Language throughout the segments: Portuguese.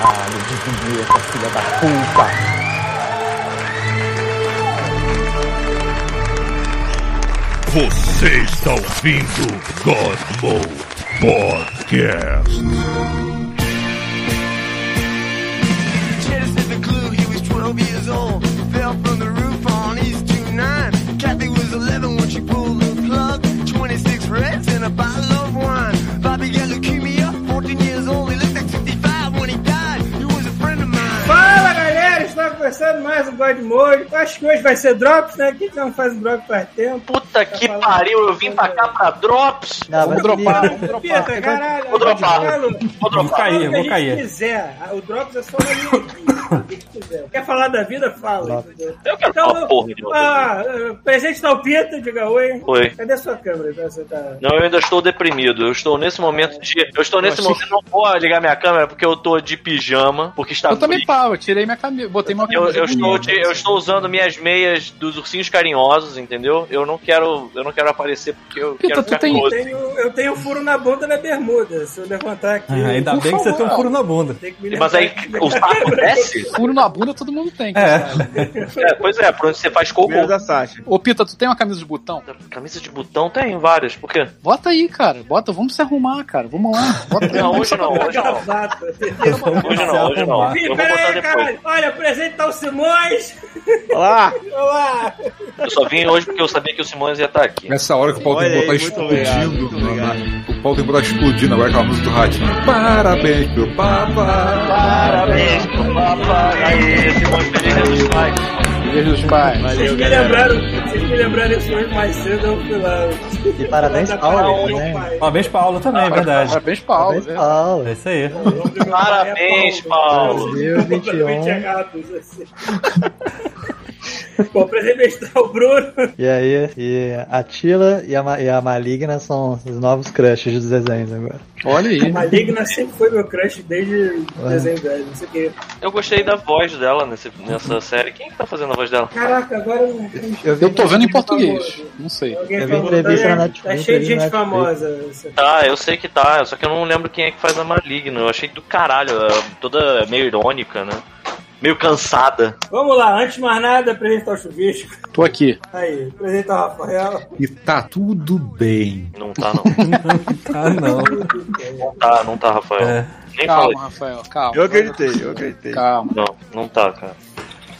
Caralho, desvia essa filha da puta. Você está ouvindo God Mode Podcast. Mais um God Mode. Acho que hoje vai ser Drops, né? Quem não faz Drop faz tempo. Puta que falando. pariu, eu vim pra cá pra Drops. Não, Vamos mas dropar, vamos dropar. Pita, caralho, Vou dropar. fala- Vou dropar. o cair, que eu vou cair. quiser. O Drops é só uma linha. O que quiser. Quer falar da vida? Fala. entendeu? Eu quero Então, falar porra de ah, ah, presente da Pita, diga oi. Oi. Cadê sua câmera? Você tá... Não, eu ainda estou deprimido. Eu estou nesse momento de. Eu estou nesse Eu achei- momento. Não vou ligar minha câmera porque eu tô de pijama. Porque está Eu também frio. pau, eu tirei minha camisa, botei uma Eu, camisa. eu estou de- eu estou usando minhas meias dos ursinhos carinhosos, entendeu? Eu não quero, eu não quero aparecer porque eu Pita, quero tu ficar tem- Eu tenho, eu tenho furo na bunda da bermuda. Se eu levantar aqui. Ah, Ainda bem que você tem um favor. furo na bunda. Mas aí o saco desce? Furo na bunda todo mundo tem. É. cara. É, pois é, por onde você faz cocô. Primeiro da Sasha. Ô Pita, tu tem uma camisa de botão? Camisa de botão tem várias. Por quê? Bota aí, cara. Bota, vamos se arrumar, cara. Vamos lá. Bota. Não, hoje não, hoje não. Hoje não, hoje não. Eu vou pera botar aí, depois. caralho. Olha, apresenta o Simões. Olá! Olá. Eu só vim hoje porque eu sabia que o Simões ia estar aqui. Nessa hora que o pau tem que botar explodindo. o pau tem que botar explodindo agora aquela música do Ratinho. Parabéns pro papai. Parabéns pro papai. Aê, Simões, feliz dia dos pais. Beijo dos pais. Vocês me lembraram, vocês me lembraram isso hoje mais cedo, eu fui lá. E parabéns, Paulo, Paraná, né? Parabéns, Paulo, também, é verdade. Parabéns, Paulo. Parabéns, né? Paulo. É isso aí. Meu Parabéns, é Paulo. Completamente 2021. Bom, pra o Bruno. E aí, e a Tila e a, e a Maligna são os novos crushes dos desenhos agora. Olha aí. Maligna sempre foi meu crush desde o desenho velho, não sei o quê. Eu gostei da voz dela nesse, nessa série. Quem que tá fazendo a voz dela? Caraca, agora eu não. Eu Eu tô vendo em Famoso. português. Não sei. Alguém Eu vi falou, entrevista tá, na Netflix, tá cheio de gente famosa. Tá, eu sei que tá, só que eu não lembro quem é que faz a Maligna. Eu achei do caralho, é toda meio irônica, né? Meio cansada. Vamos lá, antes de mais nada, apresentar o chuvisco. Tô aqui. Aí, apresenta o Rafael. E tá tudo bem. Não tá, não. Ah, não. Não tá, não tá, Rafael. É. Nem falei. Calma, Rafael. Calma. Eu acreditei, eu acreditei. Calma. Não, não tá, cara.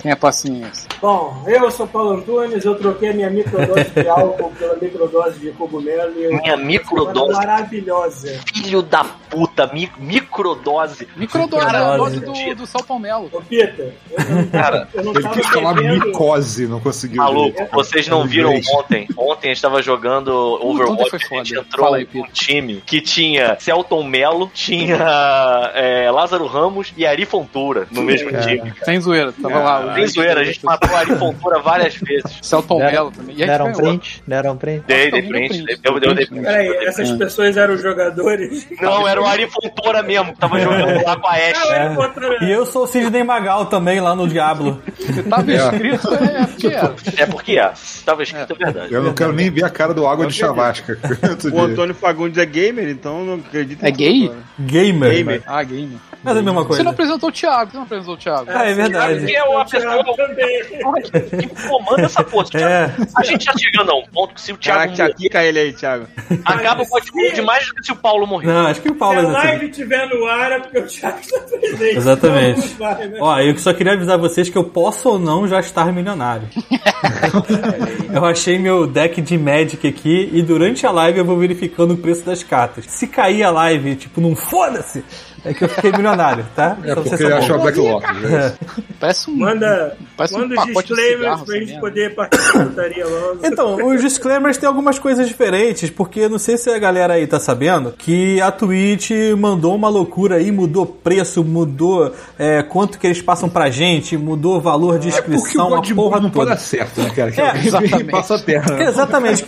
Tenha paciência. Bom, eu sou Paulo Antunes, eu troquei a minha microdose de álcool pela microdose de cogumelo. e eu- Minha microdose? Maravilhosa. Filho da puta, mi microdose. Microdose, Caralho. a dose do, do Sal Palmelo. Ô, Pita, eu Cara, eu não Ele quis falar micose, não conseguiu. Maluco, vocês não viram ontem? Ontem a gente tava jogando Overwatch, a gente entrou aí, um time que tinha Celton Mello, tinha é, Lázaro Ramos e Ari Fontoura no mesmo cara. time. Sem zoeira. Tava lá. Sem zoeira, a gente matou Ari Fontoura várias vezes. Celton Mello também. E a Deram print? Deram print? Dei, dei print. Eu, dei Print. Peraí, essas print. pessoas eram os jogadores. Não, era o Ari Fontoura mesmo, que tava jogando lá com a. Não, É. contra- E eu sou o Sidney Magal também, lá no Diablo. Se tava escrito, é porque era. É porque é. Tava escrito a verdade. Eu não quero nem ver a cara do Água de Chavasca. O. Antônio Fagundes é gamer, então não acredito. É gay? Gamer. Gamer. Ah, game. Mas é a mesma Você coisa. não apresentou o Thiago. Você não apresentou o Thiago. Ah, é verdade. Porque é uma O Thiago também. comanda essa porra. Se É. A gente tá chegando a um ponto que se o Thiago Caraca, morrer, quica ele aí, Thiago. acaba o podcast demais do que se o Paulo morrer. Não, acho que o Se Paulo a é assim. live estiver no ar é porque o Thiago está presente. Exatamente. Então, vai, né? Ó, eu só queria avisar vocês que eu posso ou não já estar milionário. eu achei meu deck de Magic aqui e durante a live eu vou verificando o preço das cartas. Se cair a live, tipo, não foda-se, é que eu fiquei milionário, tá? É Só pra porque ele achou a Black Lotus. né? Parece um. Manda, Parece um manda os pacote de disclaimers pra gente mesmo. poder participar logo. Então, os disclaimers tem algumas coisas diferentes, porque não sei se a galera aí tá sabendo que a Twitch mandou uma loucura aí, mudou preço, mudou é, quanto que eles passam pra gente, mudou o valor de É porque o inscrição, a God porra não toda. dar certo, né, cara? Que É, exatamente. passa a terra. né? Exatamente.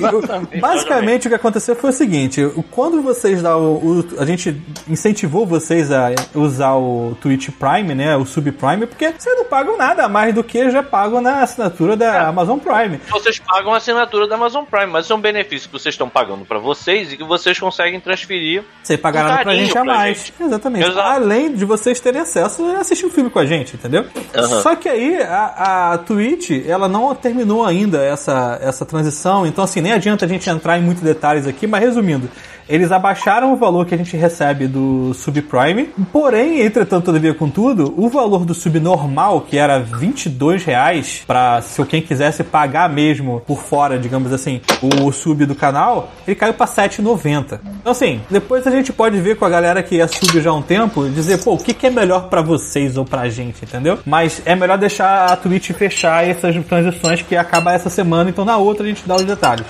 Basicamente o que aconteceu foi o seguinte: quando vocês dão o, o- a gente incentivou vocês a usar o Twitch Prime, né, o Subprime, porque vocês não pagam nada a mais do que já pago na assinatura da Amazon Prime. Vocês pagam a assinatura da Amazon Prime, mas isso é um benefício que vocês estão pagando pra vocês e que vocês conseguem transferir. Você pagar Um nada pra gente a mais. gente. Exatamente. Exato. Além de vocês terem acesso a assistir o filme com a gente, entendeu? Aham. Só que aí a, a Twitch, ela não terminou ainda essa, essa transição, então assim, nem adianta a gente entrar em muitos detalhes aqui, mas resumindo, eles abaixaram o valor que a gente recebe do Subprime, porém, entretanto, todavia, contudo, o valor do Sub normal, que era 22 reais, pra se quem quisesse pagar mesmo por fora, digamos assim, o sub do canal, ele caiu pra R$ 7,90. Então assim, depois a gente pode ver com a galera que é sub já há um tempo, dizer, pô, o que, que é melhor pra vocês ou pra gente, entendeu? Mas é melhor deixar a Twitch fechar essas transições que acaba essa semana, então na outra a gente dá os detalhes.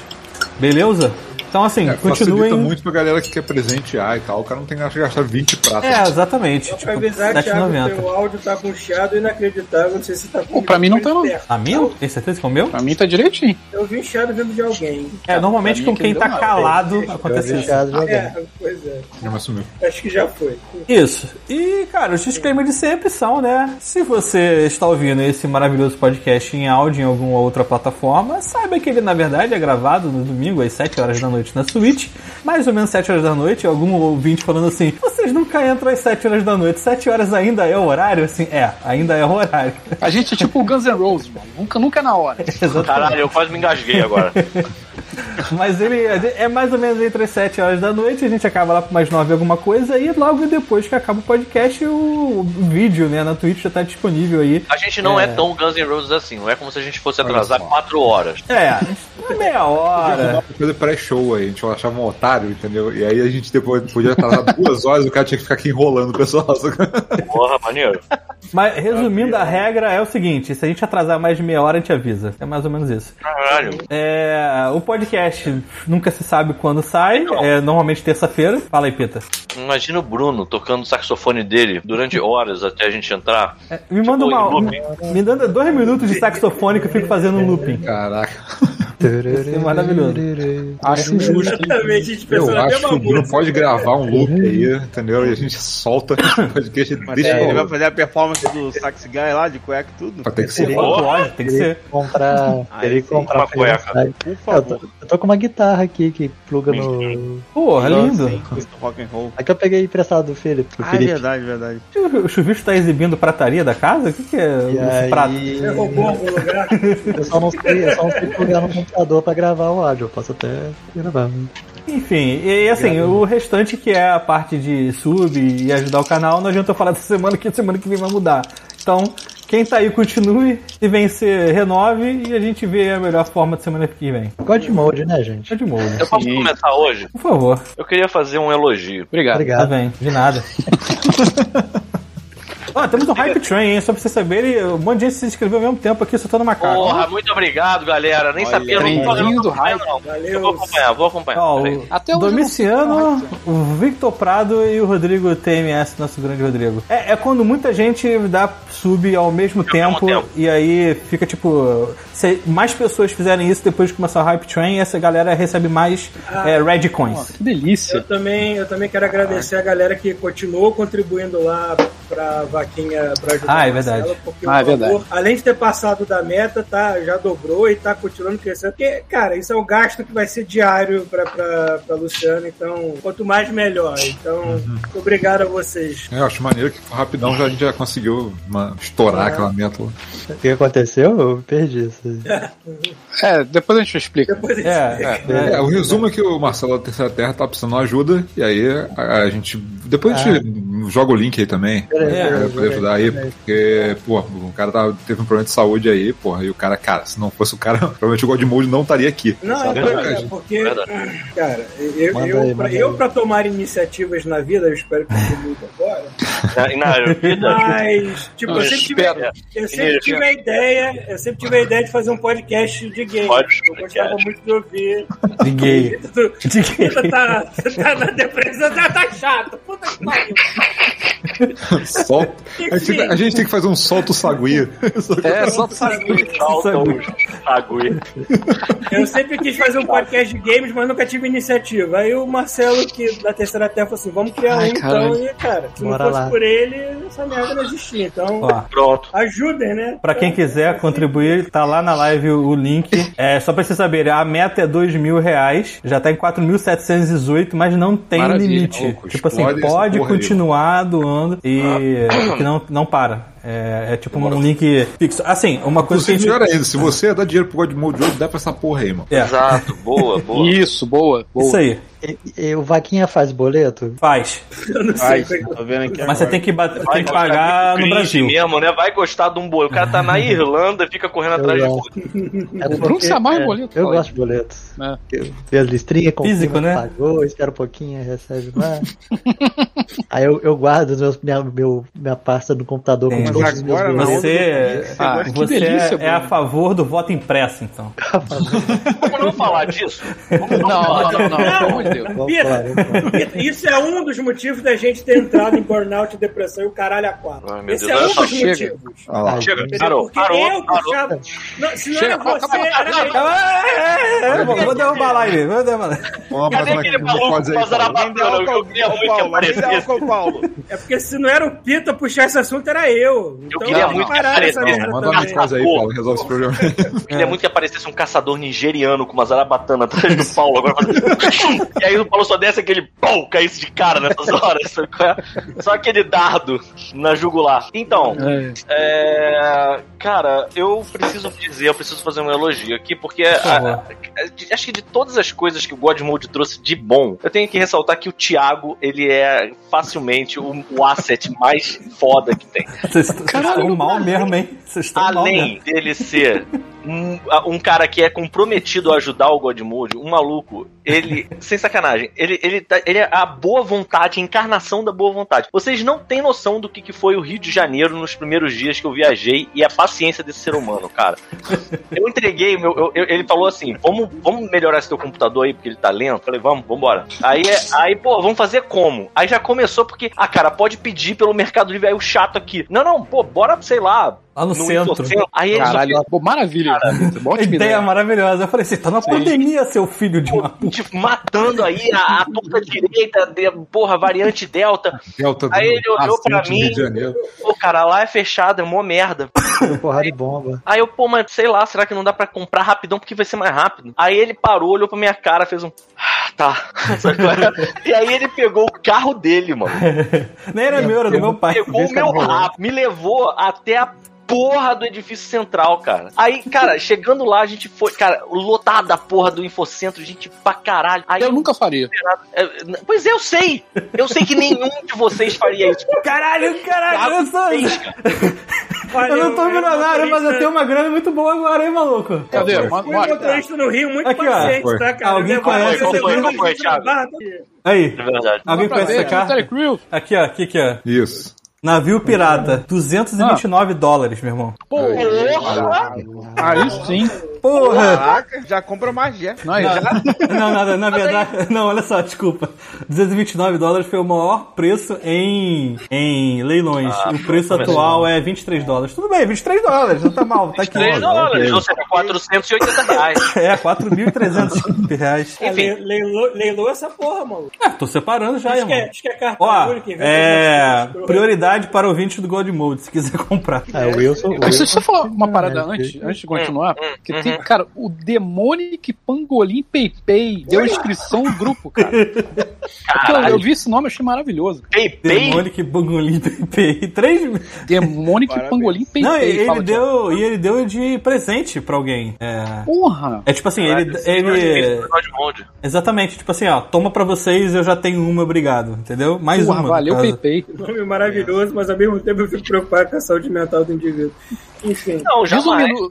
Beleza? Então assim, É, facilita continuem. muito pra galera que quer presentear e tal. O cara não tem que gastar 20 pratos. É, exatamente. Só pra Tipo, avisar, Thiago, 7,90. teu áudio tá com chiado inacreditável. Não sei se tá com Pô, pra mim não tá, não. perto. A minha? Tem certeza que é o meu? Pra mim tá direitinho. Eu vi um chiado vindo de alguém. É, normalmente pra com mim que quem tá calado acontece isso. É, pois é. Não assumiu. Acho que já foi. Isso. E, cara, os disclaimers de sempre são, né? Se você está ouvindo esse maravilhoso podcast em áudio em alguma outra plataforma, saiba que ele, na verdade, é gravado no domingo às 7 horas da noite na Switch. Mais ou menos 7 horas da noite. Algum ouvinte falando assim: vocês nunca entram às 7 horas da noite. 7 horas ainda é o horário? Assim, é, ainda é o horário. A gente é tipo o Guns N' Roses, mano. Nunca, nunca é na hora. Caralho, eu quase me engasguei agora. Mas ele é mais ou menos entre as 7 horas da noite, a gente acaba lá por mais 9 alguma coisa, e logo depois que acaba o podcast, o vídeo né, na Twitch já tá disponível aí. A gente não é, tão Guns N' Roses assim, não é como se a gente fosse atrasar 4 horas. É, meia hora. Uma coisa pré-show aí, a gente achava um otário, entendeu? E aí a gente depois podia atrasar duas horas e o cara tinha que ficar aqui enrolando o pessoal. Porra, maneiro. Mas resumindo, a regra é o seguinte: se a gente atrasar mais de meia hora, a gente avisa. É mais ou menos isso. Caralho. É, o podcast nunca se sabe quando sai, é normalmente terça-feira. Fala aí, Pita. Imagina o Bruno tocando o saxofone dele durante horas até a gente entrar. Me manda Tipo, uma. looping. Me manda dois minutos de saxofone que eu fico fazendo um looping. Caraca. Isso é maravilhoso. Acho justo. Exatamente, a gente que o Bruno música. pode gravar um loop aí, entendeu? E a gente solta o podcast deixa ele vai fazer a performance do Sax Guy lá, de cueca e tudo? Ter que ser. Tem que ser. Teria que comprar uma cueca. Por favor. eu tô com uma guitarra aqui que pluga no. Porra, lindo. Aqui eu peguei emprestado do Felipe. Ah, verdade, verdade. O chuvisco tá exibindo prataria da casa? O que, é E esse prato? Você roubou algum lugar? eu só não sei, eu só não sei plugar no computador pra gravar o áudio. Eu posso até gravar. Enfim, e assim, o restante que é a parte de sub e ajudar o canal, não adianta eu falar dessa semana que semana que vem vai mudar. Então, quem tá aí, continue. Se vencer, renove e a gente vê a melhor forma de semana que vem. God Mode, né, gente? Tá de molho. Eu posso começar hoje? Por favor. Eu queria fazer um elogio. Obrigado. Tá Obrigado. bem, de nada. Ó, temos um Hype Train, hein? Só pra vocês saberem, um monte de gente se inscreveu ao mesmo tempo aqui, soltando macaco. Porra, muito obrigado, galera. Nem Olha, sabia, tô não tô do acompanhando, não. Valeu. Eu vou acompanhar, vou acompanhar. Ó, o Até Domiciano, o Victor Prado e o Rodrigo TMS, nosso grande Rodrigo. É, é quando muita gente dá sub ao mesmo tempo, tempo. e aí fica tipo. Se mais pessoas fizerem isso depois de começar o Hype Train, essa galera recebe mais é, Red Coins. Que delícia. Eu também, eu também quero agradecer a galera que continuou contribuindo lá pra vaquinha pra ajudar Ah, é Marcelo, verdade. porque Ah, é o valor, verdade. além de ter passado da meta, tá, já dobrou e tá continuando crescendo. Porque, cara, isso é um gasto que vai ser diário pra, pra, pra Luciano, então quanto mais melhor. Então, Uhum. obrigado a vocês. É, Eu acho maneiro que rapidão já, a gente já conseguiu uma- estourar aquela meta lá. O que aconteceu? Eu perdi isso. É, depois a gente explica. Depois a gente É, É, o resumo é que o Marcelo da Terceira Terra tá precisando de ajuda, e aí a, a gente. Depois a gente joga o link aí também. Peraí, poder ajudar aí, porque, pô, o cara tava, teve um problema de saúde aí, porra, e o cara, cara, se não fosse o cara, provavelmente o Godmode não estaria aqui. Não, é, Verdade. é porque, cara, eu, Manda eu, aí, pra, eu aí. pra tomar iniciativas na vida, eu espero que eu muito agora, Na, na vida, mas, tipo, eu sempre tive, eu sempre tive a ideia, eu sempre tive a ideia de fazer um podcast de. Pode, eu gostava muito de ouvir. De gay. De gay. tá, tá na depressão, tá, tá chato, puta que pariu. Solta. A gente, a gente tem que fazer um solto saguia. É, só tu sabe. Salta o Sagui. Eu sempre quis fazer um podcast de games, mas nunca tive iniciativa. Aí o Marcelo, que da terceira terra, falou assim: vamos criar Ai, um caralho. então. E, cara, se Bora não fosse lá. por ele, essa merda não existia. Então, Ó, Pronto. ajudem, né? Pra quem quiser contribuir, tá lá na live o, link. É, só pra vocês saberem, a meta é dois mil reais, já tá em 4.718, mas não tem Maravilha, limite. louco, tipo assim, pode porra aí, continuar doando e que não, não para. É, é tipo um link fixo. Assim, uma coisa que gente... melhor ainda, se você dá dinheiro pro Godmode hoje, dá pra essa porra aí, mano. É, Exato. Boa, boa. Isso, boa, boa. isso aí, E, e o Vaquinha faz boleto? faz. Eu não Ai, sei. é tô vendo aqui. Mas você tem que, bater, tem que pagar de no Brasil. mesmo, né? Vai gostar de um bolo. O cara tá na Irlanda e fica correndo atrás de Eu bolo. É O Bruno se amarra em boleto. Eu gosto de boletos. É. Eu listrinhas, confirma Físico, né? pagou, espera um pouquinho, recebe mais. Aí eu, eu guardo os meus, minha, meu, minha pasta no computador Sim. com Meus agora não. boletos. Você, Ah, que você delícia, é, é a favor do voto impresso, então. Vamos não falar disso? Vamos não, Não, falar não, não, amor de Deus. Pita, Isso é um dos motivos da gente ter entrado em burnout, depressão e o caralho a quatro. Ai, Esse Deus, é um dos chega. motivos. Lá. Chega, parou, Porque parou, eu parou. se não Chega, era você, era. É, é, vou derrubar a live, vou derrubar a live. Cadê aquele maluco. Me dá Eu queria muito que aparecesse. É porque se não era o Pita puxar esse assunto, era eu. Então, queria vamos muito que aparecesse. Manda uma também. mensagem aí, Paulo, resolve esse problema. Eu queria muito que aparecesse um caçador nigeriano com uma zarabatana atrás do Paulo. Agora. E aí o Paulo só desce aquele pum, caísse de cara nessas horas. é? Só aquele dardo na jugular. Então, é, cara, eu preciso dizer, eu preciso fazer um elogio aqui, porque a- a- acho que de todas as coisas que o God Mode trouxe de bom, eu tenho que ressaltar que o Thiago, ele é facilmente o, o asset mais foda que tem. Vocês estão mal mesmo, hein? Vocês estão mal mesmo. Além dele ser um, um cara que é comprometido a ajudar o Godmode, um maluco, ele, sem sacanagem, ele, ele, tá- ele é a boa vontade, a encarnação da boa vontade. Vocês não têm noção do que, que foi o Rio de Janeiro nos primeiros dias que eu viajei e a paciência desse ser humano, cara. Eu entreguei, meu, eu- eu- ele falou assim: vamos, vamos melhorar esse teu computador aí, porque ele tá lento. Eu falei, vamos, vambora. Aí, aí, pô, vamos fazer como? Aí já começou porque, ah, cara, pode pedir pelo Mercado Livre, aí o chato aqui. Não, não, pô, bora, sei lá. Lá no centro. Infocentro. Aí ele só Caralho, pô, maravilha. Boa Ideia ideia. maravilhosa. Eu falei, você tá na pandemia, seu filho de uma puta. tipo, matando aí a, a torta direita, de, porra, variante Delta. Delta do Aí ele olhou pra mim. Rio de Janeiro. Pô, cara, lá é fechado, é mó merda. Porrada de bomba. Aí eu, pô, mas sei lá, será que não dá pra comprar rapidão porque vai ser mais rápido? Aí ele parou, olhou pra minha cara, fez um. "Ah, Tá. É? e aí ele pegou o carro dele, mano. Nem era meu, era do meu pai. Pegou o meu rabo, me levou até a porra do edifício central, cara. Aí, cara, chegando lá, a gente foi, cara, lotado da porra do Infocentro, gente pra caralho. Aí Eu nunca faria. É, Pois é, eu sei. Eu sei que nenhum de vocês faria isso. Caralho, caralho, eu sou. Olha, Eu não tô milionário, mas eu tenho uma grana muito boa agora, hein, maluco? Cadê? Eu fui um motorista no Rio muito Aqui, ó. paciente, Foi. tá, cara? Alguém conhece esse Qual foi, a Thiago? toda. Aí, É verdade. alguém conhece ver, essa carta? Terry Crews. Aqui, ó, aqui, aqui, ó. Isso. Navio pirata, 229 dólares, meu irmão. Porra! Aí sim. Porra! Caraca, já compra magia. Não, aí, já- Não, nada, na verdade. Não, olha só, desculpa. 229 dólares foi o maior preço em, em leilões. o preço atual é 23 dólares. Tudo bem, 23 dólares, não tá mal, tá aqui. 3 dólares, ou seja, 480 reais. É, 4.300 reais. É, leilou, leilou essa porra, mano. É, tô separando já, Acho que, é, irmão. acho que é carta Ó, de é. Prioridade para ouvintes do God Mode, se quiser comprar. É, o Wilson. o Deixa Wilson- deixa eu falar uma parada É, antes, antes de continuar. Hum, Que uhum. tem, cara, o Demonic Pangolim Peipei deu inscrição no grupo, cara. Eu, eu vi esse nome, achei maravilhoso. Pay, pay. Demonic Bangolim PP. Três. Demonic Parabéns. Pangolim Peipei. Não, e ele Thiago. deu, e ele deu de presente pra alguém. É. Porra! É tipo assim, ele, Esse ele. Godmode. Exatamente, tipo assim, ó, toma pra vocês, eu já tenho uma, obrigado. Entendeu? Mais Porra, uma. valeu. Peipei. Nome maravilhoso, mas ao mesmo tempo eu fico preocupado com a saúde mental do indivíduo. Enfim. Não, jamais. Resumindo,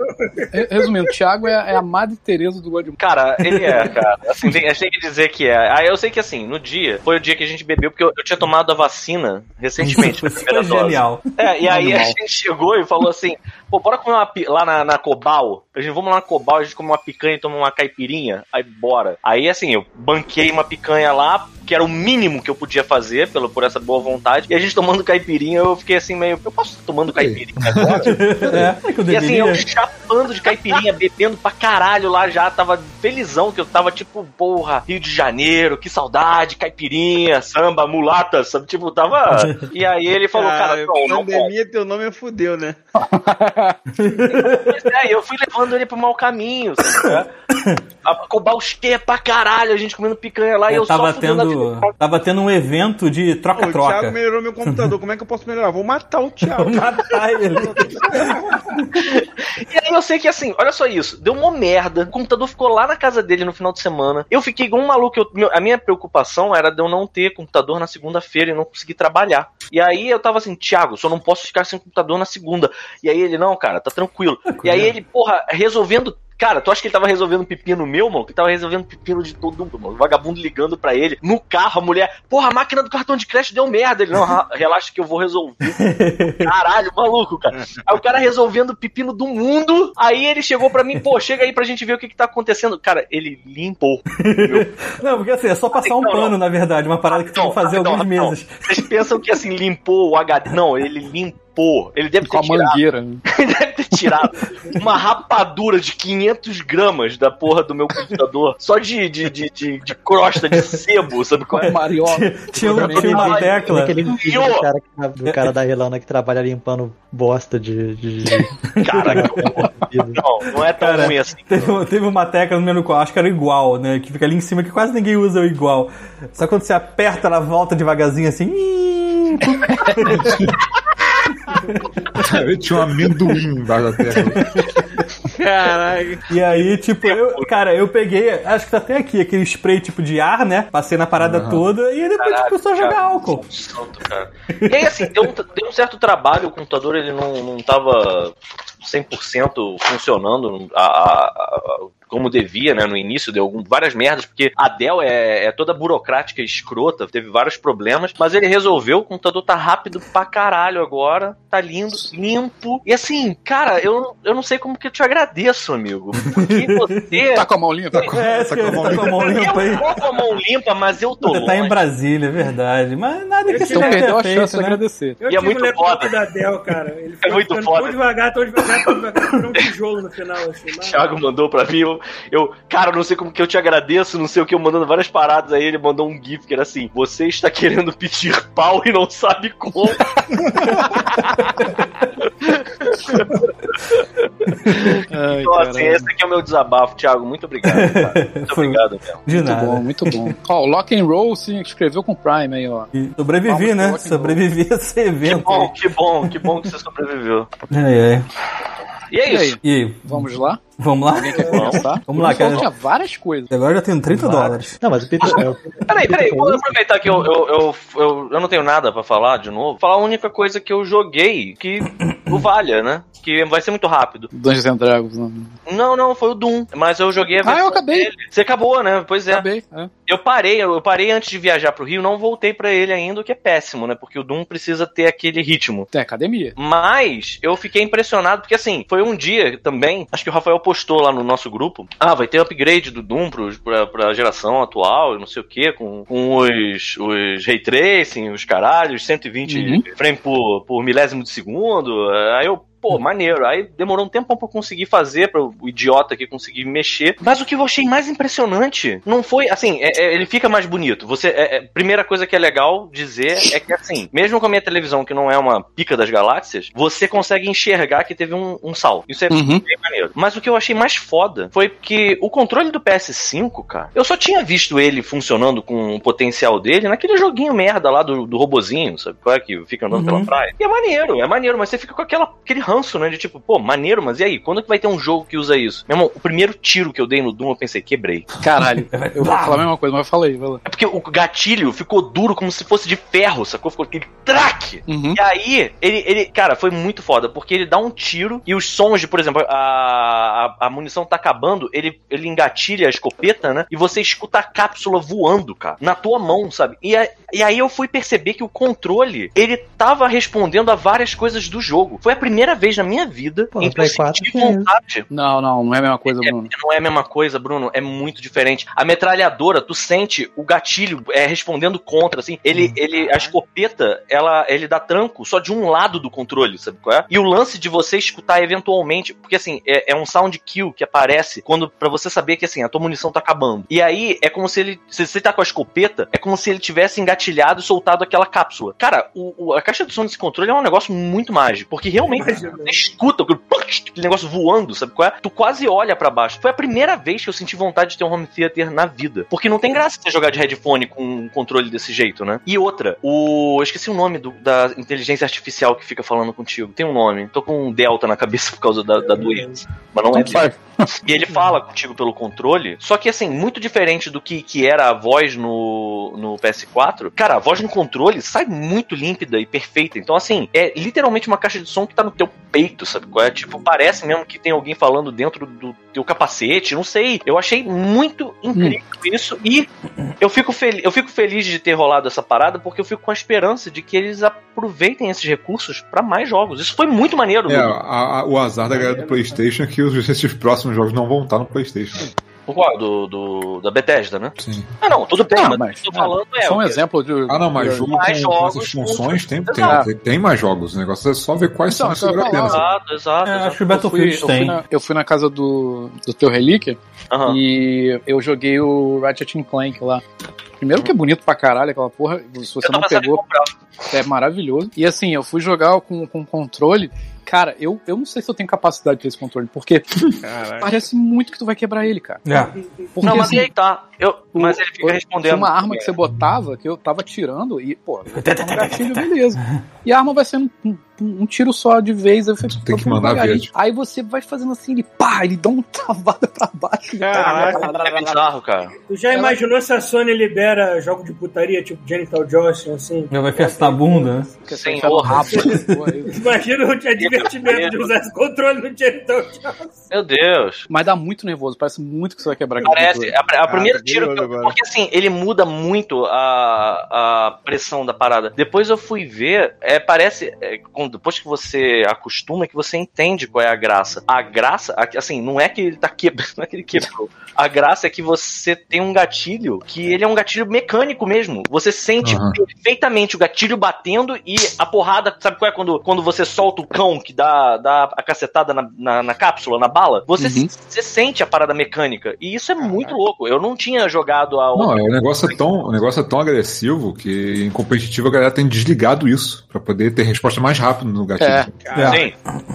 re- resumindo, o Thiago é, é a Madre Teresa do Godmode. Cara, ele é, cara. Assim, tem, a gente tem que dizer que é. Ah, eu sei que assim, no dia, foi o dia que a gente bebeu, porque eu, eu tinha tomado a vacina recentemente, a Isso primeira dose. genial. É, e aí a Animal. gente chegou e falou assim, pô, bora comer uma lá na, na Cobal. A gente, vamos lá na Cobal, a gente come uma picanha e toma uma caipirinha. Aí bora. Aí assim, eu banquei uma picanha lá, que era o mínimo que eu podia fazer, pelo, por essa boa vontade. E a gente tomando caipirinha, eu fiquei assim meio, eu posso estar tomando caipirinha agora? É, é que eu E assim, eu chapando de caipirinha, bebendo pra caralho lá já, tava felizão, que eu tava tipo, porra, Rio de Janeiro, que saudade, caipirinha, samba, mulata, sabe? Tipo, tava. E aí ele falou, cara, não, não pode. pandemia, teu nome é fudeu, né? É, eu fui levando ele pro mau caminho, sabe? A Cobal cheia pra caralho, a gente comendo picanha lá e É, eu tava, só fudendo a tendo, tava tendo um evento de Pô, o Thiago troca-troca. melhorou meu computador, como é que eu posso melhorar? Vou matar o Thiago. Vou matar ele. E aí eu sei que assim, olha só isso, deu uma merda. O computador ficou lá na casa dele no final de semana. Eu fiquei igual um maluco. eu- meu- a minha preocupação era de eu não ter computador na segunda-feira e não conseguir trabalhar. E aí eu tava assim, Thiago, só não posso ficar sem computador na segunda. E aí ele, não, cara, tá tranquilo. E aí ele, porra, resolvendo. Cara, tu acha que ele tava resolvendo pepino meu, mano? Que tava resolvendo pepino de todo mundo, mano. O vagabundo ligando pra ele. No carro, a mulher, porra, a máquina do cartão de crédito deu merda. Ele, não, relaxa que eu vou resolver. Caralho, maluco, cara. Aí o cara resolvendo o pepino do mundo. Aí ele chegou pra mim, pô, chega aí pra gente ver o que, que tá acontecendo. Cara, ele limpou. Não, porque assim, é só passar um Não, não. pano, na verdade. Uma parada que tu vai fazer Não, alguns não, não. meses. Vocês pensam que assim, limpou o HD. Não, ele limpou. Ele deve Com ter a tirado. mangueira. né? Ele deve ter tirado uma rapadura de 500 gramas da porra do meu computador. Só de, de, de, de, de crosta de sebo, sabe qual é? Mariola. Tinha, um- uma tecla. Aquele vídeo do cara, que- do cara da Relana que trabalha limpando bosta de. de, de... Cara, não, não é tão Cara, ruim assim. Teve, teve uma tecla no menu qual acho que era igual, né? Que fica ali em cima, que quase ninguém usa o igual. Só quando você aperta, ela volta devagarzinho assim. Ele tinha um amendoim embaixo da terra. Caralho. E aí, tipo, eu, cara, eu peguei, acho que tá até aqui, aquele spray tipo de ar, né? Passei na parada toda e aí depois Caralho, começou a jogar álcool. Santo, cara. E aí, assim, deu um, deu um certo trabalho, o computador ele não, não tava 100% funcionando a, a- a- como devia, né? No início deu algum, várias merdas, porque a Dell é, é toda burocrática e escrota, teve vários problemas, mas ele resolveu, o computador tá rápido pra caralho agora, tá lindo, limpo. E assim, cara, eu, eu não sei como que eu te agradeço, amigo. Porque você. Tá com a mão limpa? É, esse que tá com a mão limpa aí. Eu tô com a mão limpa, mas eu tô. Você tá em longe. Brasília, é verdade. Mas nada que você deve perdeu a ter chance de né? agradecer. Eu E é muito foda. da Dell, cara. Ele É foi muito foda. tão devagar, tão devagar, tão devagar, virou um tijolo no final, assim. O Mas... Thiago mandou pra mim, eu, eu, cara, não sei como que eu te agradeço, não sei o que, eu mandando várias paradas aí, ele mandou um gif que era assim, você está querendo pedir pau e não sabe como. Ai, Então, assim, esse aqui é o meu desabafo, Thiago, muito obrigado, cara. Muito Foi- obrigado mesmo. De Muito nada. bom, muito bom. Ó, o Lock and Roll se inscreveu com o Prime aí, ó. E sobrevivi, Vamos né? Sobrevivi a esse Que evento. bom, que bom, que bom que você sobreviveu. Ai, ai. E é E aí? isso. E aí, Vamos lá? Vamos lá? Alguém quer começar? Vamos lá, Eu cara. Tinha várias coisas. Agora eu já tenho 30 dólares. Não, mas o Peter. é, o- Peraí, peraí, vou aproveitar que eu, eu, eu, eu, eu não tenho nada pra falar de novo. Falar a única coisa que eu joguei, que o Valha, né? Que vai ser muito rápido. Dungeons and Dragons. Não. Não, não, foi o Doom. Mas eu joguei a Ah, eu acabei. dele. Você acabou, né? Pois é. Acabei. é. Eu parei, eu parei antes de viajar pro Rio, não voltei pra ele ainda, o que é péssimo, né? Porque o Doom precisa ter aquele ritmo. Tem academia. Mas eu fiquei impressionado, porque assim, foi um dia também, acho que o Rafael postou lá no nosso grupo. Ah, vai ter upgrade do Doom pro, pra, pra geração atual, não sei o que, com, com os, os ray tracing, os caralhos, 120 Uhum. frame por, por milésimo de segundo. Aí eu, pô, maneiro. Aí demorou um tempo pra eu conseguir fazer, para o idiota aqui conseguir mexer. Mas o que eu achei mais impressionante não foi, assim, é- é- ele fica mais bonito. Você, é- é- primeira coisa que é legal dizer é que, assim, mesmo com a minha televisão, que não é uma pica das galáxias, você consegue enxergar que teve um, um salto. Isso é Uhum. bem maneiro. Mas o que eu achei mais foda foi que o controle do PS5, cara, eu só tinha visto ele funcionando com o potencial dele naquele joguinho merda lá do, do robozinho, sabe? Qual é que fica andando Uhum. pela praia. E é maneiro, é maneiro, mas você fica com aquela, aquele ranço, né? De tipo, pô, maneiro, mas e aí? Quando é que vai ter um jogo que usa isso? Meu irmão, o primeiro tiro que eu dei no Doom, eu pensei, quebrei. Caralho, eu vou falar a mesma coisa, mas eu falei, vai lá. É porque o gatilho ficou duro como se fosse de ferro, sacou? Ficou aquele traque. Uhum. E aí, ele, ele, cara, foi muito foda, porque ele dá um tiro e os sons de, por exemplo, a, a, a munição tá acabando, ele, ele engatilha a escopeta, né? E você escuta a cápsula voando, cara, na tua mão, sabe? E, a- e aí eu fui perceber que o controle, ele tava respondendo a várias coisas do jogo. Foi a primeira vez na minha vida Pô, em que eu Play 4 senti isso. vontade Não, não, não é a mesma coisa, Bruno. não é a mesma coisa, Bruno. É muito diferente. A metralhadora, tu sente o gatilho é, respondendo contra, assim. Ele, ele, a escopeta, ela, ele dá tranco só de um lado do controle, sabe qual é? E o lance de você escutar eventualmente, porque assim, é, é um sound kill que aparece quando para você saber que assim, a tua munição tá acabando. E aí é como se ele, se você tá com a escopeta, é como se ele tivesse engatilhado e soltado aquela cápsula. Cara, o, o- a caixa de som desse controle é um negócio muito mágico, porque realmente Imagina. Você escuta aquele, negócio voando, sabe qual é? Tu quase olha pra baixo. Foi a primeira vez que eu senti vontade de ter um home theater na vida. Porque não tem graça você jogar de headphone com um controle desse jeito, né? E outra, o. Eu esqueci o nome do- da inteligência artificial que fica falando contigo. Tem um nome. Tô com um delta na cabeça por causa da, da doença. Mas não é e ele fala contigo pelo controle, só que assim, muito diferente do que, que era a voz no, no PS4, cara, a voz no controle sai muito límpida e perfeita. Então, assim, é literalmente uma caixa de som que tá no teu peito, sabe? qual é? Tipo, parece mesmo que tem alguém falando dentro do teu capacete, não sei. Eu achei muito incrível isso e eu fico, fel eu fico feliz de ter rolado essa parada porque eu fico com a esperança de que eles aproveitem esses recursos pra mais jogos. Isso foi muito maneiro. É, a- a- o azar da galera do PlayStation é que os, esses próximos jogos não vão estar no PlayStation. Do, do, da Bethesda, né? Sim. Ah, não, tudo bem, Não, mas, mas- o que eu tô falando é. Só um quê? exemplo de. Ah, não, mas jogo com, mais com jogos essas funções tem, tem, tem, tem mais jogos. O negócio é só ver quais Então, são que eu ia vale a pena. falar. Exato, exato. É, acho que o Eu fui, Battlefield eu, fui tem. na, eu fui na casa do, do teu Relíquia e eu joguei o Ratchet and Clank lá. Primeiro que é bonito pra caralho aquela porra, se você não pegou, é maravilhoso. E assim, eu fui jogar com, com controle. Cara, eu, eu não sei se eu tenho capacidade de ter esse controle, porque Caralho. parece muito que tu vai quebrar ele, cara. É. Porque Não, mas assim, aí tá. Eu, mas ele fica respondendo. uma arma que você botava, que eu tava tirando, e, pô, um gatilho, beleza. E a arma vai sendo um, um- um tiro só de vez. Eu falei, Tem que "Pô, mandar devagarinho." ver. Aí você vai fazendo assim, ele pá, ele dá uma travada pra baixo. É bizarro, cara. Tu já imaginou se a Sony libera jogo de putaria, tipo Genital Johnson, assim? Já vai festar a bunda, né? Porque Sem você enfia no honra. Rabo, pô, aí- Imagina o divertimento de usar esse controle no Johnson. Meu Deus. Mas dá muito nervoso, parece muito que você vai quebrar Parece. A, a primeira tá tiro. que eu- porque assim, ele muda muito a, a pressão da parada. Depois eu fui ver, é, parece. é, depois que você acostuma, que você entende qual é a graça. A graça, assim, não é que ele tá quebrando, não é que ele quebrou. A graça é que você tem um gatilho que ele é um gatilho mecânico mesmo. Você sente Aham. perfeitamente o gatilho batendo e a porrada. Sabe qual é quando, quando você solta o cão que dá, dá a cacetada na, na, na cápsula, na bala? Você, Uhum. você sente a parada mecânica. E isso é muito louco. Eu não tinha jogado a Não, é, o negócio é tão, o negócio é tão agressivo que em competitivo a galera tem desligado isso pra poder ter resposta mais rápido no gatilho. É. É. Sim,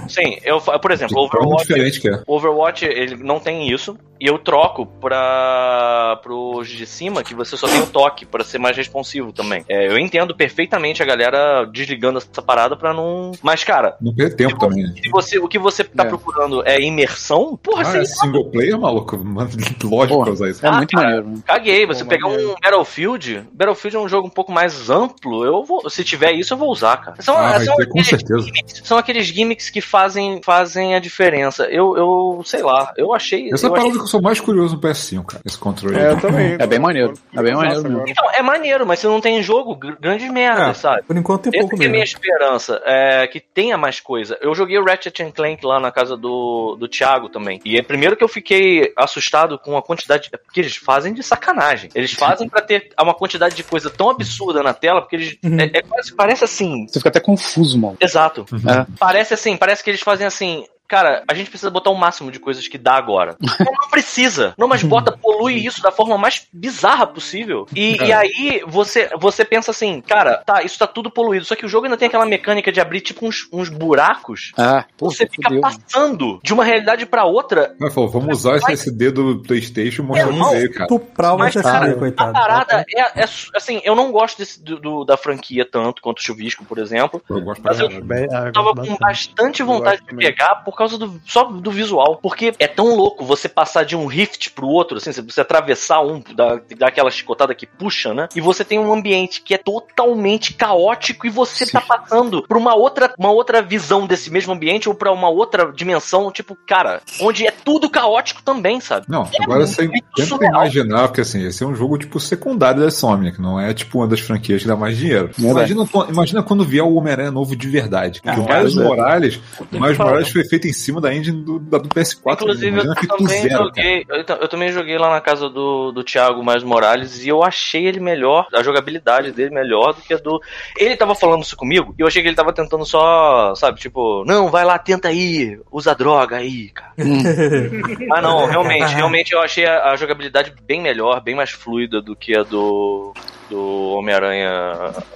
sim. Eu, por exemplo, Tão Overwatch, diferente que é. Overwatch ele não tem isso. E eu troco para pros de cima que você só tem o toque pra ser mais responsivo também. É, eu entendo perfeitamente a galera desligando essa parada pra não. Mas cara, Não perder tempo também, né? se você, o que você tá É. procurando é imersão, porra, Ah, você é single player, maluco? Mano, lógico usar isso. É Ah, muito cara. maneiro, né? Caguei, você Pô, pegar maneiro. um Battlefield, Battlefield é um jogo um pouco mais amplo, eu vou, se tiver isso eu vou usar, cara. São, Ah, vai são ter, com aqueles certeza. gimmicks- são aqueles gimmicks que fazem, fazem a diferença. Eu, eu sei lá, eu achei... Essa é eu a parada achei- que eu sou mais curioso no PS5, cara. Esse controle. É, eu também. É bem maneiro. É bem maneiro Nossa, mesmo. Então, é maneiro, mas você não tem jogo, gr- grandes merdas, É, sabe? por enquanto tem pouco que é a minha mesmo. esperança, é que tenha mais coisa. Eu joguei o Ratchet Clank lá na casa do, do Thiago também. E é primeiro que eu fiquei assustado com a quantidade. É porque eles fazem de sacanagem. Eles fazem pra ter uma quantidade de coisa tão absurda na tela, porque eles. Uhum. É, é quase, parece assim. Você fica até confuso, mano. Exato. É. Parece assim, parece que eles fazem assim. Cara, a gente precisa botar o máximo de coisas que dá agora. Não, não precisa. Não, mas bota, polui isso da forma mais bizarra possível. E, e aí você, você pensa assim, cara, tá, isso tá tudo poluído. Só que o jogo ainda tem aquela mecânica de abrir tipo uns, uns buracos. Ah, pô, Você fica fudeu. passando de uma realidade pra outra. Mas, pô, vamos usar esse SD do PlayStation e mostrar no meio, cara. Estuprar o Mas, SSD, cara, coitado. A parada é, é assim, eu não gosto desse, do, do- da franquia tanto quanto o Chuvisco, por exemplo. Eu gosto pra Mas eu. Bem, ah, Eu tava com bastante. bastante vontade de pegar por causa do só do visual, porque é tão louco você passar de um rift pro outro, assim, você atravessar um, dar, dar aquela chicotada que puxa, né? E você tem um ambiente que é totalmente caótico e você tá passando pra uma outra, uma outra visão desse mesmo ambiente ou pra uma outra dimensão, tipo, cara, onde é tudo caótico também, sabe? Não, agora você tenta imaginar, porque assim, esse é um jogo tipo secundário da Insomniac, não é tipo uma das franquias que dá mais dinheiro. Imagina, imagina quando vier o Homem-Aranha novo de verdade. Ah, o Miles é. Morales, o Miles. Morales foi feito em cima da engine do, da- do PS4. Inclusive, imagina eu também, zero, joguei, eu, ta- eu também joguei lá na casa do, do Thiago Mais Morales e eu achei ele melhor, a jogabilidade dele melhor do que a do. Ele tava falando isso comigo e eu achei que ele tava tentando só, sabe, tipo, não, vai lá, tenta aí, usa droga aí, cara. ah, não, realmente, realmente eu achei a, a jogabilidade bem melhor, bem mais fluida do que a do. Do Homem-Aranha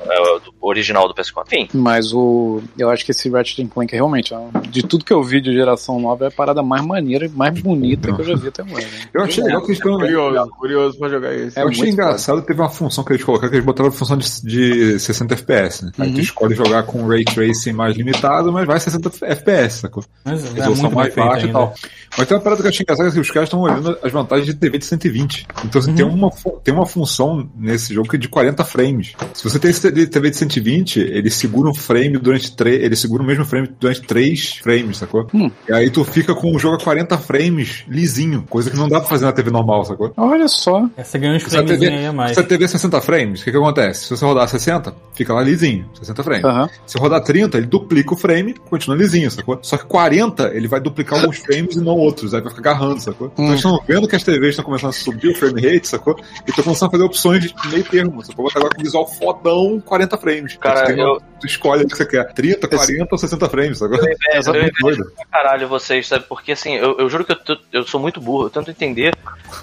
é, do original do PS4. Enfim, Mas o. Eu acho que esse Ratchet Clank realmente, de tudo que eu vi de geração nova, é a parada mais maneira e mais bonita que eu já vi até agora. né? Eu achei legal que eles estão. Curioso, curioso pra jogar esse. É eu achei engraçado, teve uma função que eles colocaram, que eles botaram a função de, de 60 FPS, né? Aí tu escolhe jogar com Ray Tracing mais limitado, mas vai 60 FPS, sacou? Mas é resolução muito mais baixa e ainda. Mas tem uma parada que eu achei engraçada que os caras estão olhando as vantagens de TV de 120. Então assim, tem, uma, tem uma função nesse jogo que é de 40 frames. Se você tem esse TV de 120, ele segura um frame durante três. Ele segura o mesmo frame durante 3 frames, sacou? Hum. E aí tu fica com o jogo a 40 frames lisinho, coisa que não dá pra fazer na TV normal, sacou? Olha só. Essa ganha uns framezinhos aí a mais. se a TV é 60 frames, o que, que acontece? Se você rodar 60, fica lá lisinho, 60 frames. Aham. Se rodar 30, ele duplica o frame, continua lisinho, sacou? Só que 40, ele vai duplicar alguns frames e não outros, aí vai ficar agarrando, sacou? Então eles estão vendo que as TVs estão começando a subir o frame rate, sacou? E estão começando a fazer opções de meio termo, sacou? Botar agora com visual fodão, 40 frames. Cara, eu- tu escolhe o que você quer, 30, 40 ou 60 frames, sacou? eu, Essa é eu, doido. pra caralho vocês, sabe? Porque assim, eu, eu juro que eu, tô- eu sou muito burro, eu tento entender,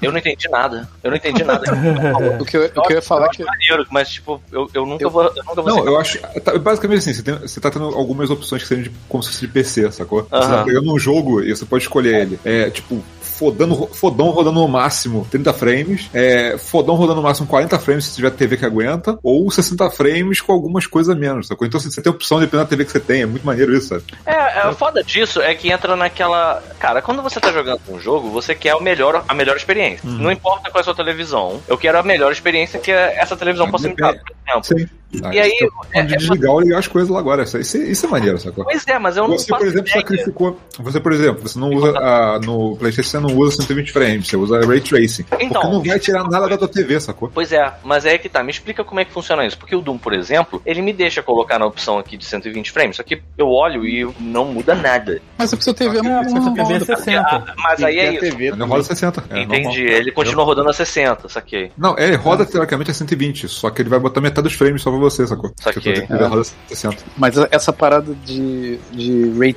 eu não entendi nada. Eu não entendi nada. O que eu, o que eu ia falar é que. maneiro, mas tipo, eu, eu nunca vou. Eu nunca vou Não, eu acho. tá- basicamente assim, você, tem- você tá tendo algumas opções que seriam de, como se fosse de PC, sacou? Você Aham. tá pegando um jogo e você pode escolher ele. É tipo. Fodando, fodão rodando no máximo 30 frames, é, fodão rodando no máximo 40 frames se tiver TV que aguenta, ou 60 frames com algumas coisas a menos, sacou? Então você tem opção dependendo da TV que você tem, é muito maneiro isso, sabe? É, é, o foda disso é que entra naquela. Cara, quando você tá jogando um jogo, você quer o melhor, a melhor experiência. Não importa qual é a sua televisão, eu quero a melhor experiência que essa televisão possa me dar, por exemplo. Sim. E aí, é, é- de é- desligar ou ligar as coisas lá agora. Isso, isso, isso é maneiro, sacou? Pois é, mas eu não Você, faço por exemplo, ideia. sacrificou. Você, por exemplo, você não usa a, no PlayStation você não usa 120 frames, você usa Ray Tracing. Então, porque não vai tirar nada da tua TV, sacou? Pois é, mas é que tá. Me explica como é que funciona isso. Porque o Doom, por exemplo, ele me deixa colocar na opção aqui de 120 frames, só que eu olho e não muda nada. Mas é porque seu TV não, não, TV é roda. 60. Ah, mas aí é a isso. TV Ele roda 60. é Entendi. Ele continua rodando a 60, saquei. Não, ele roda teoricamente a 120, só que ele vai botar metade dos frames só você, sacou? Saquei. Ele roda 60. Mas essa parada de, de ray,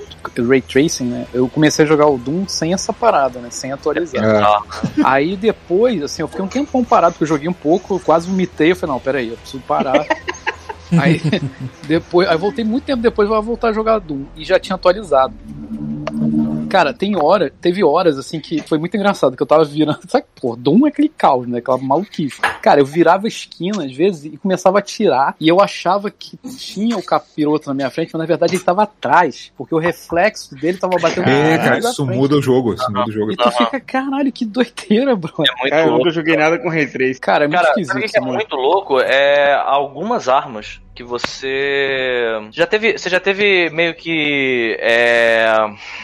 ray tracing, né? Eu comecei a jogar o Doom sem essa parada, né? Sem atualizar. É, Ah, Aí depois, assim, eu fiquei um tempão parado, porque eu joguei um pouco, eu quase vomitei, eu falei, não, peraí, eu preciso parar. aí depois, aí voltei muito tempo depois, eu vou voltar a jogar Doom. E já tinha atualizado. Cara, tem hora, teve horas assim que foi muito engraçado, que eu tava virando. Sabe, pô, Doom é aquele caos, né? Aquela maluquice. Cara, eu virava a esquina às vezes e começava a atirar. E eu achava que tinha o capiroto na minha frente, mas na verdade ele tava atrás. Porque o reflexo dele tava batendo É, na cara, isso frente. muda o jogo. Isso muda o jogo. E tu fica, caralho, que doideira, bro. é muito Cara, eu louco. nunca joguei nada com Ray Trace. Cara, é muito Cara, sabe o esquisito. que é muito louco? É algumas armas que você já teve, você já teve meio que é,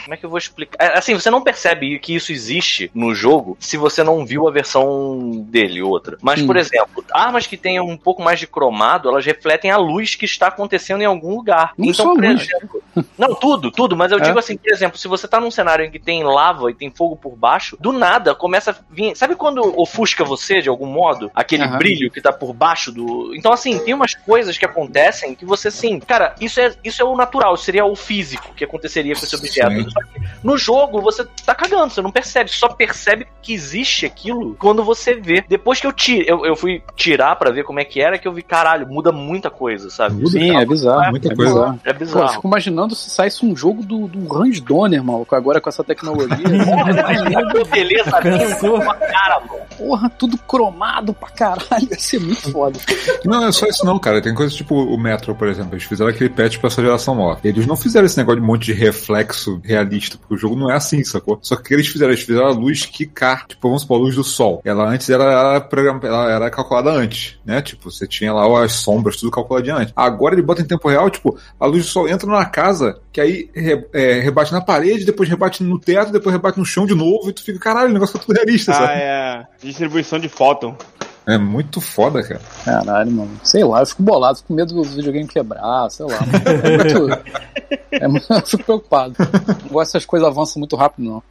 como é que eu vou explicar? É, assim, você não percebe que isso existe no jogo se você não viu a versão dele outra. Mas Hum. por exemplo, armas que tenham um pouco mais de cromado, elas refletem a luz que está acontecendo em algum lugar. Não então, só por exemplo, não tudo, tudo, mas eu É? digo assim, por exemplo, se você tá num cenário em que tem lava e tem fogo por baixo, do nada começa a vir, sabe quando ofusca você de algum modo, aquele Aham. brilho que tá por baixo do. Então, assim, tem umas coisas que acontecem que você, assim, cara, isso é, isso é o natural, seria o físico que aconteceria com esse objeto. Sim. Só que No jogo, você tá cagando, você não percebe. Só percebe que existe aquilo quando você vê. Depois que eu tirei, eu, eu fui tirar pra ver como é que era, que eu vi, caralho, muda muita coisa, sabe? Muda, Sim, é bizarro. muita é coisa. bizarro. É Pô, eu bizarro. fico imaginando se saísse um jogo do, do Range Donner, maluco, agora com essa tecnologia. Beleza, Cansou. cara, mano. Porra, tudo cromado pra caralho. Ia ser muito foda. Não, não é só isso não, cara. Tem coisas tipo o Metro, por exemplo. Eles fizeram aquele patch pra essa geração nova. Eles não fizeram esse negócio de um monte de reflexo realista, porque o jogo não é assim, sacou? Só que o que eles fizeram? Eles fizeram a luz quicar. Tipo, vamos supor, a luz do sol. Ela antes era, era, program- ela era calculada antes, né? Tipo, você tinha lá as sombras, tudo calculado antes. Agora ele bota em tempo real, tipo, a luz do sol entra na casa, que aí re- é, rebate na parede, depois rebate no teto, depois rebate no chão de novo, e tu fica, caralho, o negócio tá tudo realista, Ah, sabe? é. Distribuição de fóton. É muito foda, cara. Caralho, mano. Sei lá, eu fico bolado, fico com medo do videogame quebrar, sei lá. É muito. É, eu fico preocupado. Não gosto dessas coisas avançam muito rápido, não.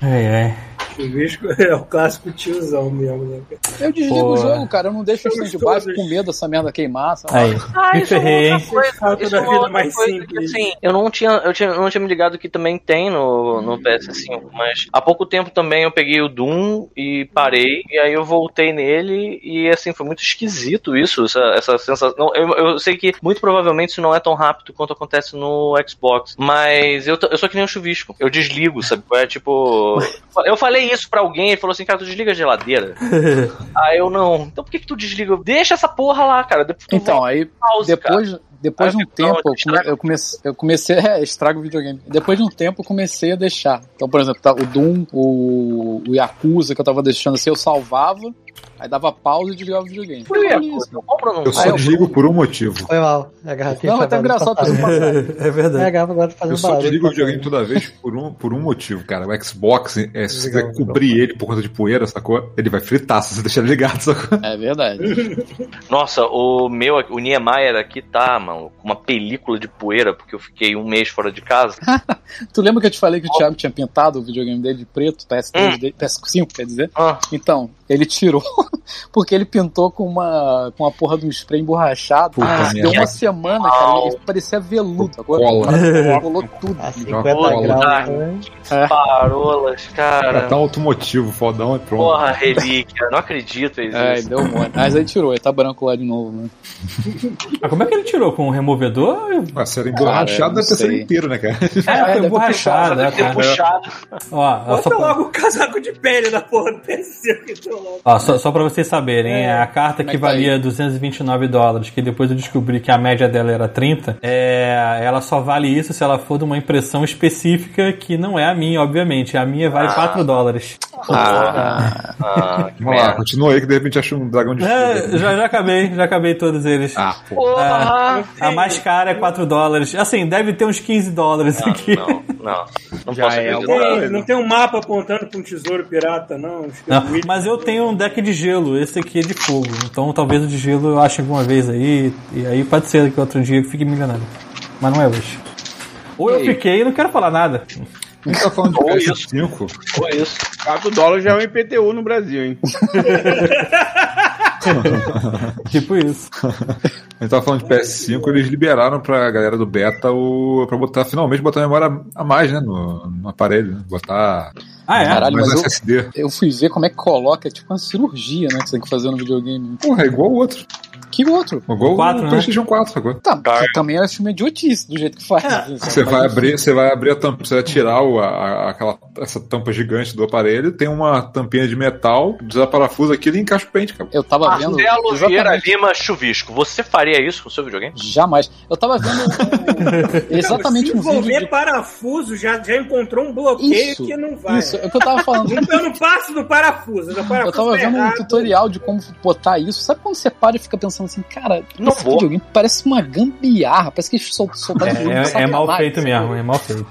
Ai, Chuvisco é o clássico tiozão mesmo, né? Eu desligo Pô. o jogo, cara. Eu não deixo o Somos stand-by todos. com medo dessa merda queimar. lá. Aí. Ah, Me é ferrei, hein? Isso é uma vida outra mais coisa simples. que, assim, eu não tinha, eu tinha, eu não tinha me ligado que também tem no, no PS5, mas há pouco tempo também eu peguei o Doom e parei, e aí eu voltei nele, e assim, foi muito esquisito isso, essa, essa sensação. Não, eu, eu sei que muito provavelmente isso não é tão rápido quanto acontece no Xbox, mas eu, eu sou que nem um chuvisco, eu desligo, sabe? É tipo. Eu falei isso pra alguém, ele falou assim, cara, tu desliga a geladeira. aí eu não. Então por que, que tu desliga? Deixa essa porra lá, cara. Depois Então, aí pause, cara. depois, depois de um tempo, eu, come- eu comecei, eu comecei a estrago o videogame. Depois de um tempo, eu comecei a deixar. Então, por exemplo, tá, o Doom, o, o Yakuza que eu tava deixando assim, eu salvava, aí dava pausa e desligava o videogame. Por isso, eu não? Só desligo por um motivo. Foi mal. A garrafinha Não, é até mal engraçado pra passar. É É, a verdade. garrafa agora tá Eu só desligo o videogame toda vez por um, por um motivo, cara. O Xbox, é, se você quiser cobrir ele por conta de poeira, sacou? Ele vai fritar se você deixar ele ligado, sacou? É verdade. Nossa, o meu, o Niemeyer aqui tá, mano, com uma película de poeira, porque eu fiquei um mês fora de casa. tu lembra que eu te falei que o Thiago tinha pintado o videogame dele de preto, PS3 dele, PS5, quer dizer? Ah, Então, ele tirou porque ele pintou com uma, com uma porra de um spray emborrachado. Puta Ah, deu uma semana, cara. Ele parecia veludo. Agora Cola. colou tudo. A Joga 50 bola. graus. né? parolas, Cara, cara. tá automotivo, fodão e pronto. Porra, relíquia. Não acredito fez É, isso. deu um monte. Mas aí tirou, ele tá branco lá de novo, né? Mas como é que ele tirou? Com um removedor? Vai ser emborrachado deve ter sido inteiro, né, cara? É, foi deve ter borrachado. Deve É, ter cara. puxado. Ó, só Bota pra, logo o casaco de pele na porra do PS5 então logo. ó, só, só pra vocês saberem, a carta é que tá valia 229 dólares, que depois eu descobri que a média dela era 30, é, ela só vale isso se ela for de uma impressão específica que não é a minha, obviamente. A minha vale 4 dólares. Ah, ah, Vamos lá, continua aí que de repente acha um dragão de É, já, já acabei, já acabei todos eles. Ah, pô. Porra! A mais cara é 4 dólares. Assim, deve ter uns 15 dólares aqui. Não, não. Não Já posso é Tem- não tem um mapa apontando pra um tesouro pirata, não. Não, mas eu tenho um deck de gelo, esse aqui é de fogo. Então talvez o de gelo eu ache alguma vez aí. E aí pode ser que outro dia eu fique milionário. Mas não é hoje. Ou eu fiquei e não quero falar nada. A gente tá falando de Ou PS5. Foi isso. 4 dólares já é um IPTU no Brasil, hein? Tipo isso. A gente tava falando de PS5, eles liberaram pra galera do beta o. pra botar, finalmente botar memória a mais, né? No, no aparelho, né? Botar Ah, é? Caralho, mais mas eu, SSD. eu fui ver como é que coloca, é tipo uma cirurgia, né? Que você tem que fazer no videogame. Porra, é igual o outro. Que outro? Igual Quatro, o né? PlayStation 4, sacou? Tá, que também acho uma idiotice do jeito que faz. assim, Você mas vai abrir, você vai abrir a tampa, você vai tirar o, a, aquela, essa tampa gigante do aparelho, tem uma tampinha de metal, desaparafusa aquilo e encaixa o pente, cara. Eu tava vendo. Marcelo Vieira Lima Chuvisco. Você faria isso com o seu videogame? Jamais. Eu tava vendo um- exatamente Se um vídeo envolver de... parafuso, já, já encontrou um bloqueio Isso, que não vai. isso, é o que eu tava falando. Eu não passo do parafuso. Do parafuso Eu tava tá vendo um errado. tutorial de como botar isso. Sabe quando você para e fica pensando assim, cara, Não esse vou. videogame parece uma gambiarra, parece que eles sol- soltaram jogo de É, é mal feito mesmo, é mal feito.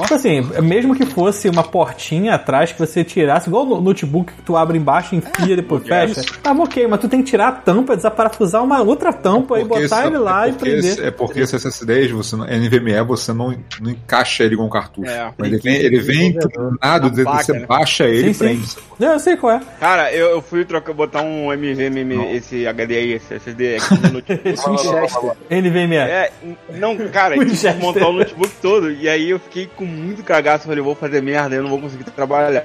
Tipo assim, mesmo que fosse uma portinha atrás que você tirasse, igual no notebook que tu abre embaixo, enfia e depois fecha, tava ok, mas tu tem que tirar a tampa, desaparafusar uma outra tampa e Porque botar ele lá é e prender. esse- É porque esse SSDs, você não, NVMe, você não, não encaixa ele com cartucho. É. Mas ele vem, ele vem turbinado, Na você placa, né? baixa ele Sim, e sim. prende. Não, eu sei qual é. Cara, eu, eu fui trocar, botar um MVM, esse HD aí, esse SSD aqui no notebook. NVMe. É, não, cara, eu tive que montar o notebook todo. E aí eu fiquei com muito cagaço. Falei, vou fazer merda, eu não vou conseguir trabalhar.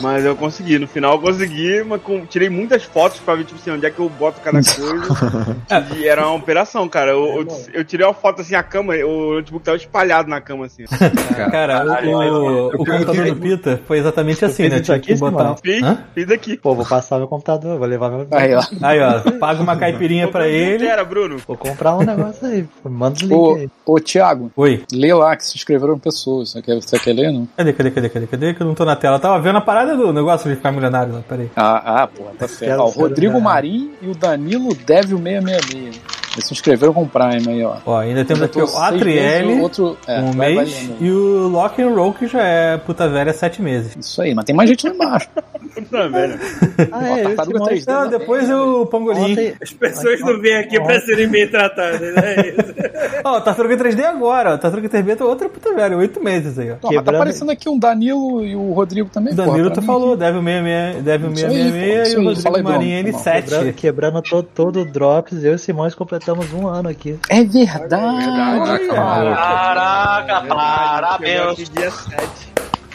Mas eu consegui, no final eu consegui, mas com- tirei muitas fotos pra ver, tipo assim, onde é que eu boto cada coisa. e era uma operação, cara. Eu, eu, eu tirei uma foto assim, a cama, o notebook tava espalhado na cama, assim. Cara, o, o, o computador Pita foi exatamente assim, né? Tinha aqui, que botar. Fiz, aqui. Pô, vou passar meu computador, vou levar meu. Aí, ó. Aí, ó, paga uma caipirinha pra Que ele. era, Bruno? Vou comprar um negócio aí. Manda os links Ô, aí. ô Thiago, Oi. lê lá que se inscreveram pessoas. Você quer, você quer ler, não? Cadê, cadê, cadê, cadê, cadê? Que eu não tô na tela. Eu tava vendo a parada do negócio de ficar milionário lá, peraí. Ah, ah porra, tá certo. Ó, o Rodrigo Marim e o Danilo Devil 666. Eles se inscreveram com o Prime aí, ó. Ó, ainda temos aqui o Atriel, outro, é, um mês, valendo. e o Lock and Roll, que já é puta velha, sete meses. Isso aí, mas tem mais gente lá embaixo. Puta merda. Ah, é, Tartaruga mostra- 3D. Não, depois o Pangolim. Ontem, As pessoas não vêm aqui pra serem bem tratadas, né? Isso. Ó, Tartaruga 3D agora, ó. Tartaruga 3D é outra puta velha, oito meses aí, ó. Não, mas tá aparecendo aqui um Danilo e o Rodrigo também. O Danilo porra, tu falou, aqui. Devil 66, Devil Isso aí, 666 pô, e o Rodrigo Marinho quebrando, N7. quebrando todo, o Drops, eu e o Simões completamos um ano aqui. É verdade. Caraca, maluco. Caraca, parabéns. Dia 7.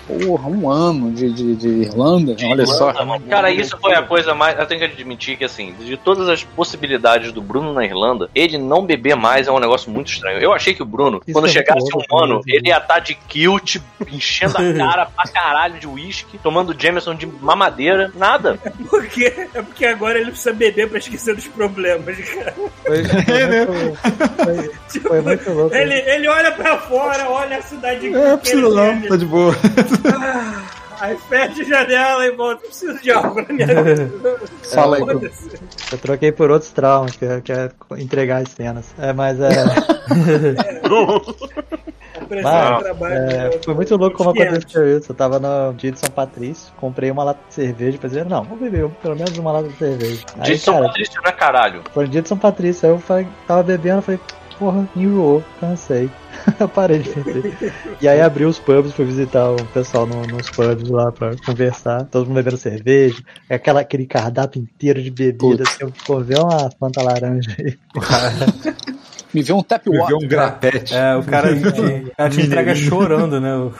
Porra, um ano de, de, de Irlanda. Olha só. Cara, isso foi a coisa mais. Eu tenho que admitir que, assim, de todas as possibilidades do Bruno na Irlanda, ele não beber mais é um negócio muito estranho. Eu achei que o Bruno, Isso quando é chegasse um ano, né? ele ia estar de kilt, enchendo a cara pra caralho de uísque, tomando Jameson de mamadeira, nada. Por quê? É porque agora ele precisa beber pra esquecer dos problemas, cara. Foi, foi, foi, Tipo, foi muito louco. Ele, ele olha pra fora, olha a cidade É, precisa não, tá de boa. Aí fecha a janela e volta. Preciso de algo na minha vida. Fala aí. Eu troquei por outros traumas, que é, que é entregar as cenas. É, mas é. Trabalho. É, né? foi muito louco como Uns 500. aconteceu isso. Eu tava no dia de São Patrício, comprei uma lata de cerveja, pensei, não, vou beber pelo menos uma lata de cerveja. De Aí, São cara, Patrício, né, caralho? foi no dia de São Patrício, aí eu falei, tava bebendo, falei, porra, enjoou, cansei. eu parei de beber. E aí abri os pubs, fui visitar o pessoal no- nos pubs lá pra conversar, todo mundo bebendo cerveja, aquela, aquele cardápio inteiro de bebida, assim, eu vou ver uma fanta laranja aí. Me vê um tap Me vê um grapete. É, o cara cara te entrega chorando, né? O-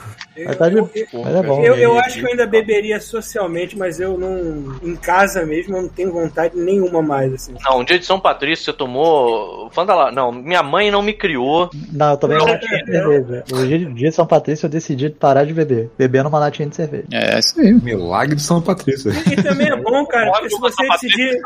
Mas, tá mas é bom. Eu, eu acho que eu ainda beberia socialmente, mas eu não. Em casa mesmo, eu não tenho vontade nenhuma mais, assim. Não, um dia de São Patrício você tomou. Fanda lá. Não, minha mãe não me criou. Não, eu tomei uma latinha de cerveja. No dia, dia de São Patrício eu decidi parar de beber, bebendo uma latinha de cerveja. É, isso aí. Milagre de São Patrício. E também é bom, cara, porque se você decidir.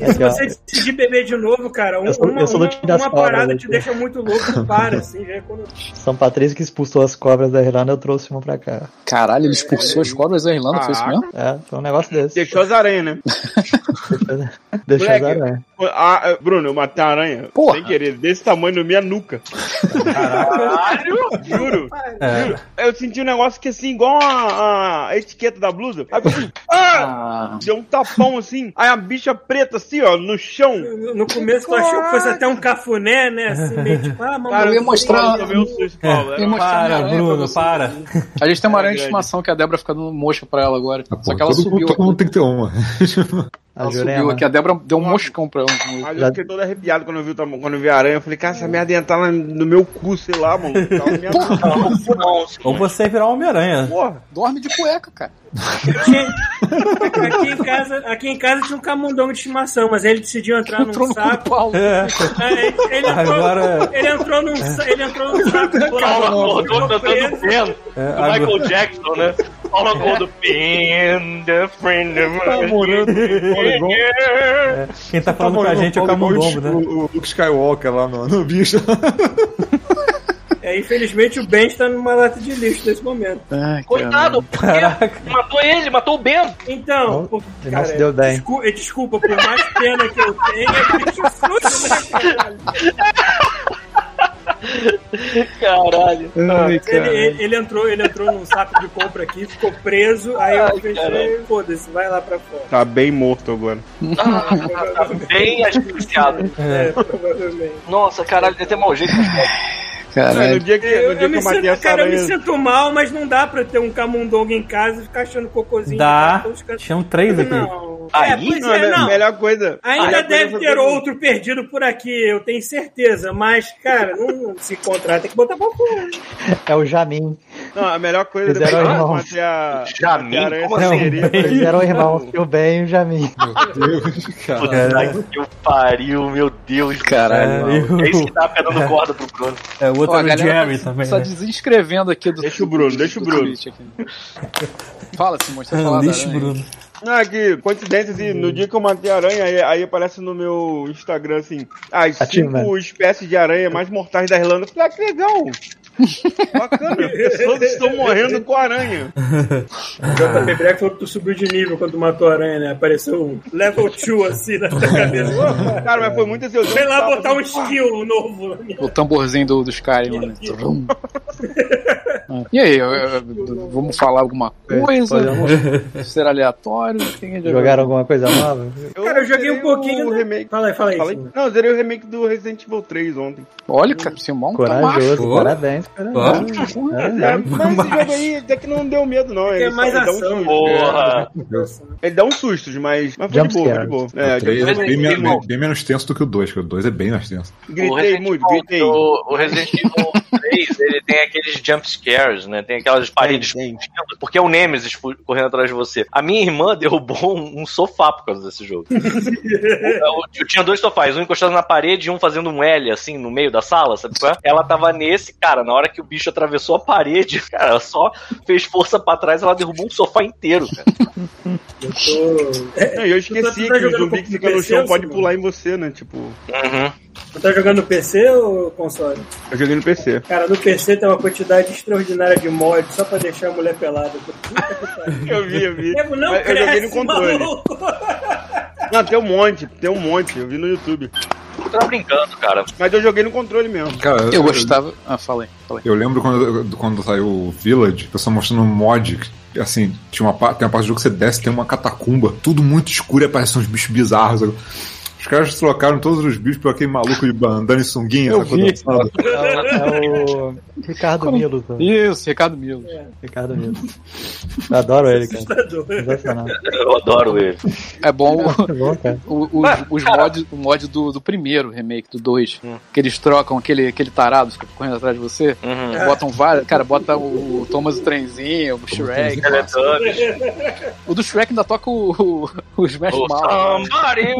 E se você decidir beber de novo, cara, um- Eu sou- uma, eu sou do uma, uma parada aqui. te deixa muito louco, para, assim, já é quando. São Patrício que expulsou as cobras da Irlanda, eu trouxe uma pra cá. Caralho, ele expulsou as cobras da Irlanda, foi isso mesmo? É, foi um negócio desse. Deixou as aranhas, né? Deixou as Moleque. aranhas. Ah, ah, Bruno, eu matei uma aranha Porra. sem querer, desse tamanho na minha nuca. Caralho! Juro. É. Juro. Eu senti um negócio que assim, igual a, a etiqueta da blusa. Aí falei, ah! Ah, Deu um tapão assim. Aí a bicha preta assim, ó, no chão. No no começo tu achou que fosse até um cafuné, né? Assim, meio tipo, ah, mamãe. Cara, eu ia mostrar- Eu um susto, Paulo. Eu Para, Bruno, para. a gente tem uma aranha de grande. estimação que a Débora fica dando mocha pra ela agora. Ah, Só pô, que ela todo, subiu. todo mundo tem que ter uma. A Ela subiu Jurema. aqui. A Débora deu um moscão pra ela. Mas eu fiquei todo arrepiado quando eu vi, o quando eu vi a aranha. Eu falei, cara, essa merda ia entrar no meu cu, sei lá, mano. Ou você virar Homem-Aranha. Porra. Dorme de cueca, cara. Tinha- aqui, em casa, aqui em casa tinha um camundongo de estimação, mas ele decidiu entrar num saco. Paulo. É. É, ele, ele entrou, Agora- ele entrou num sa- ele entrou num saco Paulo acordou cantando. Ben É, do agora- Michael Jackson, né? Paulo acordou Ben, the friend of É, Quem tá falando com a gente é o Camundongo, né? O, o Luke Skywalker lá no, no bicho. É, infelizmente o Ben está numa lata de lixo nesse momento. Ai, Coitado, por quê? Matou ele, matou o Ben. Então, pô, não se deu bem. descu- desculpa, por mais pena que eu tenha, é bicho sujo, né, caralho? Ai, Ele, ele, ele entrou, ele entrou num saco de compra aqui, ficou preso, aí eu caralho. foda-se, vai lá pra fora. Tá bem morto agora. Tá bem asfixiado. É, provavelmente. Nossa, caralho, tem até mau jeito. É, Caralho. no dia que, Eu, dia eu que me eu matei sinto, essa cara, eu me aranha. sinto mal, mas não dá pra ter um camundongo em casa e ficar achando cocôzinho. Dá. Então, os caras- Tinham três aqui. Não. Aí? é, pois Não, é, né, não. melhor coisa. Ainda melhor deve coisa ter outro perdido por aqui, eu tenho certeza. Mas, cara, não, se encontrar, tem que botar pra fora. É o Jamin. Não, a melhor coisa Fizeram depois eu irmãos. matei a. Jamin? aranha Como assim? Eles eram irmãos, o Ben e o Jamin. Deus, cara. Puta que o pariu, meu Deus. Caralho. É, É isso que tá pegando corda pro Bruno. É, o outro Ó, era o galera Jerry tá também. só Né? desinscrevendo aqui do. Deixa o Bruno, deixa o Bruno. Fala, Simão, você É, fala da lixo, aranha. Bruno. Ah, que coincidência, assim, no dia que eu matei a aranha, aí, aí aparece no meu Instagram, assim, as Achievement. cinco espécies de aranha mais mortais da Irlanda. Eu falei, ah, que legal! Bacana, pessoas estão morrendo com aranha. O JP Breck falou que tu subiu de nível quando tu matou a aranha, né? Apareceu um level 2 assim na tua cabeça. Cara, mas foi muito assim, eu Vem lá botar um skill novo. O tamborzinho do, do Skyrim, né? Trum. Ah, E aí, eu- eu- vamos falar alguma coisa? Podemos- Ser aleatório? É Jogaram alguma coisa nova? Cara, eu joguei um pouquinho. O né? remake. Fala aí, fala aí. Falei? Não, eu zerei o remake do Resident Evil 3 ontem. Olha, cara, Simão tá Corajoso, macho. Ô. parabéns, parabéns. É, É, é. mas esse jogo aí até que não deu medo, não. Tem Ele, só- mais ele dá um ação, susto. Porra. Ele dá uns sustos, mas, mas foi Jump de boa, foi scare. de boa. É, o 3 é eu bem, Evil. bem menos tenso do que o 2, que o 2 é bem mais tenso. Gritei muito, gritei. O, o Resident Evil 3, ele tem aqueles jump scares, né? Tem aquelas paredes Tem, tem. fugindo, porque é o Nemesis correndo atrás de você. A minha irmã derrubou um, um sofá por causa desse jogo. eu, eu tinha dois sofás, um encostado na parede e um fazendo um L, assim, no meio da sala, sabe qual é? Ela tava nesse, cara, na hora que o bicho atravessou a parede, cara, ela só fez força pra trás, ela derrubou um sofá inteiro, cara. Eu tô. Não, e eu esqueci tá que o zumbi que fica no chão pode Simão? pular em você, né? Tipo, Uhum. Tu tá jogando no PC ou console? eu joguei no PC. Cara, no PC tem uma quantidade extraordinária de mods só pra deixar a mulher pelada. Eu vi, eu vi. Não Mas eu joguei no cresce, controle. maluco. Não, tem um monte, tem um monte. Eu vi no YouTube. Eu tava brincando, cara. Mas eu joguei no controle mesmo. Cara, Eu gostava. Ah, falei, falei. Eu lembro quando, quando saiu o Village, o pessoal mostrando um mod. Assim, tinha uma, tem uma parte do jogo que você desce tem uma catacumba, tudo muito escuro e aparecem uns bichos bizarros. Os caras trocaram todos os bichos por aquele maluco de bandana e sunguinha, Eu sacou? vi. Dançando. É o Ricardo Milo. tá? Isso, Ricardo Milo. Ricardo Milo. Eu adoro ele, cara. Sensacional. Eu adoro ele. É bom É bom, cara. o- o- os, os mods, o mod do, do primeiro remake, do 2, que eles trocam aquele, aquele tarado que fica correndo atrás de você. Uhum. Botam vários. Cara, bota o, o Thomas o Trenzinho, o Shrek. Teletubbies. O do Shrek ainda toca o, o, o Smash Oh, Mouth. somebody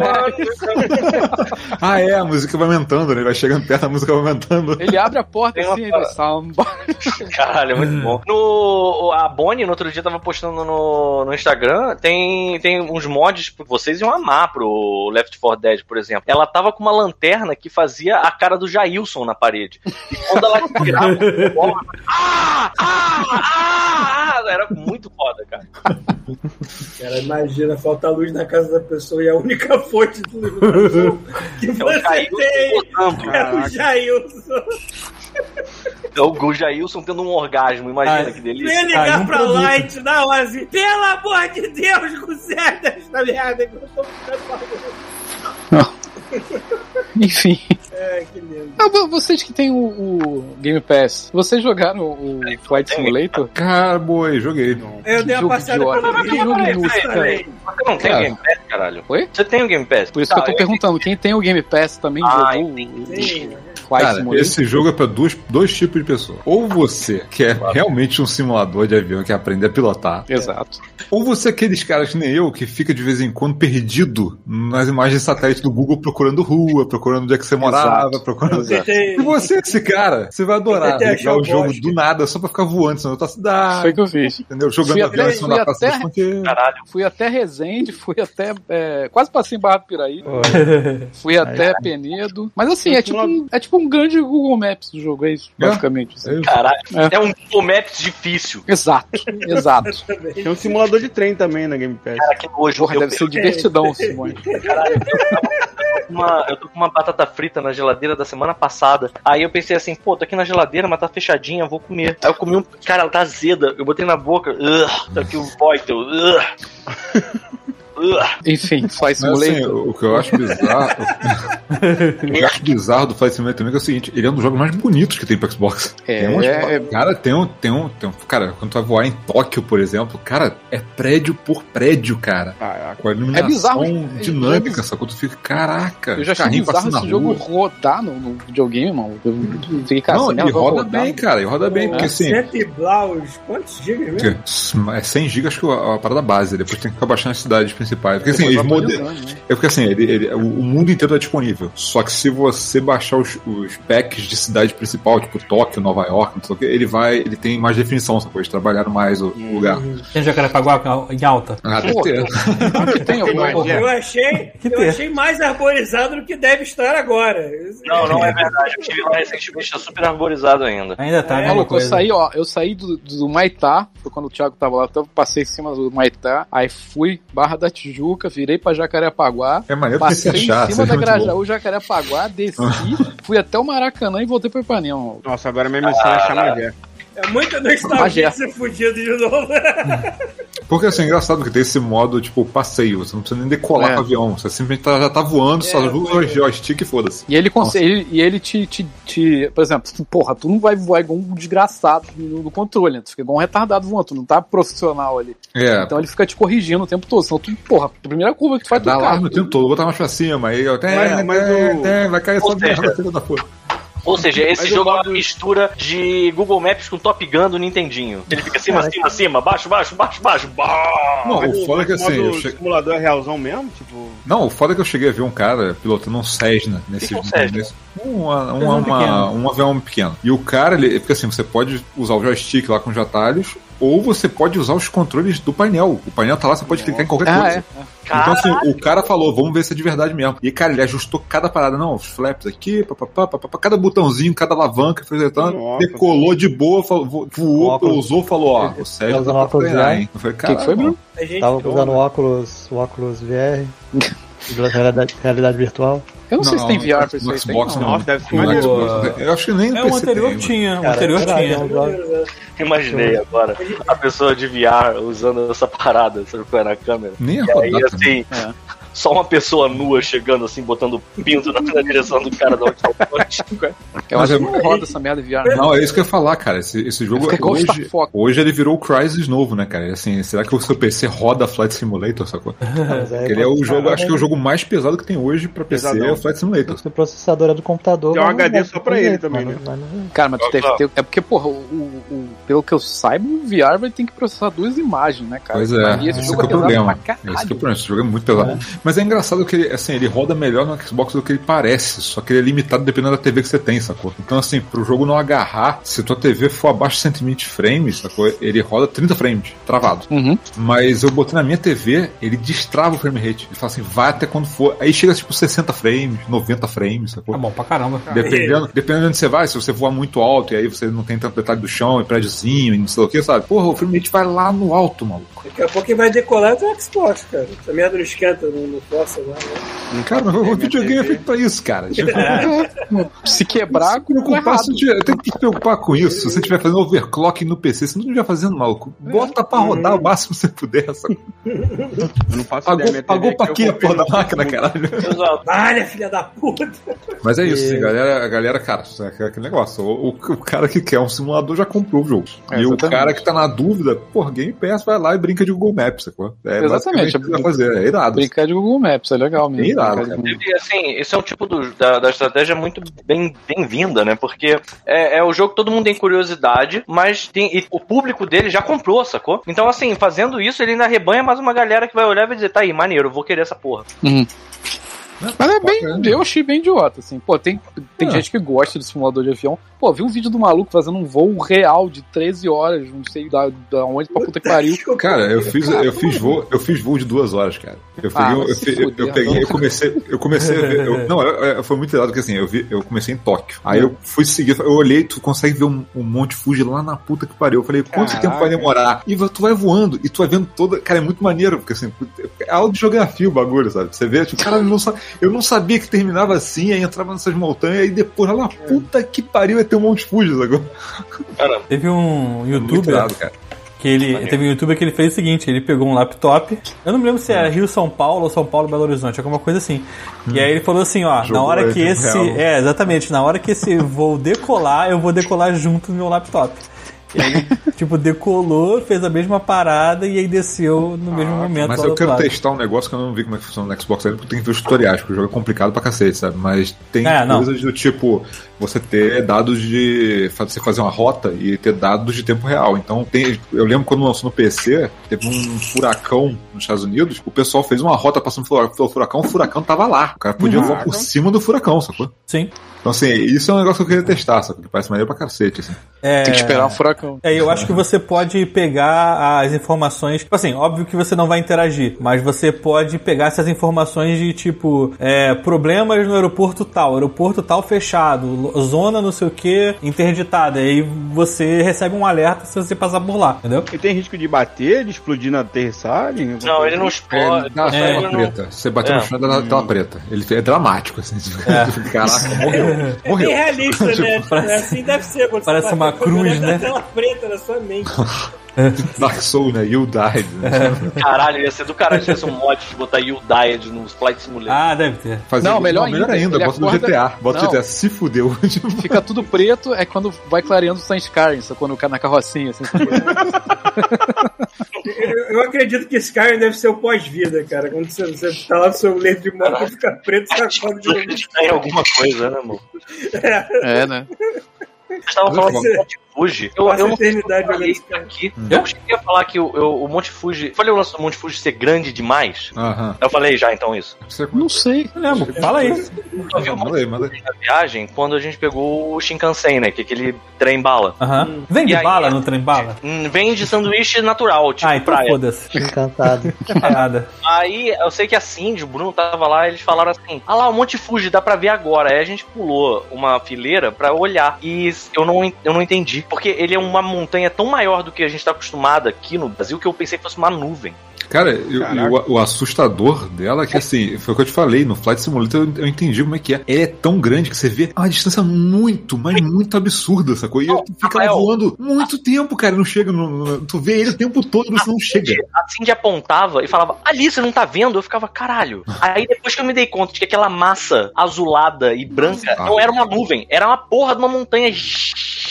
Ah, é, a música vai aumentando, né? Vai chegando perto, a música vai aumentando. Ele abre a porta Tem uma assim, ele parada. samba. Caralho, é muito bom. No, a Bonnie, no outro dia, tava postando no, no Instagram, tem, tem uns mods que vocês iam amar pro Left 4 Dead, por exemplo. Ela tava com uma lanterna que fazia a cara do Jailson na parede. E quando ela tirava o ah, ah, ah, ah, era muito foda, cara. Cara, imagina, falta luz na casa da pessoa e a única fonte do que É o você tem é o Jailson. É o Jailson tendo um orgasmo, imagina Ah, que Vem delícia. ligar Ah, pra produto. Light na hora assim, pelo amor de Deus, conserta esta merda que eu tô ficando maluco. Enfim. É, que lindo. Ah, vo- vocês que tem o, o Game Pass, vocês jogaram o Flight Simulator? Cara, boi, joguei. Eu dei uma inútil, Peraí, peraí. Você não tem o. Game Pass, caralho? Oi? Você tem o Game Pass? Por isso que eu tô Tá, perguntando, quem tem o Game Pass também Ah, jogou Sim. Flight Cara, Simulator? esse jogo é pra dois, dois tipos de pessoas. Ou você quer realmente um simulador de avião que aprender a pilotar, Exato. ou você é aqueles caras que nem eu que fica de vez em quando perdido nas imagens de satélite do Google procurando rua, procurando onde é que você morava, Exato. procurando. Exato. Tem- E você, esse cara, você vai adorar ligar o jogo do nada só pra ficar voando, senão outra cidade, Foi que eu fiz. entendeu? Jogando Fui avião até- em cima da praça até-. Caralho. Fui até Resende, fui até. é, quase passei em Barra do Piraí. Pô, Fui até Penedo. Mas assim, é tipo, um, é tipo um grande Google Maps do jogo, é isso, É. basicamente. assim. É isso. Caralho. É. É um Google Maps difícil. Exato, exato. Tem um simulador de trem também na Game Pass. Cara, que nojo. Porra, Eu- deve ser divertidão, Simone. com uma, eu tô com uma batata frita na geladeira da semana passada. Aí eu pensei assim, pô, tô aqui na geladeira, mas tá fechadinha, vou comer. Aí eu comi um. Cara, ela tá azeda. Eu botei na boca. Ugh, tá aqui o Voitel. Ugh. Enfim, Flight Mas, assim, Simulator. o que eu acho bizarro. o que eu acho bizarro do Flight Simulator também é o seguinte: ele é um dos jogos mais bonitos que tem pro Xbox. É, Tem umas- é- cara, tem um, tem, um, tem um. Cara, quando tu vai voar em Tóquio, por exemplo, cara, é prédio por prédio, cara. Caraca. Com a iluminação bizarro, é- dinâmica, é sacou? Tu fica, caraca, Eu já achei bizarro esse jogo rodar no, no videogame, mano. Eu fiquei, cara, Não, merda vai roda rodar. bem, cara, ele roda bem, porque assim. Cento e blaus, quantos gigas mesmo? É 100 GB, acho que é a parada base. Depois tem que ficar baixando as cidades principais. Porque assim, Depois eles né? É porque assim, ele, ele- o, mundo inteiro tá disponível. Só que se você baixar os, os packs de cidade principal, tipo Tóquio, Nova York, não sei o que, ele vai. Ele tem mais definição, sacou? Eles trabalharam mais o o lugar. Tem Jacarepaguá em alta? Ah, Pô, tem alguma Imagina. coisa. Eu achei, eu achei mais arborizado do que deve estar agora. Não, não é verdade. Eu estive lá recentemente, tá super arborizado ainda. Ainda tá, né? Maluco, eu saí, ó, eu saí do, do Maitá, foi quando o Thiago tava lá, então eu passei em cima do Maitá, aí fui, Barra da Tijuca, virei pra Jacarepaguá, É maneiro se passei em achar. cima isso da é. Grajaú, Jacarepaguá, desci, fui até o Maracanã e voltei pro Ipanema. Nossa, agora minha missão é achar Magé. É muita nostalgia ser fudido de novo. Porque assim, é engraçado que tem esse modo, tipo, passeio. Você não precisa nem decolar É. com o avião. Você simplesmente tá- já tá voando, só É, usa foi. o joystick e foda-se. E ele consegue, e ele te, te, te- por exemplo, tu- porra, tu não vai voar igual um desgraçado no, no controle, né? tu fica igual um retardado voando, tu não tá profissional ali. É. Então ele fica te corrigindo o tempo todo, senão tu, porra, a primeira curva que tu faz, tu Dá cai. alarme o tempo todo, vou botar mais pra cima, aí eu até, Mas- vai cair essa seja, da puta. Ou seja, esse Mas jogo é uma mistura de Google Maps com Top Gun do Nintendinho. Ele fica cima, cima, cima, baixo, baixo, baixo, baixo. Não, Mas o foda é que assim, eu che- simulador é realzão mesmo? Tipo. Não, o foda é que eu cheguei a ver um cara pilotando um Cessna nesse que é um Cessna? nesse- um, uma- Avião uma- pequeno. um avião pequeno. E o cara, ele, porque assim, você pode usar o joystick lá com os atalhos, ou você pode usar os controles do painel. O painel tá lá, você pode clicar em qualquer Ah, coisa. é. Então, assim, o cara falou, vamos ver se é de verdade mesmo. E, cara, ele ajustou cada parada, não, os flaps aqui, papapá, papapá, cada botãozinho, cada alavanca, fez tanto, Nossa. decolou de boa, falou, voou, Óculos. pousou, falou, ó, o Sérgio tá pra óculos treinar, VR. hein? Eu falei, O que, que foi, "Caralho, Bruno? A gente Tava usando o óculos, o óculos VR, de realidade, realidade virtual. Eu não, sei se tem VR pra isso aí. Xbox não. não. Nossa, deve ser Eu acho que nem É, o anterior tem, tinha, o anterior tinha. Imaginei agora a pessoa de VR usando essa parada, sabe na câmera? Nem a E aí, rodada. assim, É. só uma pessoa nua chegando assim, botando pinto na, na direção do cara da tá pote. Eu Mas acho é- que não roda essa merda VR. Não, é isso que eu ia falar, cara. Esse, esse jogo igual hoje, hoje ele virou o Crysis novo, né, cara? Assim, será que o seu PC roda Flight Simulator, sacou? Mas aí Ele é o jogo, acho que é o jogo mais pesado que tem hoje pra PC, Pesadão. é o Flight Simulator. O processador é do computador. Tem um HD só pra ele também, né? Cara, mas tu deve ter. É porque, porra, o, pelo que eu saiba, o VR vai ter que processar duas imagens, né, cara? Pois é, E esse esse jogo é o é pesado problema. Esse que é o problema, esse jogo é muito pesado. Mas é engraçado que ele, assim, ele roda melhor no Xbox do que ele parece, só que ele é limitado dependendo da TV que você tem, sacou? Então, assim, pro jogo não agarrar, se tua TV for abaixo de 120 frames, sacou? Ele roda 30 frames, travado. Uhum. Mas eu botei na minha TV, ele destrava o frame rate. Ele fala assim, vai até quando for. Aí chega tipo 60 frames, 90 frames, sacou? Tá bom pra caramba. Dependendo, dependendo de onde você vai, se você voar muito alto e aí você não tem tanto detalhe do chão e prédiozinho e não sei o que, sabe? Porra, o frame rate vai lá no alto, maluco. Daqui a pouco quem vai decolar é o Xbox, cara. Essa merda não esquenta, não, não força lá, né? Cara, o videogame é feito pra isso, cara. Tipo, Se quebrar, se preocupar, errado. se tiver- tem que se preocupar com isso. Se você estiver fazendo overclock no PC, se não estiver fazendo, maluco, bota pra rodar o máximo que você puder. sabe? Eu não faço Pagou, ideia. pagou TV pra quê a porra da no máquina, caralho? Valha, filha da puta! Mas é isso, assim, galera, a galera, cara, é aquele negócio. O, o- o cara que quer um simulador já comprou o jogo. É, e o exatamente. cara que tá na dúvida, porra, Game Pass vai lá e brinca de Google Maps, sacou? É Exatamente. basicamente o vai fazer. É irado. Brincar de Google Maps, é legal mesmo. Irado. Google- E assim, esse é um tipo do- da, da estratégia muito bem- bem-vinda, né? Porque é, é o jogo que todo mundo tem curiosidade, mas tem, e o público dele já comprou, sacou? Então, assim, fazendo isso, ele ainda rebanha mais uma galera que vai olhar e vai dizer, tá aí, maneiro, eu vou querer essa porra. Uhum. Mas é bem. Eu achei bem idiota, assim. Pô, tem, tem Ah. gente que gosta de simulador de avião. Pô, vi um vídeo do maluco fazendo um voo real de 13 horas, não sei da, da onde pra puta que pariu. Cara, eu fiz, eu fiz voo, eu fiz voo de duas horas, cara. Eu peguei, Ah, eu, vai eu, eu- peguei, eu comecei, eu comecei a ver. eu- não, eu- eu- foi muito irado porque assim, eu vi, eu comecei em Tóquio. Aí eu fui seguir, eu olhei, tu consegue ver um, um monte Fuji lá na puta que pariu. Eu falei, quanto Caraca. tempo vai demorar? E tu vai voando, e tu vai vendo toda. Cara, é muito maneiro, porque assim, é aula de geografia o bagulho, sabe? Você vê, tipo, cara, ele não sabe. Eu não sabia que terminava assim, aí entrava nessas montanhas, e depois lá, puta que pariu, ia ter um Monte Fuji agora. Teve um youtuber irado, que ele. Teve um youtuber que ele fez o seguinte: ele pegou um laptop. Eu não me lembro se era Rio São Paulo ou São Paulo Belo Horizonte, alguma coisa assim. E aí ele falou assim: ó, na Jogou hora em que esse. real. É, exatamente, na hora que esse voo decolar, eu vou decolar junto no meu laptop. E aí, ele, tipo, decolou, fez a mesma parada e aí desceu no mesmo momento. Ah, Mas eu quero lado. testar um negócio que eu não vi como é que funciona no Xbox ainda, porque tem que ver os tutoriais, porque o jogo é complicado pra cacete, sabe? Mas tem É, não. coisas do tipo você ter dados de. você fazer uma rota e ter dados de tempo real. Então, tem, eu lembro quando lançou no PC, teve um furacão nos Estados Unidos, o pessoal fez uma rota passando pelo pelo furacão, o furacão tava lá. O cara podia voar por cima do furacão, sacou? Sim. Então, assim, isso é um negócio que eu queria testar, sabe? Que parece maneiro pra cacete, assim. É... Tem que esperar um furacão. É, eu acho que você pode pegar as informações. Tipo assim, óbvio que você não vai interagir, mas você pode pegar essas informações de tipo é, problemas no aeroporto tal, aeroporto tal fechado, zona não sei o que interditada. E aí você recebe um alerta se você passar por lá, entendeu? E tem risco de bater, de explodir na aterrissagem? Não, ele não É, explode. dá É, tela ele não- preta. Você bateu É. no chão dá tela preta. Ele é dramático, assim. Caraca, morreu. É Morreu. bem realista, né? parece- assim deve ser. Quando parece uma cruz, né? tela preta na sua mente. Dark Soul, né? You died. Né? Caralho, ia ser do caralho se tivesse um mod de botar You Died no Flight Simulator. Ah, deve ter. Fazer- Não, melhor melhor ainda, Bota no acorda- GTA. Bota no Não. GTA. Se fudeu. Fica tudo preto, é quando vai clareando o Skyrim, só quando na carrocinha, assim. Eu, eu acredito que Skyrim deve ser o pós-vida, cara. Quando você, você tá lá no seu leito de morte, fica preto, você acorda de novo. alguma coisa, né, amor? É, né? Vocês estavam falando do Monte Fuji. Eu, eu não sei se eu falei isso aqui. Eu cheguei a falar que o, eu- o Monte Fuji. Falei o lance do Monte Fuji ser grande demais. Aham. Eu falei já então isso. Você Não sei. Lembro. Fala aí. Eu vi o Monte manda. Fuji na viagem quando a gente pegou o Shinkansen, né? Que é aquele trem bala. Aham. Vende E aí- bala no trem bala? Hum, Vem de sanduíche natural, tipo Ah, então praia. foda-se. Encantado. É nada. Aí eu sei que a Cindy, o Bruno tava lá, eles falaram assim: Ah lá, o Monte Fuji, dá pra ver agora. Aí a gente pulou uma fileira pra olhar. E eu não, eu não entendi. Porque ele é uma montanha tão maior do que a gente tá acostumado aqui no Brasil que eu pensei que fosse uma nuvem. Cara, eu- o, o assustador dela é que, assim, foi o que eu te falei, no Flight Simulator eu, eu entendi como é que é. Ele é tão grande que você vê uma distância muito, mas muito absurda, sacou? E Não, fica Rafael. voando muito tempo, cara, não chega, no, no- tu vê ele o tempo todo e você não chega. A Cindy apontava e falava, ali, você não tá vendo? Eu ficava, caralho. Aí depois que eu me dei conta de que aquela massa azulada e branca Ah. não era uma nuvem, era uma porra de uma montanha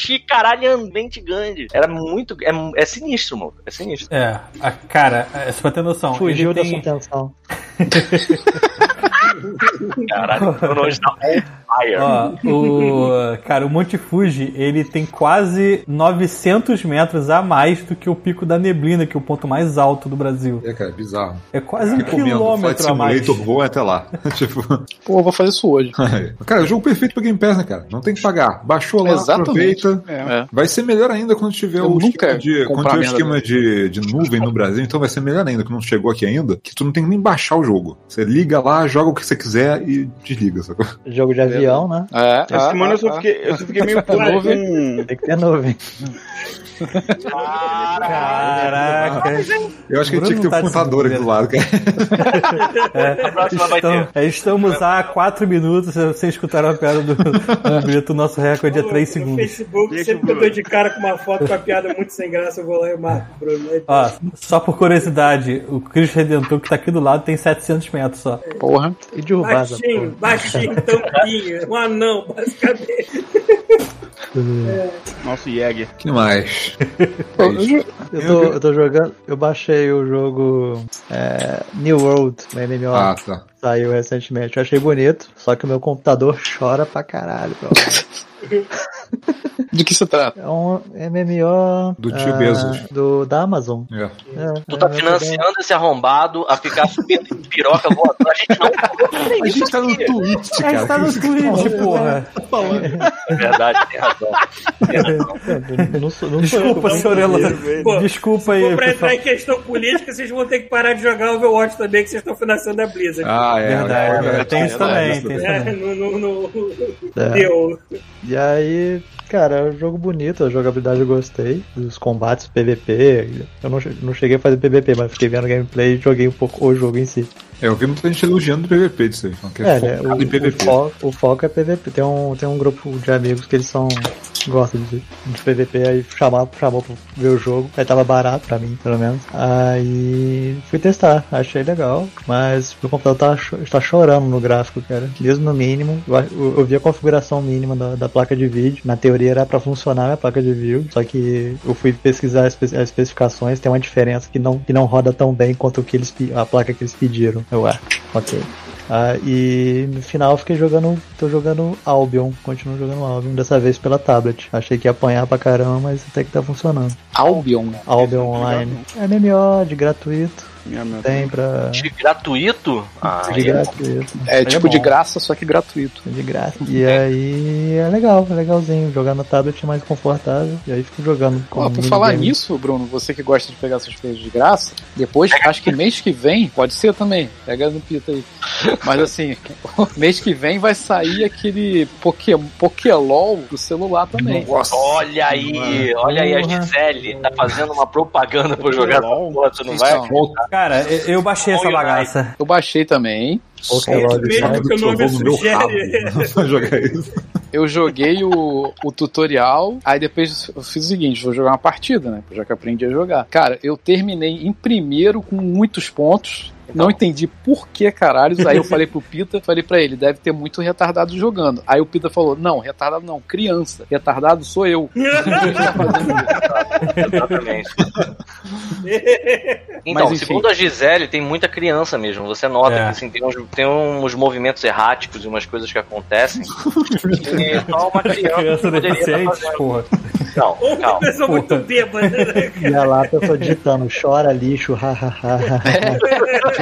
chicaralhamente grande. Era muito. É, é sinistro, mano. É sinistro. É, a, cara, é, só pra ter noção. Fugiu da tem- sua atenção. Caralho. Ó, o, cara, o Monte Fuji, ele tem quase 900 metros a mais do que o Pico da Neblina, que é o ponto mais alto do Brasil. É, cara, é bizarro. É quase um quilômetro a mais. Voa até lá. tipo, Pô, eu vou fazer isso hoje. cara, é o jogo perfeito pra Game Pass, né, cara? Não tem que pagar. Baixou lá, Exatamente. aproveita. É. Vai ser melhor ainda quando tiver Eu o esquema, de, quando tiver esquema de, de nuvem no Brasil, então vai ser melhor ainda, que não chegou aqui ainda, que tu não tem que nem baixar o jogo. Você liga lá, joga o que você quiser e desliga, sacou? Jogo de avião, né? É, Essa ah, semana ah, eu só fiquei, eu só fiquei meio puto com. Tem que ter nuvem. Caraca. Eu acho que tinha que ter um tá contador aqui do lado, cara. É, estamos há 4 minutos. Vocês escutaram a piada do, do Brito. O nosso recorde é 3 No segundos. Facebook, Deixa sempre que eu tô de cara com uma foto com a piada muito sem graça, eu vou lá e marco o Bruno. Aí, Ó, só por curiosidade, o Cristo Redentor que tá aqui do lado tem 700 metros só. Porra. E derrubar essa Baixinho, baixinho, tampinha, um anão, basicamente. Nosso Jäger. que mais? Pô, eu Eu tô, eu tô jogando. Eu baixei o jogo é, New World, o MMO. Ah, tá. Saiu recentemente. Eu achei bonito, só que o meu computador chora pra caralho. pelo menos. De que se trata? É um MMO. Do tio ah, Bezos. Do, da Amazon. É. É, Tu tá é, financiando esse arrombado a ficar subindo em piroca voadora. A gente não falou A gente tá no. Twitch, A cara. gente tá no Twitch, porra. É verdade, tem razão. Eu não sou, não sou Desculpa, que- senhor Elan. Pô, Desculpa Se aí, for pra entrar em questão política, vocês vão ter que parar de jogar Overwatch também, que vocês estão financiando a Blizzard. Ah, é. Verdade, é, é, tem isso também, tem isso É, também. no, no, no, É. Deu. E aí, cara, é um jogo bonito, a jogabilidade eu gostei, dos combates PVP. Eu não, não cheguei a fazer PVP, mas fiquei vendo gameplay e joguei um pouco o jogo em si. É, eu vi muita gente elogiando o PVP disso aí. Que é, É, né, focado o, em PVP. O, foco, o foco é PVP. Tem um, tem um grupo de amigos que eles são. gostam de, de PVP, aí chamar, chamou pra ver o jogo. Aí tava barato pra mim, pelo menos. Aí fui testar, achei legal. Mas meu computador tá, tá chorando no gráfico, cara. Mesmo no mínimo. Eu, eu, vi a configuração mínima da, da placa de vídeo. Na teoria era pra funcionar a placa de vídeo. Só que eu fui pesquisar as, espe- as especificações, tem uma diferença que não, que não roda tão bem quanto o que eles, a placa que eles pediram. Eu, ok. Ah, e no final eu fiquei jogando. tô jogando Albion, continuo jogando Albion, dessa vez pela tablet. Achei que ia apanhar pra caramba, mas até que tá funcionando. Albion. Albion Online. É MMO de gratuito. Tem pra. De gratuito? Ah, De gratuito. É tipo de graça, só que gratuito. De graça. E aí é legal, é legalzinho. Jogar na tablet é mais confortável. E aí fico jogando com Pô, por falar nisso, Bruno, você que gosta de pegar essas coisas de graça, depois, acho que mês que vem, pode ser também, pega no pita aí. Mas assim, mês que vem vai sair aquele Poké, Pokélol do celular também. Olha aí, olha aí a Gisele, tá fazendo uma propaganda pra jogar essa porra, não vai? Então, Cara, eu, eu baixei essa bagaça. eu baixei também. Pokémon de Mesmo que o nome sugere. jogar isso. Eu joguei o, o tutorial, aí depois eu fiz o seguinte, vou jogar uma partida, né? Já que aprendi a jogar. Cara, eu terminei em primeiro com muitos pontos. Não entendi por que caralhos. Aí eu falei pro Pita, falei pra ele, deve ter muito retardado jogando. Aí o Pita falou: Não, retardado não, criança. Retardado sou eu. Tá? Exatamente. Então, Mas, segundo a Gisele, tem muita criança mesmo. Você nota É. que assim, tem, uns, tem uns movimentos erráticos e umas coisas que acontecem. e só uma criança, Criança deficiente, fazendo. porra. Não, Ou uma calma. pessoa muito bêbada, né? E a lá a pessoa digitando, chora lixo, hahaha.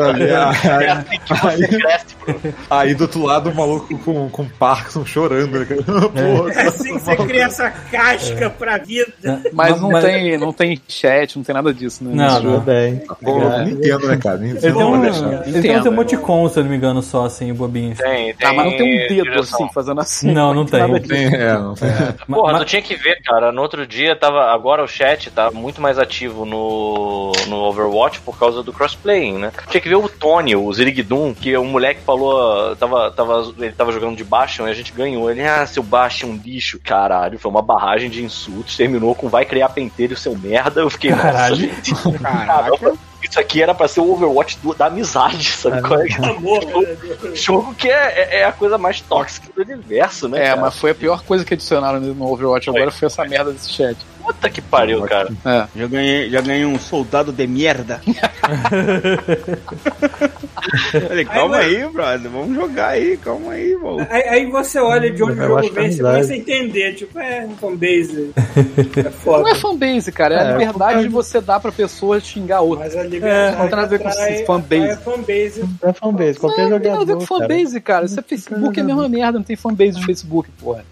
Sabe? É Aí, assim que você cresce, bro. aí do outro lado o maluco com, com Parkinson chorando. Né? Porra, É assim que você cria essa casca pra vida. Mas não, Tem, não tem chat, não tem nada disso, né? Não, não. Pô, eu Nintendo, né, cara? Ele tem, Não um, ele tem uns Entendo, emoticons, se eu não me engano, só assim, bobinhos. Tem, tem. Ah, mas não tem um dedo direção. assim, fazendo assim. Não, não tem. tem, é, não tem. Porra, Ma- tu tinha que ver, cara. No outro dia tava. Agora o chat tá muito mais ativo no, no Overwatch por causa do crossplaying, né? Tinha que ver o Tony, o Zirigdum, que o moleque falou. Tava, tava, ele tava jogando de Bastion e a gente ganhou. Ele, ah, seu Bastion é um lixo. Caralho, foi uma barragem de insultos. Terminou com vai criar pentelho, seu merda. Eu fiquei, nossa, Caralho. gente. Caramba, isso aqui era pra ser o Overwatch do- da amizade, sabe? Qual é? Amor, né? Jogo que é, é- é a coisa mais tóxica do universo, né? É, cara? mas foi a pior coisa que adicionaram no Overwatch agora foi essa merda desse chat. Puta que pariu, cara. É. Já ganhei, já ganhei um soldado de merda. Falei, calma aí, brother. Vamos jogar aí, calma aí, mano. Aí, aí você olha de onde o jogo é vem, você começa a entender. Tipo, é um fanbase. É foda. Não é fanbase, cara. É, a É, liberdade de você dar pra pessoa xingar outra. Mas a liberdade não tem nada a ver com atrai- fanbase. atrai fanbase. É fanbase, qualquer Não, não tem jogador. nada a ver com fanbase, cara. Isso é Facebook, é a mesma merda. Não tem fanbase no Facebook, porra.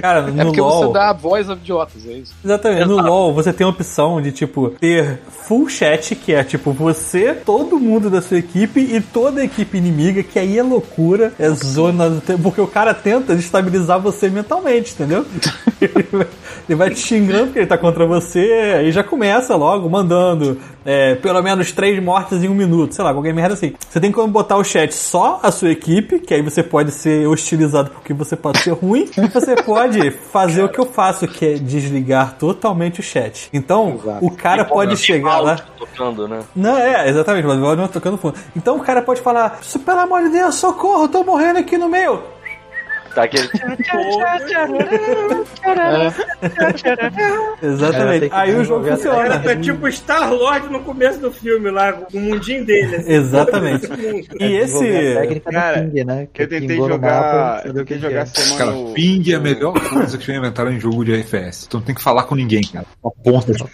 Cara, É porque LoL... você dá a voz aos idiotas, é isso. Exatamente. No LoL você tem a opção de, tipo, ter full chat, que é, tipo, você, todo mundo da sua equipe e toda a equipe inimiga, que aí é loucura, é zona... do tempo, Porque o cara tenta destabilizar você mentalmente, entendeu? ele, vai, ele vai te xingando porque ele tá contra você, aí já começa logo mandando é, pelo menos três mortes em um minuto, sei lá, qualquer merda assim. Você tem como botar o chat só a sua equipe, que aí você pode ser hostilizado porque você pode ser ruim, e você pode fazer o que eu faço, que é desligar totalmente o chat. Então, o cara E, pô, pode chegar lá. Tocando, né? Não, é, exatamente, mas o áudio não tocando fundo. Então o cara pode falar, "Isso, pelo amor de Deus, socorro, eu tô morrendo aqui no meio. Tá aquele. É, Exatamente. que Aí o jogo desenvolver O cara funciona. tá tipo Star-Lord no começo do filme lá, com o mundinho dele. Assim, Exatamente. E esse. Cara, do ping, né? Que Eu tentei jogar. mapa, Eu tentei que jogar que é. essa semana. Cara, o- ping é a melhor coisa que já inventaram em jogo de FPS. Tu não tem que falar com ninguém, cara. Uma ponta de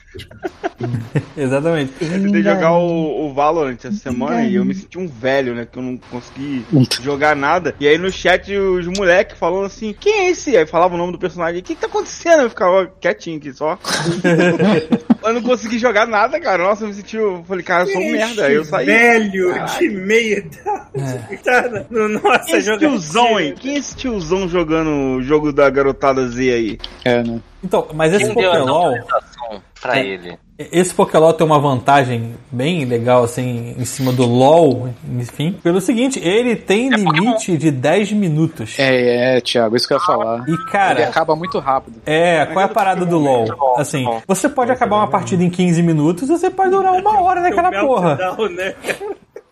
Exatamente. Eu tentei jogar o, o Valorant essa semana e eu me senti um velho, né? Que eu não consegui jogar nada. E aí no chat os moleques falando assim, quem é esse? Aí falava o nome do personagem, o que, que tá acontecendo? Eu ficava quietinho aqui só. eu não consegui jogar nada, cara. Nossa, eu me senti. Eu falei, cara, eu sou um merda. Aí eu saí. Velho de meia idade. Tá no nossa Quem é jogatina. tiozão, hein? Quem é esse tiozão jogando o jogo da garotada Z aí? É, né? Então, mas esse Quem deu a Pokélol. autorização pra É. ele? Esse Pokélol tem uma vantagem bem legal, assim, em cima do LoL, enfim. Pelo seguinte, ele tem limite de 10 minutos. É, é, Thiago, isso que eu ia falar. E, Ele cara, acaba muito rápido. é, qual é a parada do LoL? Assim, você pode acabar uma partida em 15 minutos, você pode durar uma hora naquela porra.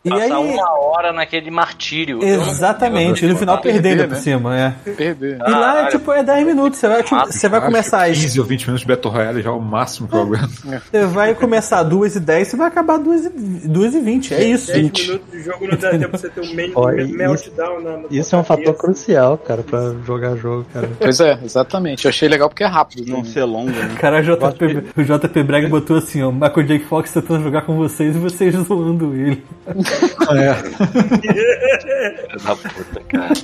E Passar aí, uma hora naquele martírio. Exatamente, e no final Perder, perdendo né? por cima, é. Perder. E lá, Caralho. tipo, é 10 minutos. Você vai, tipo, você vai começar às 15 ou 20 minutos de Battle Royale já é o máximo que eu aguento. Você vai começar 2 e 10, você vai acabar 2 e, 2 e 20. É isso. 10 minutos de jogo não dá tempo pra você ter um main- Olha, isso- meltdown na, na Isso é um fator crucial, cara, pra jogar jogo, cara. Pois é, exatamente. Eu achei legal porque é rápido. Não Né? ser longo, né? Cara, o JP, o JP Bragg botou assim, ó, Michael J. Fox tentando jogar com vocês e vocês zoando ele. Filho da puta, cara.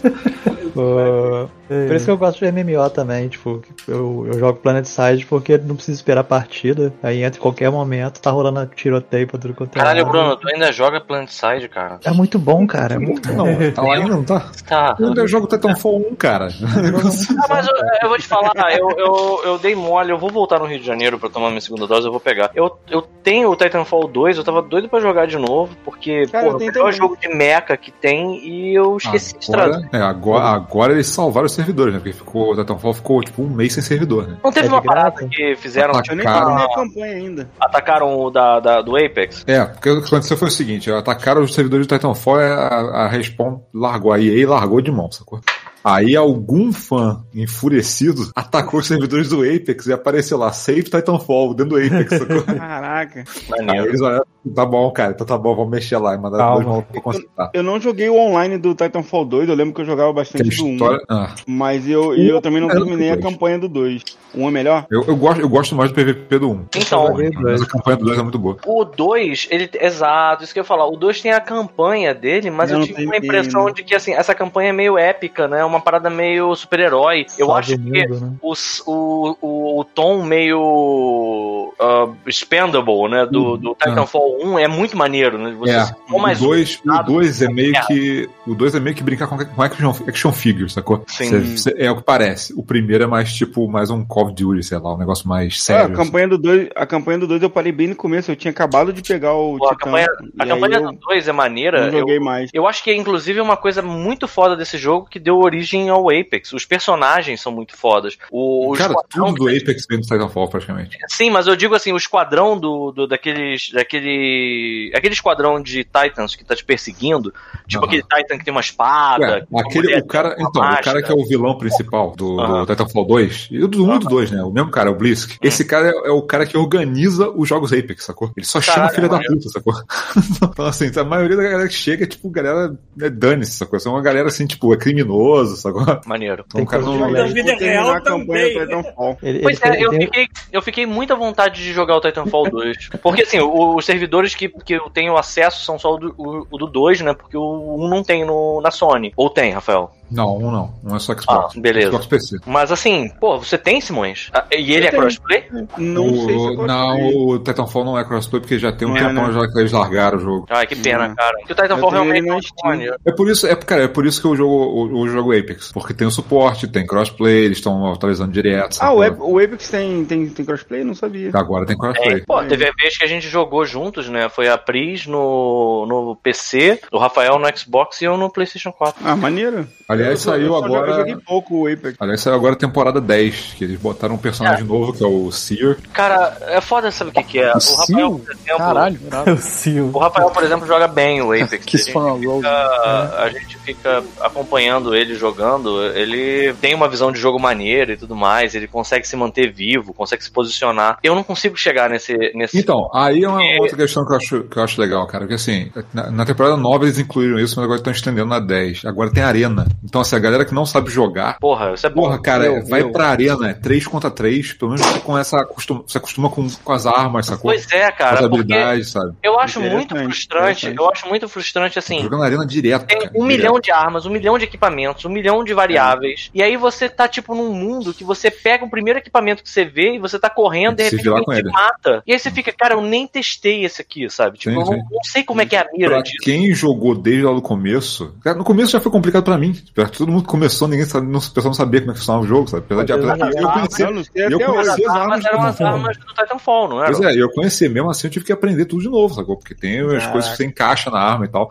Pô, Por isso que eu gosto de MMO também, tipo, eu, eu jogo Planet Side porque não preciso esperar a partida, aí entra em qualquer momento, tá rolando tiroteio pra tudo quanto é Caralho. Bruno, tu ainda joga Planetside, cara. É muito bom, cara, é muito bom. Não, tá lá ainda, não tá? Tá. Eu ainda jogo Titanfall 1, cara. Ah, mas eu, eu vou te falar, eu, eu, eu dei mole, eu vou voltar no Rio de Janeiro pra tomar minha segunda dose, eu vou pegar. Eu, eu tenho o Titanfall 2, eu tava doido pra jogar de novo, porque, Cara, porra, eu tenho o melhor jogo de mecha que tem e eu esqueci de trazer. Agora, é, agora, agora eles salvaram os servidores, né? Porque ficou, o Titanfall ficou tipo um mês sem servidor, né? Não teve É uma parada graça? que fizeram, Ah, tipo, Eu nem Cara. terminei a campanha ainda. atacaram o da, da- do Apex? É, porque o que aconteceu foi o seguinte: atacaram os servidores do Titanfall e a, a Respawn largou, a EA largou de mão, sacou? Aí algum fã enfurecido atacou os servidores do Apex e apareceu lá, Save Titanfall, dentro do Apex? Caraca. Aí eles olharam, tá bom, cara, então tá bom, vamos mexer lá e mandaram Calma. dois pra consertar. Eu não joguei o online do Titanfall 2, eu lembro que eu jogava bastante do 1. história. Ah, Mas eu, e eu também não é terminei a campanha do 2. O 1 é melhor? eu, eu, gosto, eu gosto mais do PVP do 1. Então, Mas dois. a campanha do 2 é muito boa. O 2, ele. Exato, isso que eu ia falar. O 2 tem a campanha dele, mas Não, eu tive uma impressão mesmo. de que assim, essa campanha é meio épica, né? Uma parada meio super-herói. Eu acho o que né? os- o, o, o tom meio uh, expendable, né? Do, do Titanfall 1 é muito maneiro, né? Você É, for mais o 2 um, o dois é meio É. que. O 2 é meio que brincar com, com action, action figure, sacou? Sim. Cê- cê- é o que parece. O primeiro é mais tipo, mais um Call of Duty, sei lá, um negócio mais Ah, sério. a campanha do 2, a campanha do 2 eu parei bem no começo, eu tinha acabado de pegar o Pô, a campanha, a campanha eu do 2 é maneira. não Eu, joguei mais. eu acho que é inclusive uma coisa muito foda desse jogo que deu origem ao Apex. Os personagens são muito fodas. O, Cara, tudo do Apex vem do Titanfall, praticamente. Sim, mas eu digo assim, o esquadrão do, do daqueles. daquele. aquele esquadrão de Titans que tá te perseguindo. Tipo Aham. aquele Titan que tem uma espada. Ué, aquele, mulher o cara, então, o cara que é o vilão principal do, Aham. do Titanfall 2, e do 1 e do 2, né? O mesmo cara, o Blisk. Esse cara é, é o cara que organiza os jogos Apex, sacou? Ele só chama Caralho, filha da puta, sacou? então, assim, a maioria da galera que chega é tipo galera, né, dane-se, sacou? São uma galera assim, tipo, é criminoso, sacou? Maneiro. Então o cara Tem não. que- Na vida real também. Titanfall. Ele, Pois ele é, tem- eu tem- fiquei, eu fiquei muita vontade de jogar o Titanfall 2. Porque assim, o- os servidores que, que eu tenho acesso são só o do, o, o do 2, né? Porque o 1 não tem no, na Sony. Ou tem, Rafael? Não, um não. Um é só Xbox. Ah, beleza. Xbox PC. Mas assim, pô, você tem, Simões? Ah, E ele é tenho. crossplay? Não sei se eu o, gostei. não, o Titanfall não é crossplay porque já tem um Não é, tempão né? já que eles largaram o jogo. Ai, que pena, Não. cara. Porque o Titanfall Eu realmente é um Steam. maneiro. É por isso, é, cara, é por isso que eu jogo o, o jogo Apex. Porque tem o suporte, tem crossplay, eles estão atualizando direto. Ah, o, o Apex tem, tem, tem crossplay? Não sabia. Agora tem crossplay. É, pô, teve a vez que a gente jogou juntos, né? Foi a Pris no, no PC, o Rafael no Xbox e eu no PlayStation 4. Ah, maneiro. Aliás, Eu- saiu agora. Eu joguei pouco o Apex. Aliás, saiu agora a temporada 10, que eles botaram um personagem novo, que é o Seer. Cara, é foda, sabe o que, que é? O Rafael, por exemplo. Caralho, irado. Eu sil. O Rafael, por exemplo, joga bem o Apex. Que a, gente fica, a gente fica acompanhando ele jogando. Ele tem uma visão de jogo maneira e tudo mais. Ele consegue se manter vivo, consegue se posicionar. Eu não consigo chegar nesse. nesse Então, aí é uma outra questão que eu acho, que eu acho legal, cara. Porque assim, na, na temporada 9 eles incluíram isso, mas agora estão estendendo na 10. Agora tem arena. Então, assim, a galera que não sabe jogar. Porra, isso é bom. Porra, cara, Eu- vai eu- pra arena, é 3 contra 3, pelo menos você começa a acostuma, você acostuma com, com as armas, sacou? Pois é, com as cara, porque habilidades, sabe? eu acho muito frustrante. Eu acho muito frustrante assim. Jogando arena direto. Tem cara, um direto. milhão de armas, um milhão de equipamentos, um milhão de variáveis. E aí você tá, tipo, num mundo que você pega o primeiro equipamento que você vê e você tá correndo, de que se repente mata. E aí você fica, cara, eu nem testei esse aqui, sabe? Tipo, Sim, eu não, sim. não sei como é que é a mira Pra disso. quem jogou desde lá do começo. cara, No começo já foi complicado pra mim. Todo mundo começou, ninguém sabe, não, o pessoal não sabia como é que funcionava o jogo, sabe? Apesar de Pois é. eu conheci, Eu eu conheci as As armas eram as armas do Titanfall, não era? Pois é, eu conheci, mesmo assim eu tive que aprender tudo de novo, sacou? Porque tem as coisas que você encaixa na arma e tal.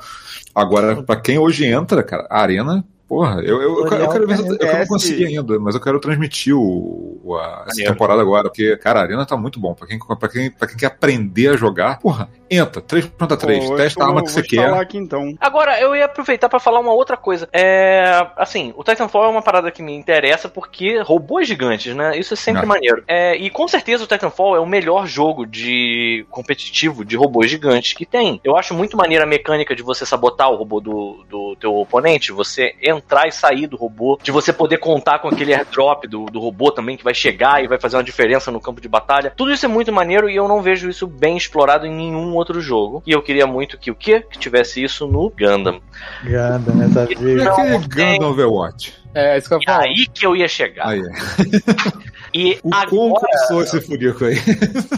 Agora, pra quem hoje entra, cara, a arena, porra, eu, eu, eu, quero- eu quero ver, eu, eu não consegui ainda, mas eu quero transmitir o, o- a, essa Maneiro. temporada agora, porque, cara, a arena tá muito bom. Pra quem, pra quem, pra quem quer aprender a jogar, porra, entra, 3.3, Pô, testa a arma que você quer. aqui então. Agora, eu ia aproveitar pra falar uma outra coisa. É. Assim, o Titanfall é uma parada que me interessa porque robôs gigantes, né? Isso é sempre Ah. maneiro. É, e com certeza o Titanfall é o melhor jogo de competitivo de robôs gigantes que tem. Eu acho muito maneira a mecânica de você sabotar o robô do, do teu oponente, você entrar e sair do robô, de você poder contar com aquele airdrop do, do robô também que vai chegar e vai fazer uma diferença no campo de batalha. Tudo isso é muito maneiro e eu não vejo isso bem explorado em nenhum outro jogo. E eu queria muito que o quê? Que tivesse isso no Gundam. Ganda, né? Tá E vendo? aquele Não, tem. Gundam Overwatch? É, isso que eu ia E falar. aí que eu ia chegar. Aí, E o quão agora, começou esse furico aí?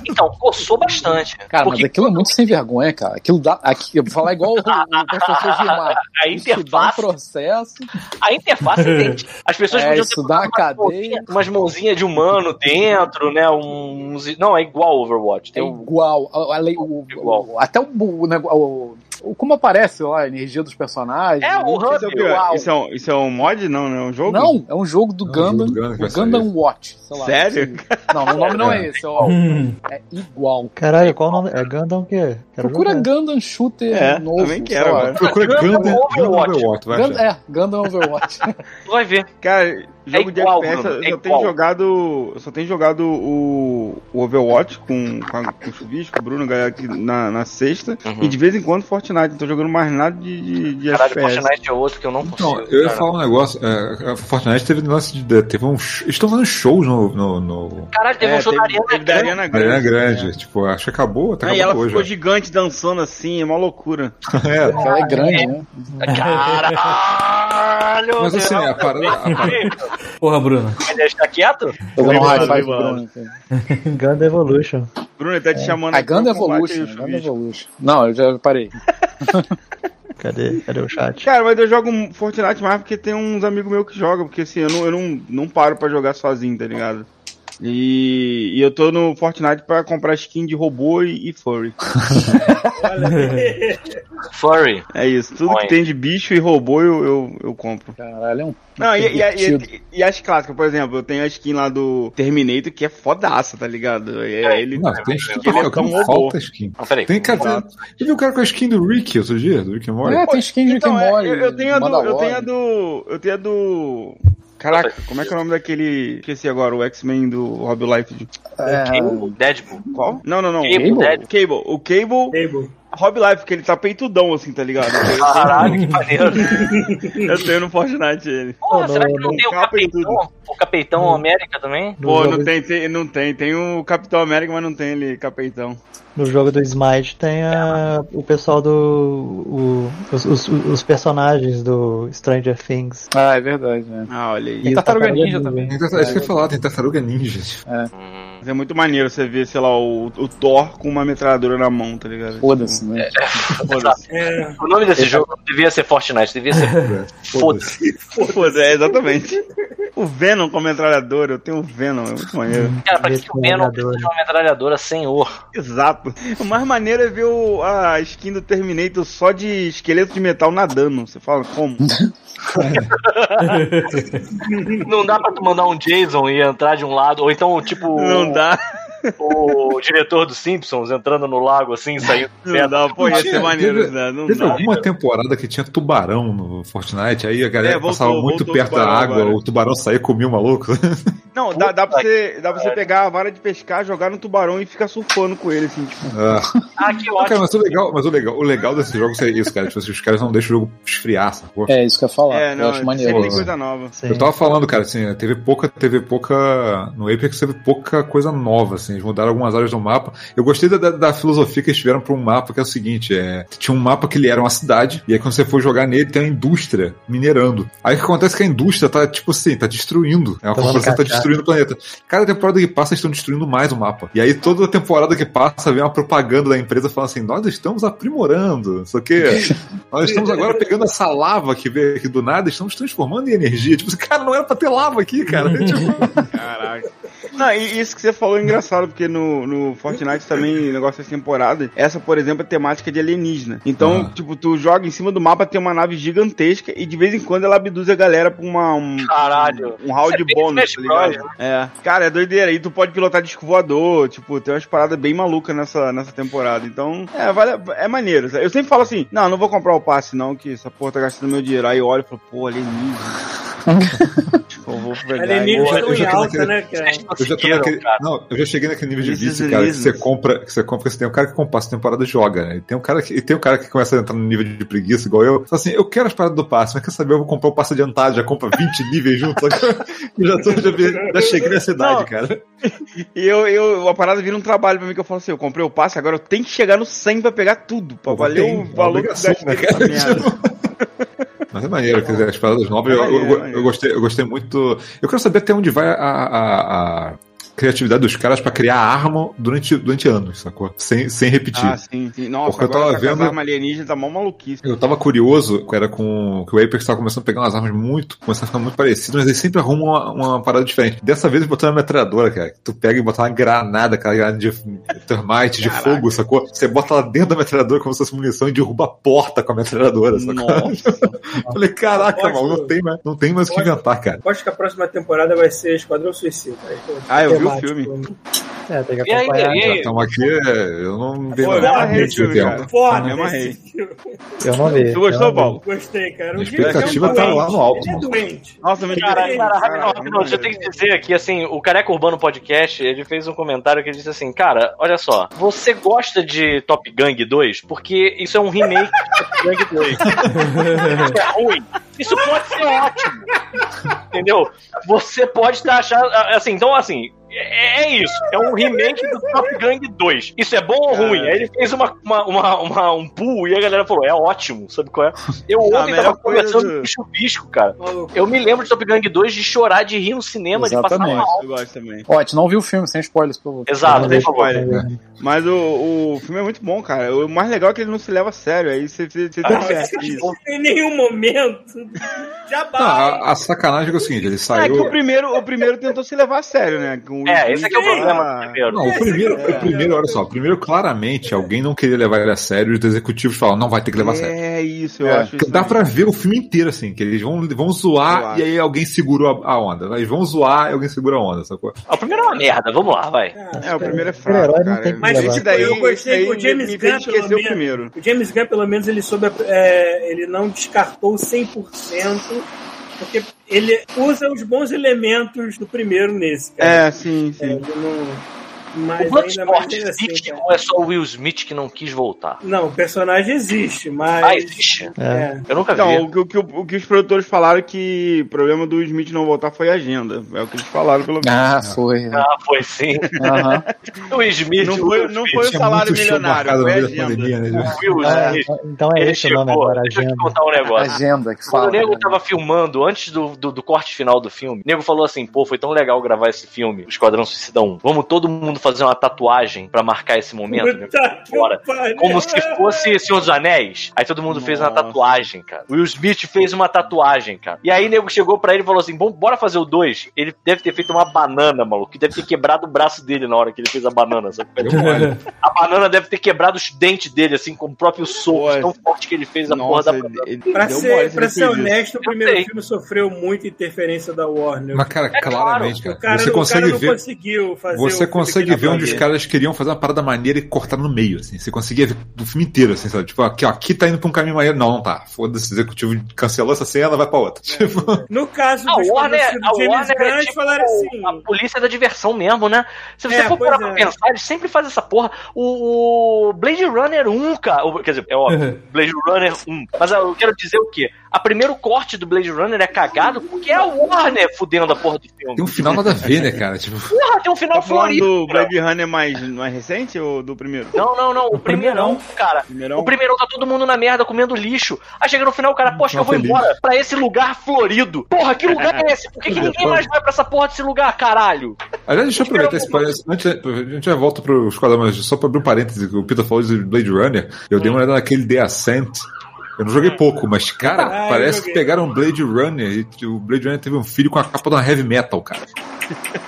então, coçou bastante. Cara, Porque mas aquilo é muito sem vergonha, cara. Aquilo dá. Aqui, eu vou falar igual o, o professor Gilmar. a Isso dá um interface, processo. a interface entende. As pessoas É, podiam isso ter dá uma umas cadeia. mãozinhas- umas mãozinhas de humano dentro, né? Uns, não, é igual Overwatch. É Tem um, igual. A- a lei- o- Igual. o- até o, o- o- Como aparece lá a energia dos personagens. É, o? Isso é. Isso é um, isso é um mod? Não, não é um jogo? Não, é um jogo do É um jogo Gundam. do Gundam Watch. sei lá, Sério? não. Não, o nome não é esse. ó. Hum. É igual. Caralho, qual o nome? É Gundam o quê? Quero Procura jogar. Gundam Shooter É, novo. também quero. Procura Gundam Gundam Gundam Overwatch. Gundam, é, Gundam Overwatch. tu vai ver. Cara, jogo de igual, FPS, Bruno, eu é só tenho jogado. Eu só tenho jogado o, o Overwatch com, com, a- com o Chuvisco, o Bruno, a galera aqui na, na sexta. Uhum. E de vez em quando Fortnite. Não tô jogando mais nada de, de, de Caralho, FPS. Fortnite é outro que eu não consigo. Então, eu ia falar um negócio. É, a Fortnite teve um lance de. Teve um. sh- Eles estão fazendo shows no. no, no Caralho, teve É, um da Ariana teve da Grande. Arena na Grande. Arena Grande. Tipo, acho que acabou, até Ah, e ela acabou ficou hoje. gigante dançando assim, é uma loucura. É, Ela é grande, né? Caralho! Mas assim, meu a parada- a parada- Porra, Bruno. Ele está quieto? Um five pro obrigado. Bruno. aqui. Gundam Evolution. Bruno, ele tá te chamando A combate Evolution. Evolution. Não, eu já parei. Cadê? Cadê o chat? Cara, mas eu jogo Fortnite mais porque tem uns amigos meus que jogam, porque assim, eu não, eu não, não paro pra jogar sozinho, tá ligado? E, e eu tô no Fortnite pra comprar skin de robô e, e furry. Furry. É isso, tudo Olha. que tem de bicho e robô eu, eu, eu compro. Caralho, é um. Não, e, e, e- e as clássicas, por exemplo, eu tenho a skin lá do Terminator que é fodaça, tá ligado? É, ele, Não, tem skin. ele é Não, tão robô. falta skin. Não, peraí. Tem cara. Você viu o cara com a skin do Rick outro dia? Do Rick and Morty? É, tem skin de Rick Então, é, Morty. eu, eu tenho do. Eu tenho a do. Eu tenho a do. Caraca, como é que é o nome daquele. Esqueci agora, o X-Men do Rob Life. É, Cable, Deadpool. Qual? Não, não, não. Cable. Cable. O Cable. Table. Rob Life, que ele tá peitudão assim, tá ligado? Caralho, que maneiro. Eu tenho no Fortnite ele. Porra, Pô, será que não tem o Capitão? O Capitão América também? Pô, não tem, tem, não tem. Tem o Capitão América, mas não tem ele, Capitão. No jogo do Smite tem a, o pessoal do. o- os, os, os personagens do Stranger Things. Ah, é verdade, né? Ah, olha aí. Tem E Tartaruga Tartaruga Ninja Ninja. também. Tem tartaruga- Isso que eu ia falar, tem tartaruga ninja. Mas é muito maneiro você ver, sei lá, o, o Thor com uma metralhadora na mão, tá ligado? Foda-se, né? Foda-se. É, O nome desse jogo não devia ser Fortnite, devia ser. Foda-se. Foda-se, é, exatamente. O Venom com a metralhadora, eu tenho o Venom, é muito maneiro. Cara, pra que que o Venom precisa de uma metralhadora, senhor? Exato. O mais maneiro é ver o- a skin do Terminator só de esqueleto de metal nadando. Você fala, como? Não dá pra tu mandar um Jason e entrar de um lado, ou então, tipo, Não dá, o diretor dos Simpsons entrando no lago assim, saindo do não dá. Pô, ia ser maneiro, teve- né? Não Teve dá. alguma temporada que tinha tubarão no Fortnite, aí a galera É, voltou- passava muito perto da água, agora. o tubarão saía e comia o maluco. Não, dá, dá, pra você, dá pra você pegar a vara de pescar, jogar no tubarão e ficar surfando com ele, assim, tipo. Ah. Ah, que Cara, ótimo. mas o legal, mas o legal, o legal desse jogo é isso, cara. Tipo, assim, os caras não deixam o jogo esfriar, sacou? É, isso que eu ia falar. É, eu não, acho sempre maneiro. tem coisa nova. Sim. Eu tava falando, cara, assim, teve pouca, teve pouca. No Apex teve pouca coisa nova, assim. Assim, eles mudaram algumas áreas do mapa. Eu gostei da, da, da filosofia que eles tiveram para um mapa que é o seguinte: é, tinha um mapa que ele era uma cidade, e aí quando você for jogar nele, tem uma indústria minerando. Aí o que acontece é que a indústria tá, tipo assim, tá destruindo. É uma corporação que tá cachaça. destruindo o planeta. Cada temporada que passa, eles estão destruindo mais o mapa. E aí toda temporada que passa, vem uma propaganda da empresa falando assim: nós estamos aprimorando, isso aqui. Nós estamos agora pegando essa lava que veio aqui do nada, e estamos transformando em energia. Tipo, cara, não era pra ter lava aqui, cara. Tipo, Caraca. Não, e isso que você falou é engraçado, porque no, no Fortnite também, negócio dessa temporada, essa, por exemplo, é temática de alienígena. Então, Ah. tipo, tu joga em cima do mapa, tem uma nave gigantesca e de vez em quando ela abduz a galera pra uma, um, Caralho. um round Isso é bônus, tá ligado? Bros, É. Cara, é doideira. E tu pode pilotar disco voador, tipo, tem umas paradas bem malucas nessa, nessa temporada. Então, é, vale, é maneiro. Eu sempre falo assim, não, não vou comprar o passe não, que essa porra tá gastando meu dinheiro. Aí eu olho e falo, pô, alienígena. tipo, eu vou pegar. Alienígenas vou- estão em eu já tô alta, naquele- né, cara? Eu já, tô naquele, não, eu já cheguei naquele nível de vício, cara, que você compra, que você compra, você tem um cara que compra essa temporada e joga, né? E tem um cara que, tem um cara que começa a entrar no nível de preguiça, igual eu. Fala assim, eu quero as paradas do passe, mas quer saber, eu vou comprar o passe adiantado, já compra 20 níveis junto. eu já, tô, já, já cheguei nessa idade, cara. E eu, eu, a parada vira um trabalho pra mim que eu falo assim, eu comprei o passe, agora eu tenho que chegar no 100 pra pegar tudo, pra valer o é valor que gastei né, cara? Mas é maneiro, quer dizer, as paradas novas, É eu, eu- eu- é maneiro. eu gostei, eu gostei muito. Eu quero saber até onde vai a, a- a criatividade dos caras pra criar arma durante, durante anos, sacou? Sem, sem repetir. Ah, sim, sim. Nossa, Porque eu tava tá vendo- armas alienígenas tá mó maluquice. Eu tava curioso, que era com que o Apex tava começando a pegar umas armas muito, começando a ficar muito parecidas, mas eles sempre arrumam uma, uma parada diferente. Dessa vez eles botaram uma metralhadora, cara. Tu pega e bota uma granada, aquela granada de termite, de Caraca. fogo, sacou? Você bota lá dentro da metralhadora como se fosse munição e derruba a porta com a metralhadora, sacou? Nossa. Falei, caraca, mano, não tem mais, não tem mais o que inventar, cara. Acho que a próxima temporada vai ser Esquadrão Suicida. Ah, eu vi o filme. É, tem que E aí, acompanhar. e aí? Estamos aqui, é, eu não dei Pô, eu nada muito nesse filme, tempo. Foda Me amarrei. Eu não vi. Tu gostou, eu vi. Paulo? Gostei, cara. O A expectativa é tá lá no alto, Ele é doente. Nossa, me Cara, diverti. cara, rapidão, rapidão, eu tenho que dizer aqui, assim, o Careca Urbano Podcast, ele fez um comentário que ele disse assim, cara, olha só, você gosta de Top Gang 2? Porque isso é um remake de Top Gang 2. Isso é ruim. Isso pode ser ótimo. Entendeu? Você pode estar achando, assim, então, assim, é, é isso. É um remake do Top Gang 2. Isso é bom ou ruim? Aí ele fez uma, uma, uma, uma- um pool e a galera falou, é ótimo, sabe qual é? Eu a ontem tava coisa conversando do- com o Bicho Bisco, cara. Maluco. Eu me lembro de Top Gang 2 de chorar de rir no cinema, de passar Exatamente. mal. Eu gosto também. Ó, a gente não viu o filme, sem spoilers, por favor. Exato, favor. spoiler. Mas o, o filme é muito bom, cara. O mais legal é que ele não se leva a sério. Aí você, você, você Ah, diverte isso. Em nenhum momento. Já basta. a, a sacanagem é o seguinte, ele É que saiu. o primeiro, o primeiro tentou se levar a sério, né? Com o É, esse aqui é o Smith problema do primeiro. Não, o primeiro, o primeiro, olha só, o primeiro claramente alguém não queria levar ele a sério, os executivos falaram, não vai ter que levar a sério. É isso, eu É. acho. Isso Dá aí. pra ver o filme inteiro, assim, que eles vão, vão zoar e aí alguém segurou a, a onda. Eles vão zoar e alguém segura a onda, sacou? Ah, O primeiro é uma merda, vamos lá, vai. É, o primeiro é fraco, cara. tem que Mas levar. esse daí, eu gostei que o James me, me Gunn, pelo o primeiro. menos, o James Gunn, pelo menos, ele soube, é, ele não descartou 100%, porque ele usa os bons elementos do primeiro nesse, cara. É, sim, É, sim. ele não... O Mas ainda Bloodsport mais existe cara. ou é só o Will Smith que não quis voltar? Não, o personagem existe, mas... Ah, existe? É. Eu nunca vi. Então, o, que- o, que, o que os produtores falaram é que o problema do Smith não voltar foi a agenda. É o que eles falaram, pelo menos. Ah, foi. Ah, foi sim. Aham. O Smith, Não foi, não foi o salário milionário, foi a agenda. pandemia, né? o Will Ah, Smith. então é esse o nome agora, deixa eu te agenda. contar um negócio. Agenda que Quando fala. o nego né? tava filmando, antes do, do, do corte final do filme, o nego falou assim: pô, foi tão legal gravar esse filme, o Esquadrão Suicida 1. Vamos todo mundo fazer uma tatuagem pra marcar esse momento. né? Puta que Bora. pariu. Como se fosse Senhor dos Anéis. Aí todo mundo fez uma Nossa. tatuagem, cara. O Will Smith fez uma tatuagem, cara. E aí o nego chegou pra ele e falou assim: Bom, bora fazer o 2. Ele deve ter feito uma banana, maluco. Que deve ter quebrado o braço dele na hora que ele fez a banana. Sabe? A banana deve ter quebrado os dentes dele, assim, com o próprio soco, Pô, tão forte que ele fez a Nossa, porra da banana. ele, ele Pra ser, mole, pra ser honesto, o primeiro sei. filme sofreu muita interferência da Warner. Mas, cara, É claro, claramente, o cara. você o consegue cara não ver. conseguiu fazer o Você filme consegue ver onde os caras queriam fazer uma parada maneira e cortar no meio, assim. Você conseguia ver o filme inteiro, assim, sabe? Tipo, aqui, ó, aqui tá indo pra um caminho maneiro. Não, não tá. Foda-se, o executivo cancelou essa cena, vai pra outra. Tipo, No caso A do Warner, do James Warner Gunn, é tipo falaram assim... a polícia da diversão mesmo, né? Se você É, for parar pra é. pensar, eles sempre fazem essa porra. O, o Blade Runner 1, cara. o- Quer dizer, é óbvio, Blade Runner 1. Mas eu quero dizer o quê? A primeiro corte do Blade Runner é cagado porque é a Warner fudendo a porra do filme. tem um final nada a ver, né, cara? Tipo, Porra, tem um final Tá florido. Do cara. Blade Runner mais, mais recente ou do primeiro? Não, não, não. O, primeirão, cara. Primeirão? O primeirão tá todo mundo na merda comendo lixo. Aí chega no final, o cara, poxa, eu vou feliz. embora pra esse lugar florido. Porra, que lugar é esse? Por que, que ninguém mais vai pra essa porra desse lugar, caralho? Aliás, deixa eu aproveitar esse parênteses. A gente já volta pro Esquadrão, mas só pra abrir um parênteses, que o Peter falou de Blade Runner, eu dei uma olhada naquele The Ascent. Eu não joguei pouco, mas, cara, Ah, parece que pegaram Blade Runner e o Blade Runner teve um filho com a capa de uma heavy metal, cara.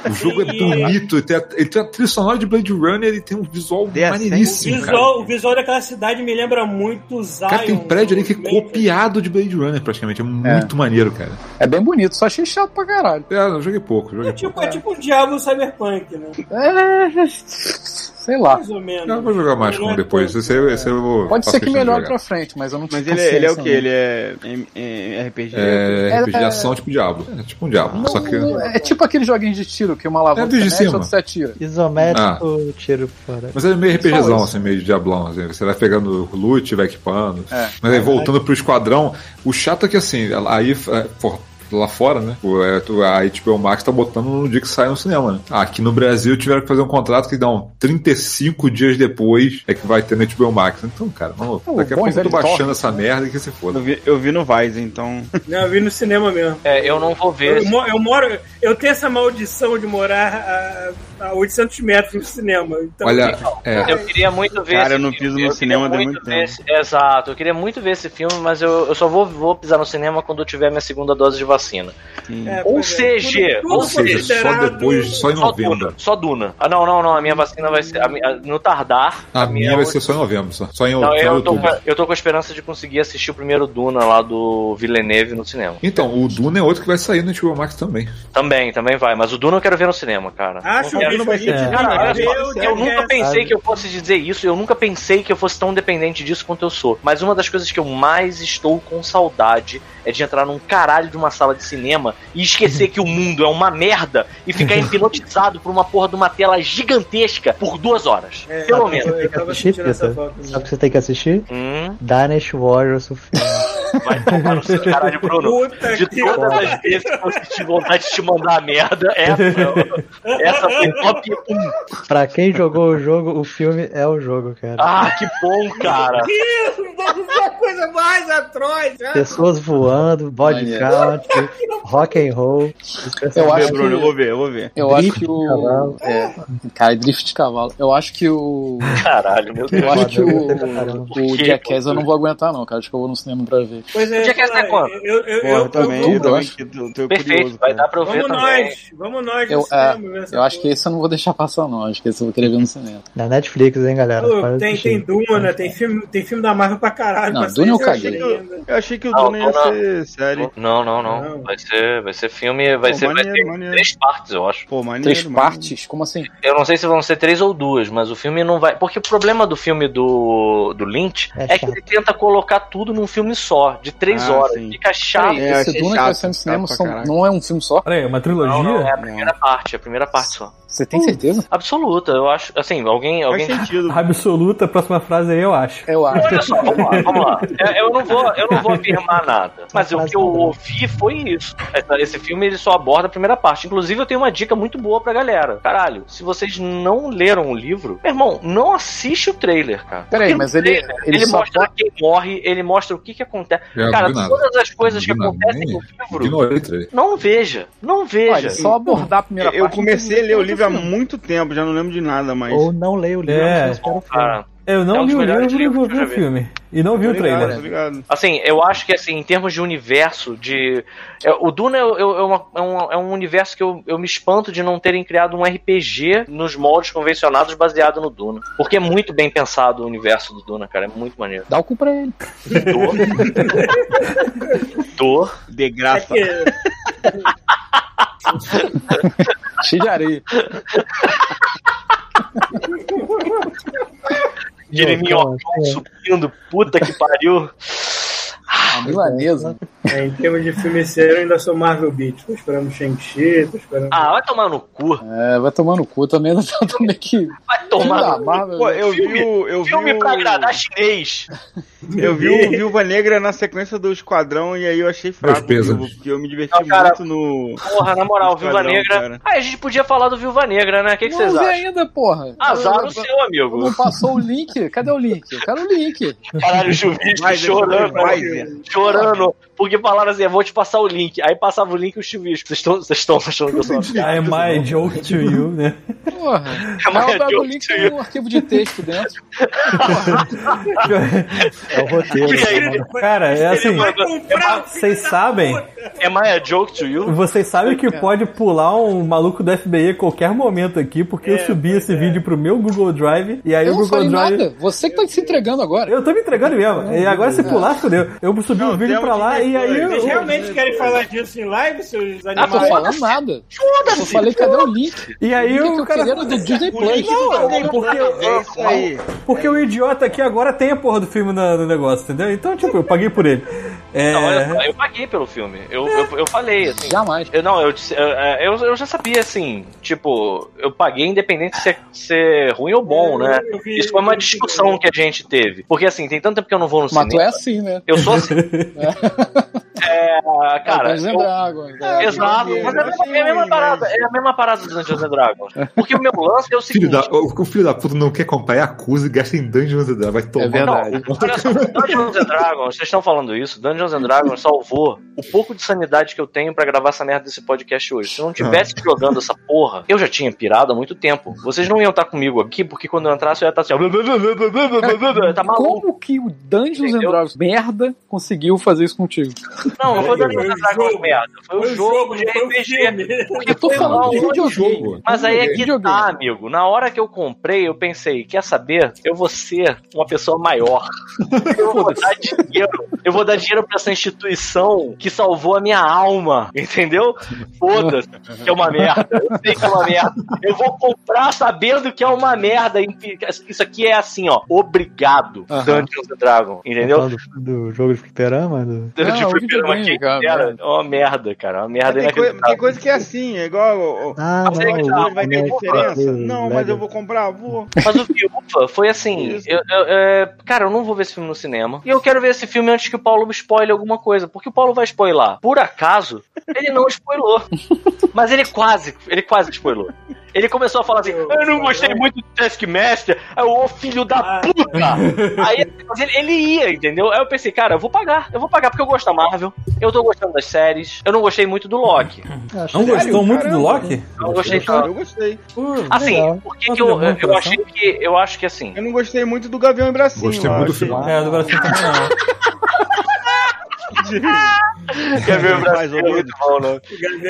O jogo é E- bonito, ele tem, a, ele tem a trilha sonora de Blade Runner e tem um visual? O maneiríssimo, cara. visual, o visual daquela cidade me lembra muito Zion. Cara, tem prédio ali que é copiado de Blade Runner, praticamente. É muito maneiro, cara. É bem bonito, só achei chato pra caralho. É, eu joguei pouco, joguei É tipo, pouco. é tipo um diabo cyberpunk, né? É. Sei lá. Mais ou menos. Eu vou jogar com é depois. Esse, aí- esse eu vou. Pode ser que de melhore pra frente, mas eu não Mas ele, é- ele é o que? Ele é, RPG? É RPG É- ação tipo Diablo. É tipo um Diablo. só que. É tipo aqueles joguinhos de tiro que uma É alavanca do de cima. outro você atira. Isométrico, tiro fora. Mas é meio RPGzão, assim, meio de Diablão. Assim. Você vai pegando loot, vai equipando. É. Mas aí voltando pro esquadrão, o chato é que assim, aí. Lá fora, né? O, é, tu- a HBO Max tá botando no dia que sai no cinema, né? Aqui no Brasil tiveram que fazer um contrato que dá um 35 dias depois é que vai ter no HBO Max. Então, cara, vamos, Pô, daqui a pouco eu tô baixando essa né? merda e que se foda. Eu vi, eu vi no Vice, então. Não, eu vi no cinema mesmo. É, eu não vou ver. Eu, eu moro, eu tenho essa maldição de morar a, a 800 metros do cinema. Então, Olha, é, Eu queria muito ver Cara, esse eu não filme. piso no queria cinema tem muito tempo. esse- Exato, eu queria muito ver esse filme, mas eu, eu só vou, vou pisar no cinema quando eu tiver minha segunda dose de vacina vacina é, Ou pois é, ou seja, só depois, só em novembro. Só Duna. Ah, não, não, não, a minha vacina vai ser. a minha- no tardar. A minha vai ser só em novembro, só, só em Não, eu tô, outubro. com, eu tô com a esperança de conseguir assistir o primeiro Duna lá do Villeneuve no cinema. Então, o Duna é outro que vai sair no HBO Max também. Também, também vai. Mas o Duna eu quero ver no cinema, cara. Acho Não que. Cara, Meu só, Deus, eu nunca pensei que eu fosse dizer isso, eu nunca pensei que eu fosse tão dependente disso quanto eu sou. Mas uma das coisas que eu mais estou com saudade é de entrar num caralho de uma sala de cinema e esquecer que o mundo é uma merda e ficar hipnotizado por uma porra de uma tela gigantesca por duas horas. É, Pelo menos. Eu, tava essa. Sabe o que você tem que assistir? Hum, Dynasty Warriors, o filme. vai tomar no seu caralho, Bruno. Puta De que todas as vezes que eu senti vontade de te mandar a merda, essa, essa foi top 1. pra quem jogou o jogo, o filme é o jogo, cara. Ah, que bom, cara. Isso, é a coisa mais atroz. né? Pessoas voando, body count, rock and roll. Eu acho ver, Bruno, que- eu vou ver, eu vou ver. Eu acho Drift que de o. cavalo. É, cara, drift de cavalo. Eu acho que o. Caralho, meu Deus. Eu acho que o, caramba. o? Jackass eu não vou aguentar, não, cara. Acho que eu vou no cinema pra ver. Pois é, O Jackass tá quando? eu, eu, Pô, eu, eu também, eu- eu também acho. que tô, tô Perfeito, curioso. vai dar pra eu ver Vamos também. nós, vamos nós no Eu, é, cinema. essa eu acho que esse eu não vou deixar passar, não. Acho que esse eu vou querer ver no cinema. Na Netflix, hein, galera? Pô, tem, tem Duna, tem filme, tem filme da Marvel pra caralho. Não, Duna eu caguei. Eu achei que o Duna ia ser série. Não, não, não. Não. Vai ser, vai ser filme, vai Pô, ser, vai maneiro, ter maneiro. três partes, eu acho. Pô, maneiro. Três maneiro. partes? Como assim? Eu não sei se vão ser três ou duas, mas o filme não vai. Porque o problema do filme do, do Lynch É é, que ele tenta colocar tudo num filme só, de três Ah, horas. sim. Fica chato. É, esse achei Duna que vai ser no cinema são- não é um filme só? Peraí, uma trilogia? Não, não, é a primeira parte, é a primeira parte só. Você tem certeza? Absoluta, eu acho. Assim, alguém. alguém... Faz sentido. Absoluta, próxima frase aí eu acho. Eu acho. Olha só, vamos lá, vamos lá. Eu, eu não vou, eu não vou afirmar nada. Mas o que eu ouvi foi isso. Essa- Esse filme ele só aborda a primeira parte. Inclusive, eu tenho uma dica muito boa pra galera. Caralho, se vocês não leram o livro, meu irmão, não assiste o trailer, cara. Peraí, mas ele- trailer, ele ele só mostra quem morre, ele mostra o que que acontece. Eu cara, todas as coisas que acontecem nem- no livro, Ignorei não veja. Não veja. Olha, só abordar a primeira Eu parte. comecei a ler o livro há muito tempo, já não lembro de nada, mas. Ou não leia o livro, É. filme. Cara, Eu não É um vi o livro e eu ver o vi. filme. E não vi o ligado, trailer. ligado. Assim, eu acho que assim, em termos de universo, de. é, o Duna é, é- é uma- é um, é um universo que eu, eu me espanto de não terem criado um RPG nos moldes convencionados baseado no Duna. Porque é muito bem pensado o universo do Duna, cara. É muito maneiro. Dá o cu pra ele. Dor. Dor. De É graça. que- Cheio de areia. Jeremiah é. subindo. Puta que pariu. A milanesa. é, em termos de filme sério, eu ainda sou Marvel Beat. Tô esperando Shang-Chi, tô esperando. Ah, vai tomar no cu. É, vai tomar no cu também. Eu tô meio que. Vai, tomar. no- Marvel. Pô, eu Filme- vi o. Eu vi Filme o- pra agradar chinês. Eu vi o Viúva Negra na sequência do Esquadrão e aí eu achei fraco, porque eu me diverti Não, cara, muito no. Porra, na moral, Viúva Negra. cara. Ah, a gente podia falar do Viúva Negra, né? O que, que não vocês vi acham? ainda, porra. Azar Eu- o seu, eu- amigo. Não passou o link? Cadê o link? Eu quero o link. Caralho, o Mas, chorando. Chorando. Porque falaram assim, eu vou te passar o link. Aí passava o link e o Chuvisco. Vocês estão vocês estão achando que eu sou uma piada? I my joke to you, né? Porra. É Aí mais eu pego o joke link to tem um arquivo de texto dentro. É o roteiro. Aí, Cara, é assim, vocês da sabem, I a joke to you? vocês sabem que pode pular um maluco do FBI a qualquer momento aqui, porque eu subi esse vídeo pro meu Google Drive e aí Eu o não Google falei Drive nada. Você que tá se entregando agora. Eu tô me entregando mesmo. E agora se pular, fodeu. Eu subi Não, o vídeo pra lá e aí. Vocês eu- realmente querem falar disso em live, seus Ah, tô animais? falando nada. Eu falei, cadê o link? E aí o link o eu cara. era do Disney Plus. Não, porque, É isso aí. porque o idiota aqui agora tem a porra do filme na- no, negócio, entendeu? Então, tipo, eu paguei por ele. É. Não, olha só, eu paguei pelo filme. Eu, eu, eu falei, assim. Jamais. Eu, não, eu, disse- eu, eu, eu já sabia, assim, tipo, eu paguei independente de ser, ser ruim ou bom, né? Eu vi- Isso foi uma eu discussão que a gente teve. Porque, assim, tem tanto tempo que eu não vou no Mas tu cinema. é assim, né? Eu sou assim. é, cara, Dungeons and eu- Dragons. né? Exato, mas é a mesma, é a mesma ruim, parada, é a mesma parada do Dungeons and Dragons. Porque o meu lance é o Filho seguinte. da, o, o filho da puta não quer comprar Yakuza e gasta em Dungeons and Dragons. Vai tomar. É verdade. Olha só, Dungeons and Dragons, vocês estão falando isso, Dungeons and Dragons salvou o pouco de sanidade que eu tenho pra gravar essa merda desse podcast hoje. Se eu não tivesse jogando essa porra, eu já tinha pirado há muito tempo. Vocês não iam estar comigo aqui, porque quando eu entrasse eu ia estar assim, ó, tá maluco. Como que o Dungeons and? Dragons merda conseguiu fazer isso contigo? Não, não foi Dungeons o and Dragons jogo. merda, foi o Foi o jogo jogo, de o RPG. Porque Eu tô foi de onde videogame. jogo. Mas aí é que tá, amigo. Na hora que eu comprei, eu pensei, quer saber? Eu vou ser uma pessoa maior. Eu vou dar dinheiro. Eu vou dar dinheiro pra essa instituição que salvou a minha alma. Entendeu? Foda-se, que é uma merda. Eu sei que é uma merda. Eu vou comprar sabendo que é uma merda. Isso aqui é assim, ó. Obrigado, Aham. Dungeons and Dragons. Entendeu? Do, do jogo de fliperama? Do... De Não, o cara, dera. merda. É uma merda, cara. É uma merda Tem, coi- tem coisa que é assim, é igual. Ah, Mas aí que tá, Hoje vai ter né, diferença? Não, mas eu vou comprar, vou. Mas o Viúva foi assim. Isso. eu- eu- é, cara, eu não vou ver esse filme no cinema. E eu quero ver esse filme antes que o Paulo spoile alguma coisa. Porque o Paulo vai spoiler. Por acaso, ele não spoilou. Mas ele quase, ele quase spoilou. Ele começou a falar assim: Eu não gostei muito do Taskmaster. Aí, ô filho da puta! Aí ele, ele ia, entendeu? Aí eu pensei, cara, eu vou pagar. Eu vou pagar porque eu gosto da Marvel. Eu tô gostando das séries. Eu não gostei muito do Loki. Acho Não gostou muito do. Loki? Eu não gostei tanto. Eu gostei. Assim, legal. por que, eu, eu achei que. Eu acho que assim. Eu não gostei muito do Gavião e Bracinho. Gostei eu muito do final. É, do Brasil também não. Quer ver o Brasil? É outro. muito bom, né?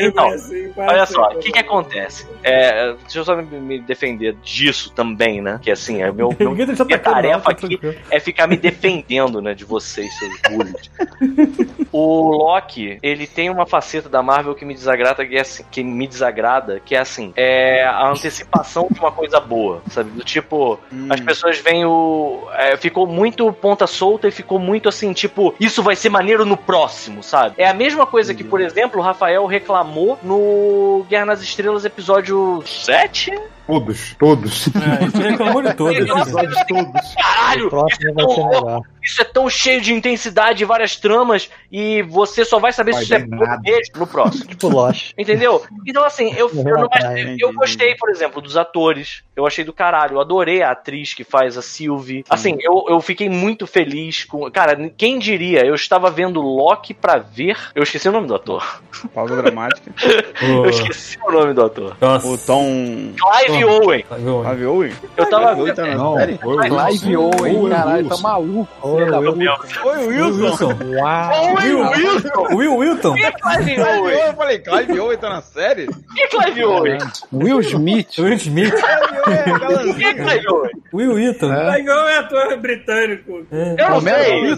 Então, assim, Olha só, o que que acontece? É, deixa eu só me, me defender disso também, né? Que assim, é meu, meu tá minha não, tarefa tá aqui é ficar me defendendo, né, de vocês, seus bullies. o Loki, ele tem uma faceta da Marvel que me desagrada, que é assim, que me desagrada, que é assim, é a antecipação de uma coisa boa, sabe? Do tipo, as pessoas veem o. é, ficou muito ponta solta e ficou muito assim, tipo, isso vai ser maneiro no próximo, sabe? É a mesma coisa que, por exemplo, o Rafael reclamou no Guerra nas Estrelas episódio 7? Todos, todos. É, a gente reclamou de todos. Episódios todos. Caralho! O próximo vai ser melhor. Isso é tão cheio de intensidade e várias tramas e você só vai saber Vai se isso é bom mesmo no próximo. Tipo Lost. Entendeu? Então, assim, eu, eu, não- eu, entendi. gostei, por exemplo, dos atores. Eu achei do caralho. Eu adorei a atriz que faz a Sylvie. Assim, eu, eu fiquei muito feliz com. Cara, quem diria? Eu estava vendo Loki pra ver. Eu esqueci o nome do ator. Pausa dramática. Eu esqueci o nome do ator. Nossa. O Tom. Clive Owen. Viu? Clive Owen? Eu tava Clive Owen tá na Não, série? foi Live Wilson. Owen, Foi o caralho, tá Wilson. maluco. Oi, puta. Oi, Wilson! Wilson. Uau! Will Wilson! Will Wilton. É Clive Clive Owen? Owen, eu falei, Clive Owen tá na série? Quem é Clive Owen? Will Smith. Will Smith. Clive Owen é é. Clive Owen? Will Wilton. Gaguei é ator britânico. Eu não sei.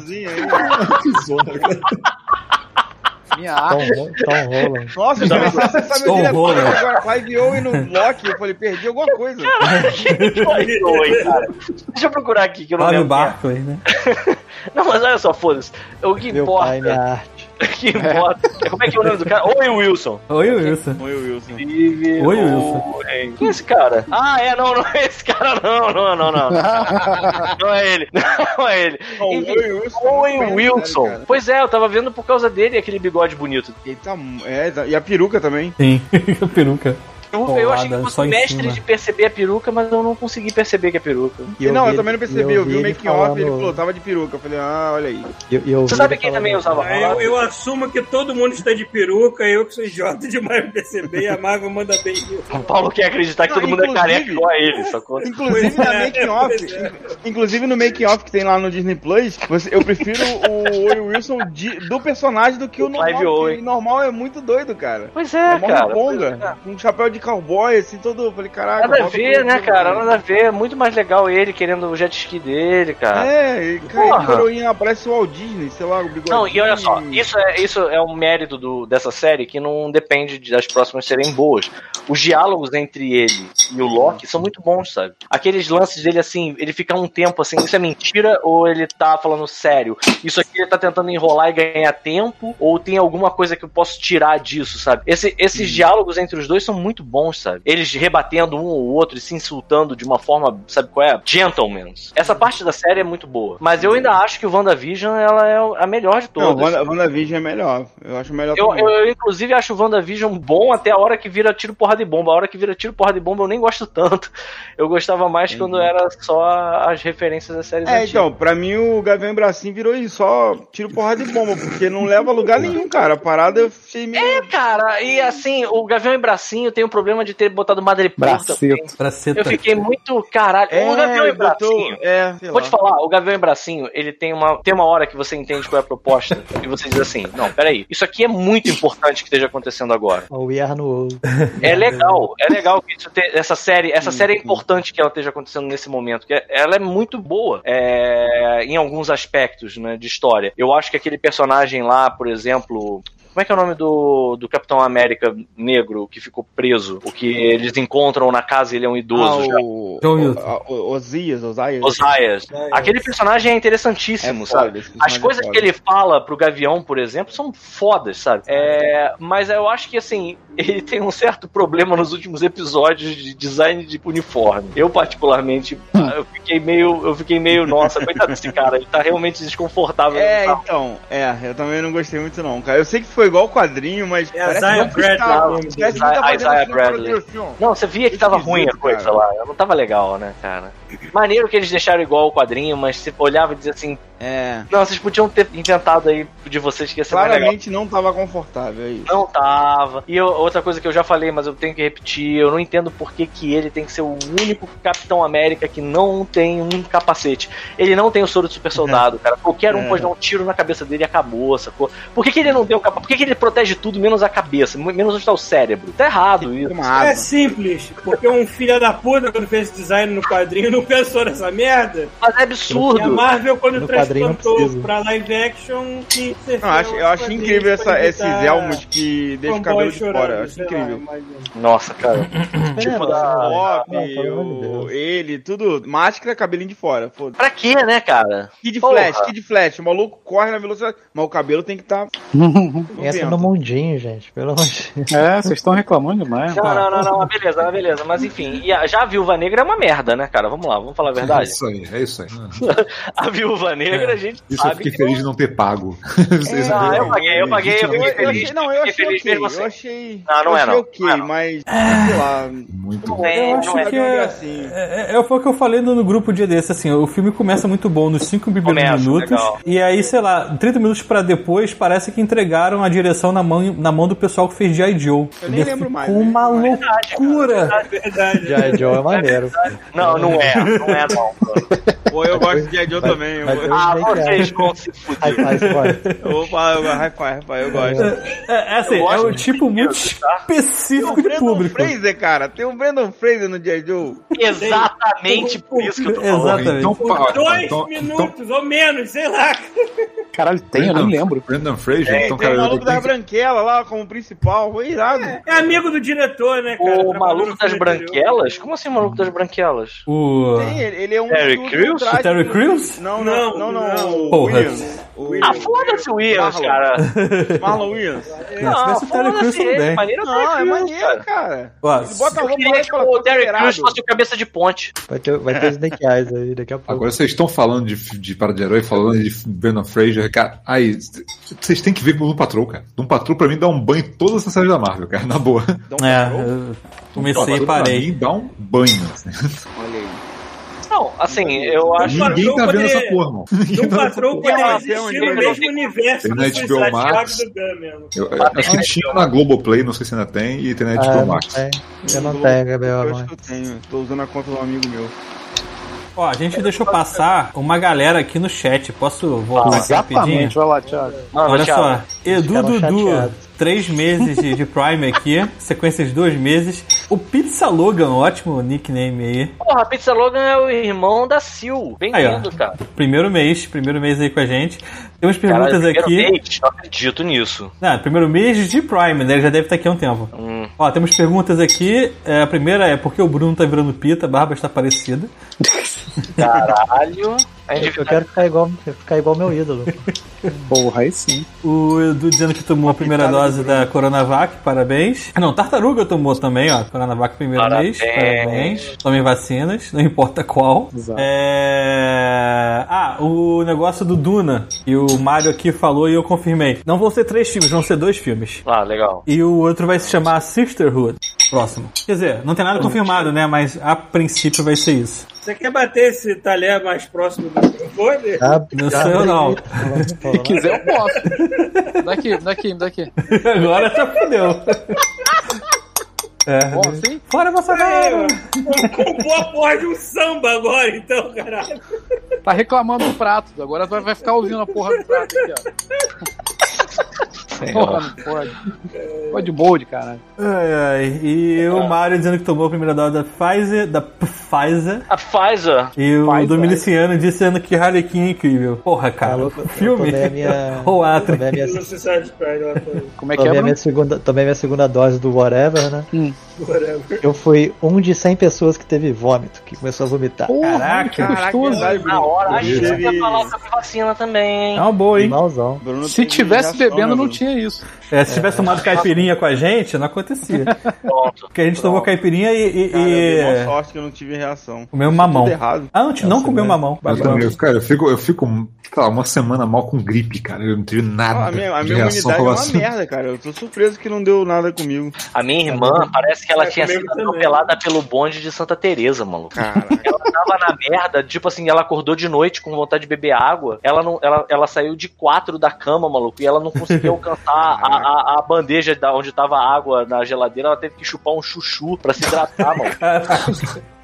Que zona, cara. Minha Tom, arte. Tom Holland. Nossa, eu começasse a Tom direto Holland. agora. Clive Owen no Loki, eu falei, perdi alguma coisa. Clive Owen, cara? Deixa eu procurar aqui que eu não Fábio lembro. é. Barclay, né? Não, mas olha só, foda-se. O que Meu pai, minha importa. arte. Que importa. Como é que é o nome do cara? Oi, Wilson. Oi, Wilson. Oi, Wilson. Vive Oi, o Wilson. rei. Quem é esse cara? Ah, é, não, não é esse cara, não, não, não, não. Não é ele. Não é ele. Enfim, Oi, Wilson. Oi, Não Wilson. cara. Pois é, eu tava vendo por causa dele aquele bigode bonito. Ele tá. É, e a peruca também. Sim, a peruca. Eu, eu achei que fosse mestre de perceber a peruca, mas eu não consegui perceber que é peruca. E não, eu vi também não percebi. e Eu vi o ele making off e ele falou, tava de peruca. Eu falei, ah, olha aí. eu Você sabe quem também usava eu, eu assumo que todo mundo está de peruca, eu que sou idiota demais pra perceber, e a Marvel manda bem isso. O Paulo quer acreditar que Não, todo mundo é careca igual a ele, sacou? Inclusive na é, making off, pois é. inclusive no making off que tem lá no Disney Plus, eu prefiro o Oi Wilson de- do personagem do que o O normal. O normal é muito doido, cara. Pois é, É cara. ponga, com um chapéu de cowboy, assim, todo. Falei, caraca. Nada a ver, né, cara? Nada a ver. É muito mais legal ele querendo o jet ski dele, cara. É, e cara, a coroinha parece o Walt Disney, sei lá, o bigode. Não, e olha só, isso é, isso é um mérito do, dessa série que não depende de- das próximas serem boas. Os diálogos entre ele e o Loki são muito bons, sabe? Aqueles lances dele, assim, ele fica um tempo assim, isso é mentira ou ele tá falando sério? Isso aqui ele tá tentando enrolar e ganhar tempo ou tem alguma coisa que eu posso tirar disso, sabe? Esse- esses diálogos entre os dois são muito bons, sabe? Eles rebatendo um ou outro e se insultando de uma forma, sabe qual é? Gentlemen. Essa parte da série é muito boa. Mas eu ainda acho que o WandaVision ela é a melhor de Não, todas. Wanda, WandaVision é melhor. Eu acho melhor Eu, eu, eu, inclusive, acho o WandaVision bom até a hora que vira tiro, porra de bomba. A hora que vira tiro, porra de bomba, eu nem gosto tanto. Eu gostava mais quando era só as referências das séries É, antigas. então, pra mim o Gavião Bracinho virou isso, só tiro porrada de bomba, porque não leva a lugar nenhum, cara. A parada eu achei meio. É, cara, e assim, o Gavião e Bracinho tem o problema de ter botado Madre Preta. Bracito. Pra ser Eu fiquei muito caralho. o Gavião e ele botou- Bracinho. É, sei Vou lá. te falar, o Gavião e Bracinho, ele tem uma, tem uma hora que você entende qual é a proposta e você diz assim: não, peraí, isso aqui é muito importante que esteja acontecendo agora. O We Are No. É legal, é legal que isso te- essa série, essa série é importante que ela esteja acontecendo nesse momento, que ela é muito boa é, em alguns aspectos né, de história. Eu acho que aquele personagem lá, por exemplo. Como é que é o nome do, do Capitão América negro que ficou preso? O que eles encontram na casa e ele é um idoso Ah, já. o, John o, o, Osias, Osias. Osias. Aquele personagem é interessantíssimo, É sabe? foda, As personagem coisas é que ele fala pro Gavião, por exemplo, são fodas, sabe? É, mas eu acho que, assim, ele tem um certo problema nos últimos episódios de design de uniforme. Eu, particularmente, eu fiquei meio, eu fiquei meio, nossa, coitado desse cara, ele tá realmente desconfortável. É, então, é, eu também não gostei muito não, cara. Eu sei que foi igual o quadrinho, mas É a parece Isaiah tá- tá fazendo Isaiah Bradley. Não, você via que tava Esquisito, ruim a coisa cara. lá. Não tava legal, né, cara? Maneiro que eles deixaram igual o quadrinho, mas você olhava e dizia assim: É, não, vocês podiam ter inventado aí de vocês que ia ser mais legal. claramente não tava confortável aí. Não tava. E eu- outra coisa que eu já falei, mas eu tenho que repetir, eu não entendo por que, que ele tem que ser o único Capitão América que não tem um capacete. Ele não tem o soro de super soldado, cara. Qualquer um É. pode dar um tiro na cabeça dele e acabou, sacou? Por que, que ele não tem o capacete? Por que, que ele protege tudo menos a cabeça, menos onde está o cérebro? Tá errado isso. É simples, porque um filho da puta, quando fez esse design no quadrinho, não pensou nessa merda. Mas é E a absurdo. Marvel, quando No transplantou pra live action, quis ser Não, eu acho, eu acho incrível essa, esses elmos que deixam o cabelo de fora. Eu acho incrível. Nossa, cara. Tipo da- Pop, ele, tudo. Máscara, cabelinho de fora. Foda. Pra quê, né, cara? Kid Porra. Flash, Kid Flash. O maluco corre na velocidade. Mas o cabelo tem que estar. Tá Entra no mundinho, gente. Pelo amor de Deus. É, vocês estão reclamando demais. Não, não, não, não, beleza, mas beleza. Mas enfim, e a, já a Viúva Negra é uma merda, né, cara? Vamos lá, vamos falar a É verdade. isso aí, é isso aí. A Viúva Negra, a gente Isso eu sabe fiquei que feliz de não ter pago. Ah, é- eu paguei, eu paguei, eu Eu, fiquei eu feliz. não, eu Fiquei achei feliz ok. mesmo assim. Eu achei. Não, não eu é achei não, ok, não é não. mas. Sei lá. Muito Não bom. é, Eu não acho é. que não é é, assim. é, é, foi o que eu falei no, no grupo dia desse, assim, o filme começa muito bom nos 5 primeiros minutos, legal. e aí, sei lá, 30 minutos pra depois, parece que entregaram a direção na mão, na mão do pessoal que fez G.I. Joe. Eu nem lembro mais, Ficou né? uma Verdade, cara, loucura. Verdade. Já Joe é maneiro. Não, não é, não é não. pô. Eu gosto de Joe também. Eu, eu- Ah, é. vocês vão se fuder. eu, high five, eu gosto. É, é assim, Eu é um tipo muito tá? específico de Brandon público. Fraser, cara. Tem o Brandon Fraser no G.I. Joe. Exatamente por isso que eu tô falando. Exatamente. Então, dois então, então, minutos ou menos, sei lá. Caralho, tem, eu nem lembro. Brendan Fraser, É, então, tem cara, eu maluco da branquela lá como principal, foi irado. É amigo do diretor, né, cara? O maluco das branquelas? Como assim, maluco das branquelas? O. Tem, ele, ele é um. Terry Crews? Terry Crews? Não, não, não, não. Não, o Porra. Williams. O Williams. Ah, foda-se o Williams, Marlon. cara. Marlon Williams. Não, se tivesse o Terry Crews, tudo bem. Maneiro Não, é maneiro, cara. cara. Ó, Ele bota a Eu roupa que o Terry Crews fosse o cabeça de ponte. Vai ter, vai ter Snake Eyes aí daqui a pouco. Agora vocês estão falando de, de para de herói, falando de Brendan Fraser, cara. Aí, vocês têm que ver com o Doom Patrol, cara. Doom Patrol pra mim dá um banho em todas as séries da Marvel, cara, na boa. É, eu comecei e Patrol, Pra parei. mim dá um banho. assim. Olha aí. Não, assim, eu acho. Ninguém tá Patrol vendo essa porra, mano. Doom Patrol poderia existir no mesmo universo do Suicide Max. Squad do Gun mesmo. Eu, eu assisti na Globoplay, não sei se ainda tem, e tem na HBO eu não Max. tenho. Eu não tenho, Gabriel. Eu acho que eu tenho. Tô usando a conta do amigo meu. Ó, a gente deixou passar uma galera aqui no chat. Posso voltar aqui rapidinho? Exatamente, vai lá, Thiago. Olha só, Edu Dudu, chateados. Três meses de, de Prime aqui, sequência de dois meses. O Pizza Logan, ótimo nickname aí. Porra, Pizza Logan é o irmão da Sil. Bem-vindo, cara. Primeiro mês, primeiro mês aí com a gente. Temos Caralho, perguntas primeiro aqui. mês? Não acredito nisso. Não, primeiro mês de Prime, né? Ele já deve estar aqui há um tempo. Hum. Ó, temos perguntas aqui. É, a primeira é por que o Bruno tá virando pita, a barba está parecida. Caralho. A gente Eu quero ficar igual, ficar igual meu ídolo. Porra, aí sim. O Edu dizendo que tomou a primeira dose da Coronavac, parabéns. Ah, Não, Tartaruga tomou também, ó. Coronavac primeiro Parabéns. mês, parabéns. Tomem vacinas, não importa qual. Exato. É... Ah, o negócio do Duna, e o Mário aqui falou e eu confirmei. Não vão ser três filmes, vão ser dois filmes. Ah, legal. E o outro vai se chamar Sisterhood. Próximo. Quer dizer, não tem nada confirmado, né? Mas a princípio vai ser isso. Você quer bater esse talher mais próximo do microfone? Tá? Não sou eu, não. Se quiser, eu posso. Daqui, daqui, daqui. Agora já fudeu. É. Bom, assim? Fora Bolsonaro! Compor a porra de um samba agora, então, caralho. Tá reclamando do prato. Agora vai vai ficar ouvindo a porra do prato aqui, ó. Porra, não pode. Pode molde, caralho. Ai, ai. E o Mário dizendo que tomou a primeira dose da Pfizer, da Pfizer. A Pfizer. E o Pfizer. Dominiciano dizendo que Harley Quinn é incrível. Porra, cara. Tá? Eu filme tomei a minha- ou minha. Como é que é, tomei a Bruno? minha segunda, tomei minha segunda dose do whatever, né? Whatever. Eu fui um de 100 pessoas que teve vômito, que começou a vomitar. Porra, Caraca. que gostoso. Na hora, a gente ia falar sobre vacina também, hein? É uma boa, hein? Malzão. Bruno Se tivesse reação, bebendo, né, não Bruno? Tinha isso. É, se tivesse tomado caipirinha com a gente, não acontecia. Pronto. Porque a gente tomou caipirinha e, e, Cara, eu dei mó sorte que eu não tive reação. comeu mamão. Errado. Ah, a gente não comeu mamão. Eu também, eu- cara, eu fico, eu fico uma semana mal com gripe, cara. Eu não tive nada. Ah, a minha, a de minha reação imunidade é uma vacina. merda, cara. Eu tô surpreso que não deu nada comigo. A minha irmã, parece que ela É, tinha sido também. atropelada pelo bonde de Santa Teresa, maluco. Caraca. Ela tava na merda, tipo assim, ela acordou de noite com vontade de beber água. Ela não, ela, ela saiu de quatro da cama, maluco, e ela não conseguia alcançar a, a, a bandeja da onde tava a água na geladeira. Ela teve que chupar um chuchu pra se hidratar, mano.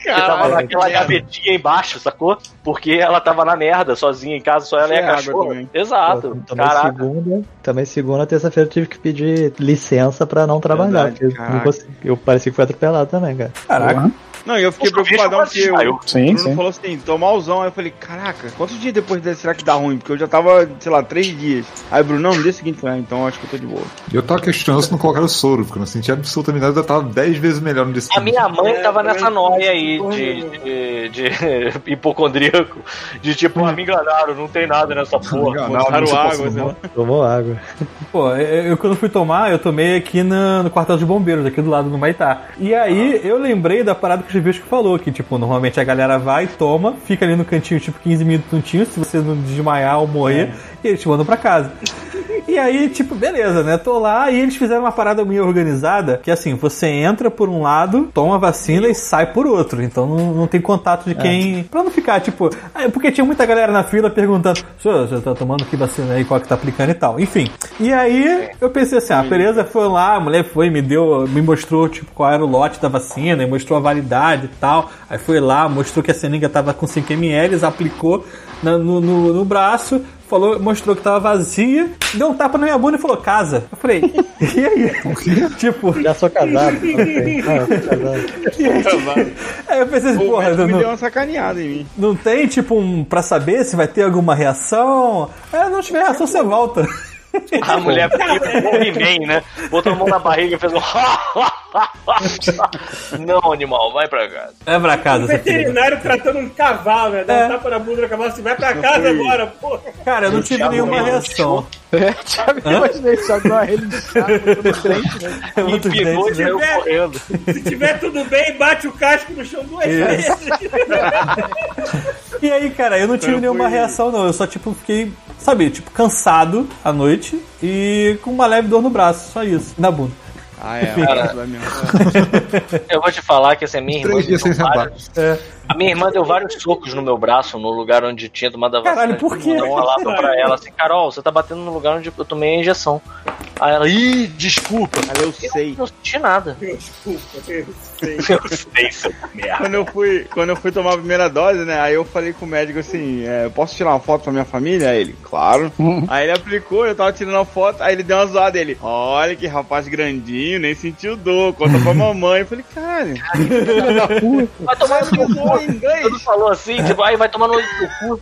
Porque tava naquela gavetinha embaixo, sacou? Porque ela tava na merda, sozinha em casa, só ela e Sem a água cachorra. também. Exato. Também Caraca. segunda, também segunda, terça-feira eu tive que pedir licença pra não trabalhar, Verdade, porque eu, não consegui- eu parecia que fui atropelado também, cara. Caraca. Não, e eu fiquei o preocupadão porque o saiu. Sim, Bruno sim. falou assim, tô malzão. Aí eu falei, caraca, quantos dias depois desse será que dá ruim? Porque eu já tava, sei lá, três dias. Aí o Bruno, não, no dia seguinte, eu falei, ah, então acho que eu tô de boa. E eu tava questionando se não colocaram soro, porque eu não sentia absolutamente nada, eu tava 10 vezes melhor no dia A seguinte. minha mãe É, tava nessa noia aí de, de, de hipocondríaco. De tipo, ah, me enganaram, não tem nada nessa porra. enganaram, Botaram água, sei lá. Tomou água. Pô, eu, quando fui tomar, eu tomei aqui na- no quartel de bombeiros, aqui do lado do Maitá. E aí eu lembrei da parada que o Chivisco falou, que tipo, normalmente a galera vai, toma, fica ali no cantinho tipo 15 minutinhos, se você não desmaiar ou morrer, e eles te mandam pra casa. E aí, tipo, beleza, né? Tô lá e eles fizeram uma parada meio organizada, que assim, você entra por um lado, toma a vacina e sai por outro. Então não, não tem contato de quem. Pra não ficar, tipo. ah, Porque tinha muita galera na fila perguntando: senhor, você tá tomando que vacina aí, qual que tá aplicando e tal. Enfim. E aí eu pensei assim: ah, beleza, foi lá, a mulher foi, me deu, me mostrou, tipo, qual era o lote da vacina, e mostrou a validade e tal. Aí foi lá, mostrou que a seringa tava com 5ml, aplicou na- no, no, no braço, falou, mostrou que tava vazia, deu um tapa na minha bunda e falou, casa. Eu falei, e aí? tipo, Já sou casado. ok. Ah, eu sou casado. aí eu pensei assim, porra, médico me não, deu uma sacaneada em mim. não tem tipo um pra saber se vai ter alguma reação? É, não tiver reação, você volta. A mulher ficou He-Man, né? Botou a mão na barriga e fez um. Não, animal, vai pra casa. É pra casa, O veterinário tratando um cavalo, né? Dá É. um tapa na bunda do cavalo assim, vai pra casa agora, porra. Cara, eu não tive nenhuma reação. É, Thiago, eu imaginei o Thiago relinchada no frente, né? É muito Pegou e dente, né? saiu né? correndo. Se tiver tudo bem, bate o casco no chão duas vezes. E aí, cara, eu não tive Então nenhuma foi- reação, não. Eu só, tipo, fiquei, sabe, tipo, cansado à noite e com uma leve dor no braço. Só isso. Na bunda. Ah, é. Cara. Eu vou te falar que assim, a minha irmã. Vários- sentar. A minha irmã deu vários socos no meu braço, no lugar onde tinha tomado a vacina. Caralho, por quê? Eu falava pra ela assim, Carol, você tá batendo no lugar onde eu tomei a injeção. Aí ela, ih, desculpa. Cara, eu sei. Eu não senti nada. Desculpa, eu sei. Eu sei, seu merda. Quando eu, fui, quando eu fui tomar a primeira dose, né? Aí eu falei com o médico assim: é, eu posso tirar uma foto pra minha família? Aí ele, claro. aí ele aplicou, eu tava tirando a foto, aí ele deu uma zoada. Ele, olha que rapaz grandinho, nem sentiu dor, conta pra mamãe. Eu falei, cara, Vai tomar no eu cu. inglês. Ele falou assim, tipo, aí vai tomar no cu.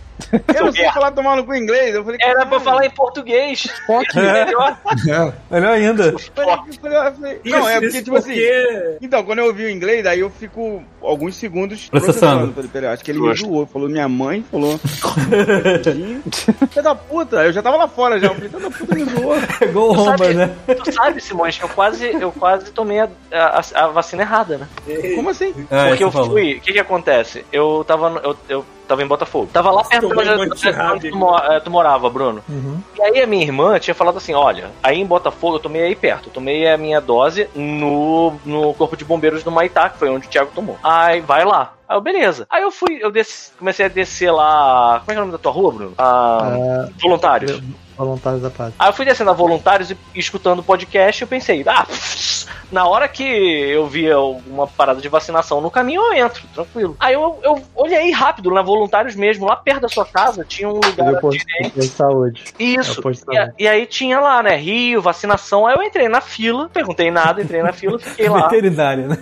Eu não sei falar tomar no cu em inglês. Eu falei, Era pra falar em português. Fuck. É melhor. É. Melhor ainda. Não, é porque, tipo assim. Então, quando eu ouvi o inglês, aí eu fico alguns segundos Processando. Falei, peraí, acho que ele me zoou. Falou, minha mãe falou. Filha da puta, eu já tava lá fora já. Eu falei, filha da puta me zoou. Pegou o Tu romba, sabe, né? tu sabe, Simões, que eu quase, eu quase tomei a, a- a vacina errada, né? Como assim? É, Porque eu falou. fui. O que que acontece? Eu tava. no- Eu, eu tava em Botafogo. Tava lá perto um onde, rádio. tu, mo- tu morava, Bruno. E aí a minha irmã tinha falado assim: olha, aí em Botafogo eu tomei aí perto. Eu tomei a minha dose no, no Corpo de Bombeiros do Maitá, que foi onde o Thiago tomou. Aí vai lá. Aí eu, beleza. Aí eu fui, eu desci, comecei a descer lá. Como é que é o nome da tua rua, Bruno? Ah, voluntários. Voluntários da paz. Aí eu fui descendo a voluntários e e escutando o podcast, eu pensei, ah, pff, na hora que eu via uma parada de vacinação no caminho, eu entro, tranquilo. Aí eu, eu olhei rápido na voluntários mesmo, lá perto da sua casa, tinha um lugar Eu à posto de saúde. É Isso. o posto de E, saúde. e aí tinha lá, né, Rio, vacinação. Aí eu entrei na fila, perguntei nada, entrei na fila, fiquei lá. Veterinária, né?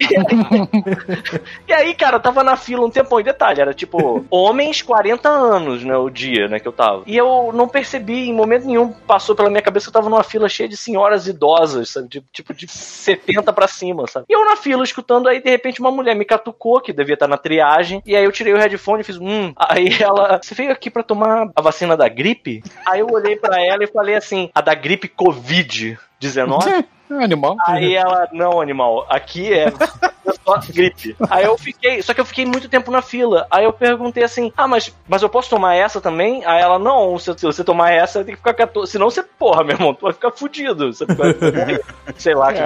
E aí, cara, eu tava na fila um tempão. E detalhe, era tipo, homens 40 anos, né? O dia, né, que eu tava. E eu não percebi em momento nenhum, passou pela minha cabeça que eu tava numa fila cheia de senhoras idosas, sabe? Tipo, tipo de 70 pra cima, sabe? E eu na fila escutando, aí de repente uma mulher me catucou, que devia estar na triagem. E aí eu tirei o headphone e fiz, hum. Aí ela, você veio aqui pra tomar a vacina da gripe? Aí eu olhei pra ela e falei assim, a da gripe Covid-19? É um animal. Aí ela, não, animal, aqui é só gripe. Aí eu fiquei, só que eu fiquei muito tempo na fila. Aí eu perguntei assim: ah, mas, mas eu posso tomar essa também? Aí ela, não, se, se você tomar essa, tem que ficar 14. Senão você, porra, meu irmão, tu vai ficar fudido. Você vai, sei lá, que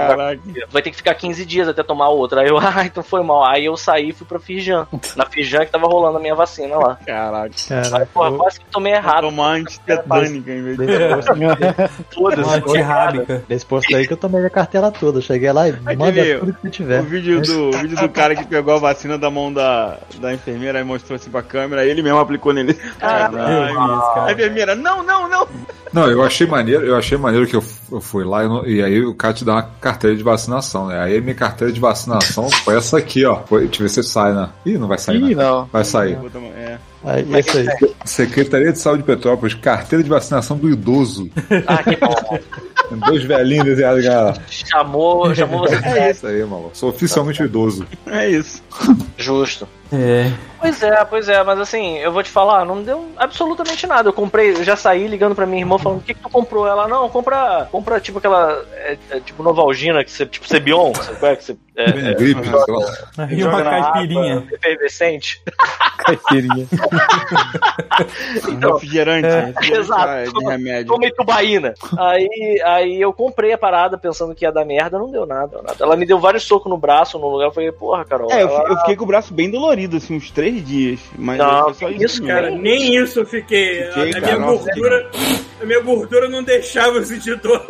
vai, ter que ficar 15 dias até tomar outra. Aí eu, ah, então foi mal. Aí eu saí e fui pra Fijan. Na Fijan que tava rolando a minha vacina lá. Caraca. Aí, Cara, porra, quase que tomei errado. Tomar antitetânica em vez de. Foda-se. Uma antirrábica. desse posto aí que eu tomei a carteira toda. Cheguei lá e manda Aquele- tudo que você tiver. O vídeo do, o vídeo do cara que pegou a vacina da mão da, da enfermeira e mostrou assim pra câmera, ele mesmo aplicou nele. Caralho. Isso, A cara. enfermeira, não, não, não! Não, eu achei maneiro, eu achei maneiro que eu, eu fui lá e, não- e aí o cara te dá uma carteira de vacinação, né? Aí minha carteira de vacinação foi essa aqui, ó. Foi, deixa eu ver se sai, né? Ih, não vai sair, Ih, né? não. Vai sair. Vou É. Aí, esse aí. Secretaria de Saúde de Petrópolis, carteira de vacinação do idoso. Ah, que bom. Dois velhinhos desenhados, cara. Chamou, chamou você. É isso aí, maluco. Sou oficialmente idoso. É isso. Justo. É. Pois é, pois é, mas assim, eu vou te falar, não deu absolutamente nada. Eu comprei, eu já saí ligando pra minha irmã falando, o que que tu comprou? Ela, não, compra, compra tipo aquela, é, é, tipo Novalgina, que você, tipo Cebion, sabe qual é que você... É, Bem gripe, sei lá. E uma caipirinha. efervescente. Caipirinha. Então, refrigerante. refrigerante exato. De remédio. Tomei tubaína. Aí, aí eu comprei a parada pensando que ia dar merda, não deu nada, deu nada. Ela me deu vários socos no braço, no lugar, eu falei, porra, Carol. É, eu, ela- eu fiquei com o braço bem dolorido, assim, uns três dias. Mas Não, foi só isso, isso, mesmo. Cara, nem isso eu fiquei. A- Fiquei, a, cara, minha nossa, gordura. A minha gordura não deixava eu sentir dor.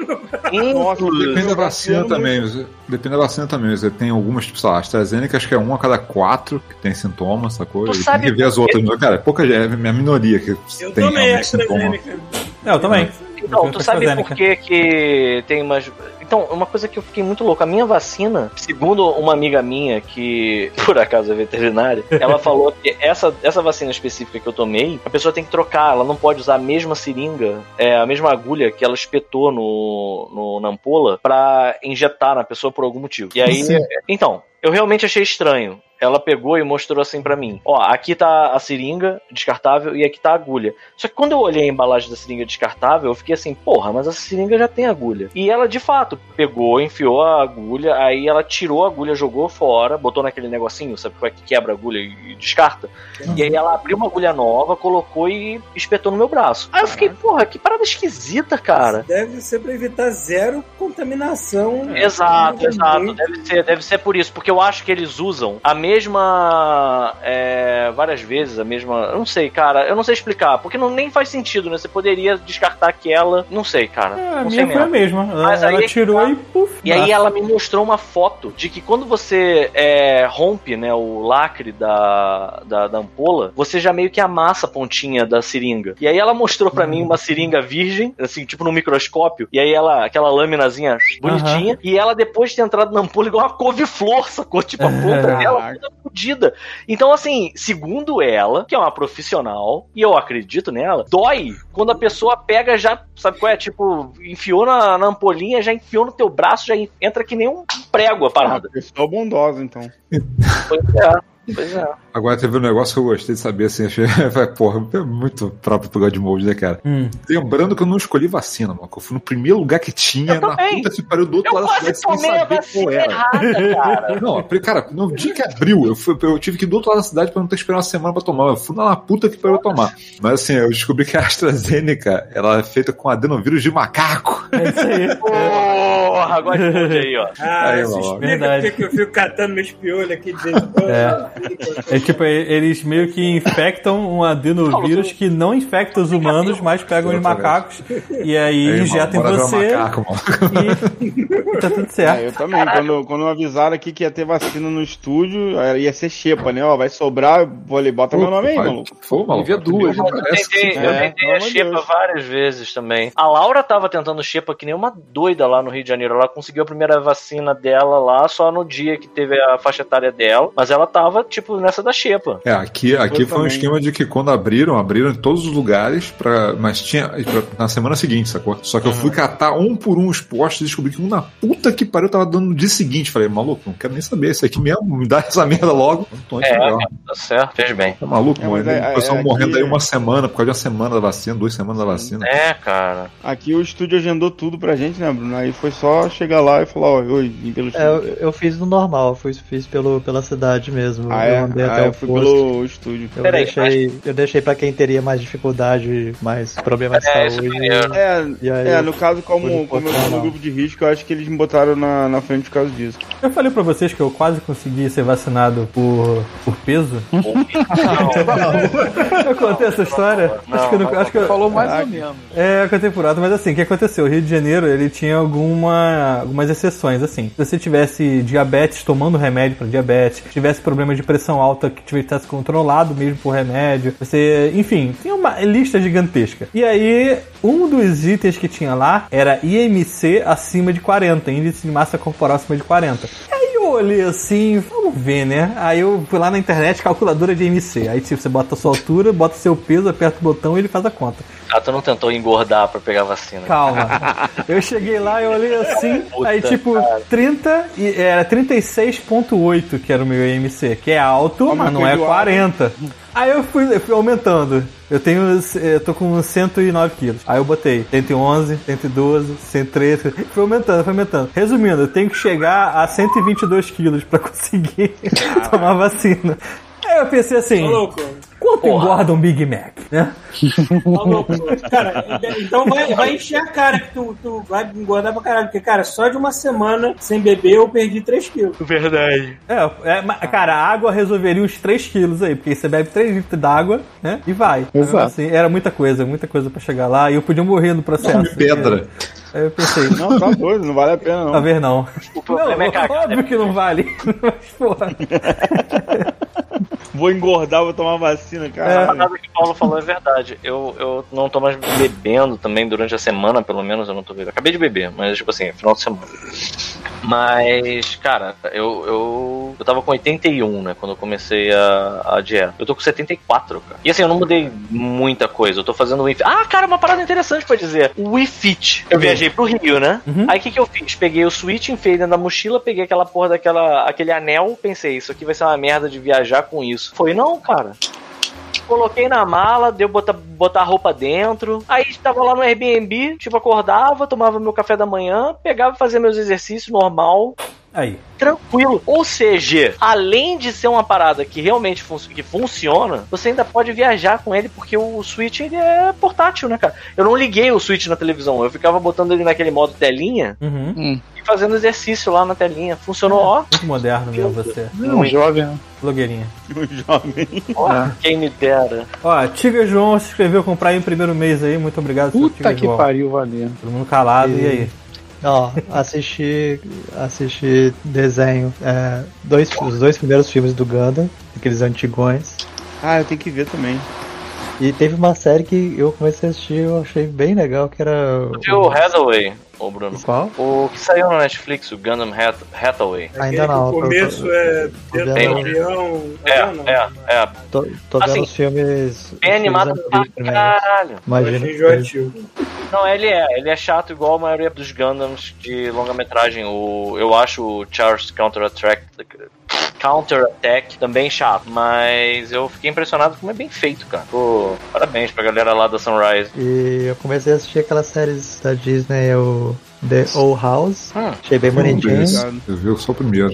Nossa, Depende da vacina também. você- Depende da vacina também. Você tem algumas, tipo, sei lá, AstraZeneca, acho que é um a cada quatro que tem sintomas, sacou? Tu E sabe tem que ver as outras. Cara, é pouca é a minha minoria que Eu tem tomei realmente sintoma. AstraZeneca. É, eu também. Então, tu sabe por que, que tem umas. Então, uma coisa que eu fiquei muito louco. A minha vacina, segundo uma amiga minha, que por acaso é veterinária, ela falou que essa, essa vacina específica que eu tomei, a pessoa tem que trocar, ela não pode usar a mesma seringa, é, a mesma agulha que ela espetou no, no, na ampola pra injetar na pessoa por algum motivo. E aí. Então, eu realmente achei estranho. Ela pegou e mostrou assim pra mim: Ó, aqui tá a seringa descartável e aqui tá a agulha. Só que quando eu olhei a embalagem da seringa descartável, eu fiquei assim: porra, mas essa seringa já tem agulha. E ela de fato pegou, enfiou a agulha, aí ela tirou a agulha, jogou fora, botou naquele negocinho, sabe qual é que quebra a agulha e descarta? E aí ela abriu uma agulha nova, colocou e espetou no meu braço. Aí eu fiquei: porra, que parada esquisita, cara. Deve ser pra evitar zero contaminação. Exato, É, exato. Deve ser, deve ser por isso, porque eu acho que eles usam a mesma. É, várias vezes, a mesma. Eu não sei, cara, eu não sei explicar, porque não nem faz sentido, né? Você poderia descartar aquela. Não sei, cara. É, a não minha sei foi a mesma. Ela, Mas ela é tirou tá. e puf. E aí ela me mostrou uma foto de que quando você é, rompe né, o lacre da, da, da ampola, você já meio que amassa a pontinha da seringa. E aí ela mostrou pra mim uma seringa virgem, assim, tipo no microscópio, e aí ela, aquela laminazinha bonitinha, e ela depois de ter entrado na ampola igual uma couve-flor, sacou? Tipo, a ponta dela toda fodida. Então, assim, segundo ela, que é uma profissional, e eu acredito nela, dói quando a pessoa pega já, sabe qual é? Tipo, enfiou na, na ampolinha, já enfiou no teu braço, já en- entra que nem um prego a parada. Pessoa bondosa, então. Pois é, pois é. Agora teve um negócio que eu gostei de saber, assim, achei, vai, porra, é muito próprio pro Godmode, né, cara? Hum. Lembrando que eu não escolhi vacina, mano, eu fui no primeiro lugar que tinha, Eu na também. puta que pariu do outro Eu lado da cidade sem saber qual era. errada, cara. Não, eu falei, cara, no dia que abriu, eu, fui, eu tive que ir do outro lado da cidade pra não ter que esperar uma semana pra tomar. Eu fui lá na puta que pariu tomar. Mas assim, eu descobri que a AstraZeneca, ela é feita com adenovírus de macaco. É isso aí. Porra, agora de aí, ó. Ah, Aí, isso explica porque que eu fico catando meus piolhos aqui de. É. É tipo, e- eles meio que infectam um adenovírus que não infecta os humanos, mas pegam os macacos e aí Aí, injetam em mano, você Macaco, mano. e tá tudo É, certo. eu também. Quando, quando avisaram aqui que ia ter vacina no estúdio, ia ser xepa, né? Ó, vai sobrar, vou bota meu nome aí, maluco. Pô, maluco. Envia duas, Primeiro Eu tentei, eu É, tentei a xepa várias vezes também. A Laura tava tentando xepa que nem uma doida lá no Rio de Janeiro. Ela conseguiu a primeira vacina dela lá só no dia que teve a faixa etária dela. Mas ela tava, tipo, nessa da xepa. É, aqui, aqui Eu foi um esquema de que quando abriram, abriram em todos os lugares, pra, mas tinha pra- na semana seguinte, sacou? Só que eu fui catar um por um os postos e descobri que um na puta que pariu tava dando no dia seguinte. Falei, maluco, não quero nem saber, isso aqui mesmo, me dá essa merda logo. É, melhor. tá certo, fez bem. Tá maluco, É, mano? é- o pessoal é, morrendo aqui- aí uma semana, por causa de uma semana da vacina, duas semanas da vacina. É, cara. Aqui o estúdio agendou tudo pra gente, né, Bruno? Aí foi só chegar lá e falar, ó, vim pelo É, estúdio. eu, eu fiz no normal, fui, fiz pelo, pela cidade mesmo. ah, eu é? andei Ah, até eu o fui posto. pelo estúdio. Eu Peraí, deixei, eu deixei pra quem teria mais dificuldade, mais problemas de É, é saúde. É, E aí, é, no caso, como, como eu tô no grupo de risco, eu acho que eles me botaram na, na frente por causa disso. Eu falei pra vocês que eu quase consegui ser vacinado por, por peso. Eu contei essa história? Não, acho que eu não, não, acho que eu, Falou mais ou menos. É, eu contei por alto, mas assim, o que aconteceu? O Rio de Janeiro, ele tinha alguma, algumas exceções, assim. Se você tivesse diabetes tomando remédio para diabetes, tivesse problema de pressão alta que tivesse controlado mesmo por remédio, você, enfim, tem uma lista gigantesca. E aí, um dos itens que tinha lá era IMC acima de 40, índice de massa corporal acima de 40. Aí eu olhei assim, vamos ver, né? Aí eu fui lá na internet, calculadora de IMC. Aí tipo, você bota a sua altura, bota seu peso, aperta o botão e ele faz a conta. Ah, tu não tentou engordar pra pegar a vacina. Calma. Eu cheguei lá, eu olhei assim, Puta, aí tipo, 30 e era 36.8 que era o meu IMC, que é alto, Ó, mas não é perdoado. 40. Aí eu fui, eu fui aumentando. Eu tenho, eu tô com 109 quilos. Aí eu botei 111, 112, 113. Foi aumentando, foi aumentando. Resumindo, eu tenho que chegar a 122 quilos pra conseguir tomar vacina. Aí eu pensei assim, Ô, louco. Quanto engorda um Big Mac, né? Cara, então vai, vai encher a cara que tu, tu vai engordar pra caralho. Porque, cara, só de uma semana sem beber eu perdi 3 quilos. Verdade. É, é, cara, a água resolveria uns 3 quilos aí, porque você bebe 3 litros d'água, né? E vai. Exato. Assim, era muita coisa, muita coisa pra chegar lá e eu podia morrer no processo. Pedra. Aí eu pensei, Não, tá doido, não vale a pena não. talvez não. O problema não, é cagar, óbvio que não vale. Mas, porra. Vou engordar, vou tomar vacina, cara. parada que o Paulo falou é verdade. Eu, eu não tô mais bebendo também durante a semana, pelo menos eu não tô bebendo. Acabei de beber, mas tipo assim, final de semana. Mas, cara, eu, eu, eu tava com 81, né, quando eu comecei a, a dieta. Eu tô com 74, cara. E assim, eu não mudei muita coisa. Eu tô fazendo o Wii. Ah, cara, uma parada interessante pra dizer. O Wii Fit. Eu viajei pro Rio, né? Aí o que, que eu fiz? Peguei o Switch, enfiei dentro da mochila, peguei aquela porra daquela, aquele anel, pensei, isso aqui vai ser uma merda de viajar com isso. Foi, não, cara. Coloquei na mala, deu botar, botar roupa dentro. Aí tava lá no Airbnb, tipo, acordava, tomava meu café da manhã, pegava e fazia meus exercícios normal, Aí. tranquilo. Ou seja, além de ser uma parada que realmente fun que funciona, você ainda pode viajar com ele, porque o Switch ele é portátil, né, cara? Eu não liguei o Switch na televisão, eu ficava botando ele naquele modo telinha Uhum. e fazendo exercício lá na telinha. Funcionou, ó. Muito moderno mesmo você. Um jovem, né? Blogueirinha. Um jovem. ó Quem me dera. Ó, Tiga João se inscreveu comprar aí o primeiro mês aí. Muito obrigado, Puta que João. pariu, valeu. Todo mundo calado, e, E- aí? Ó, assisti, assisti desenho, é, dois, os dois primeiros filmes do Gundam, aqueles antigões. Ah, eu tenho que ver também. E teve uma série que eu comecei a assistir, eu achei bem legal, que era. O Hathaway, ô Bruno? Qual? O que saiu na Netflix, o Gundam Hath- Hathaway. Ainda não. O começo tô, é dentro do avião. É, não, não. é, é. tô, tô vendo Assim, os filmes. filmes animado pra caralho. Imagina. Não, ele é. Ele é chato igual a maioria dos Gundams de longa-metragem. O, eu acho o Charles Counter Attack, Counter Attack também chato. Mas eu fiquei impressionado como é bem feito, cara. Pô, parabéns pra galera lá da Sunrise. E eu comecei a assistir aquelas séries da Disney, o The Old House. Hum. Achei bem bonitinho. Eu vi só o primeiro.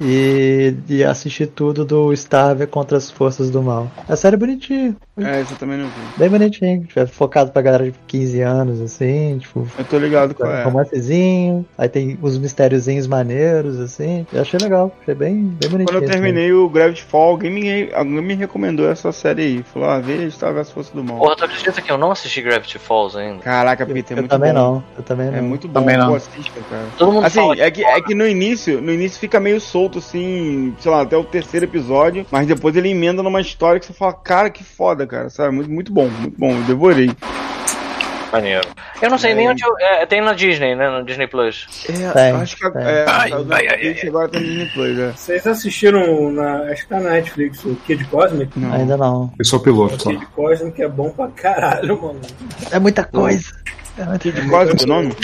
E, e assisti tudo do Starve contra as forças do mal. A série é bonitinha. É, esse eu também não vi. Bem bonitinho. Tipo, é focado pra galera de 15 anos, assim. Tipo, Eu tô ligado qual é. romancezinho. Aí tem os mistériozinhos maneiros, assim. Eu achei legal. Achei bem, bem bonitinho. Quando eu assim. terminei o Gravity Fall, alguém me, alguém me recomendou essa série aí. Falou, ah, vê Star as Forças do Mal. Porra, tu acredita que eu não assisti Gravity Falls ainda? Caraca, Eu, Peter, é eu muito também bom. não. Eu também não. É muito bom, Também não. pô, assista, cara. Todo mundo Assim, fala é que, é que no início, no início fica meio solto, assim, sei lá, até o terceiro episódio, mas depois ele emenda numa história que você fala, cara, que foda, cara, sabe? Muito, muito bom, muito bom, eu devorei. Maneiro. Eu não sei nem onde eu. é, tem na Disney, né? No Disney Plus. É, Tem, acho que tem. é, Ai, o ai, ai, agora tá no Disney Plus, é. Vocês assistiram, na, acho que tá na Netflix, o Kid Cosmic? Não. Ainda não. É o piloto só. Kid Cosmic é bom pra caralho, mano. É muita coisa. É muita coisa. Cosmic o nome?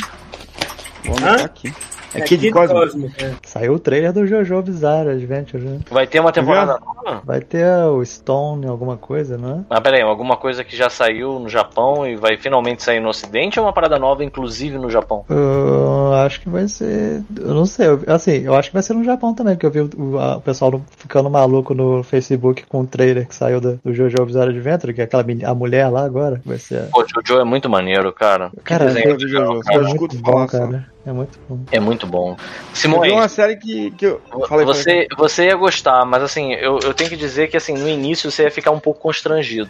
Vou anotar Hã? aqui. É Kid Cosmic. é. Saiu o trailer do Jojo Bizarre Adventure, né? Vai ter uma temporada nova? Vai ter o Stone, alguma coisa, não é? Ah, peraí, alguma coisa que já saiu no Japão e vai finalmente sair no Ocidente ou uma parada nova, inclusive no Japão? Eu acho que vai ser. Eu não sei. eu- Assim, eu acho que vai ser no Japão também, porque eu vi o, o- a- o pessoal ficando maluco no Facebook com o trailer que saiu do, do Jojo Bizarre Adventure, que é aquela a mulher lá agora. Vai ser. Pô, Jojo é muito maneiro, cara. Que Cara, desenho eu- de Jojo, É cara. só. É muito bom. É muito bom. Eu Simone, vi uma série que, que eu. Falei, você, você ia gostar, mas assim, eu, eu tenho que dizer que assim, no início você ia ficar um pouco constrangido.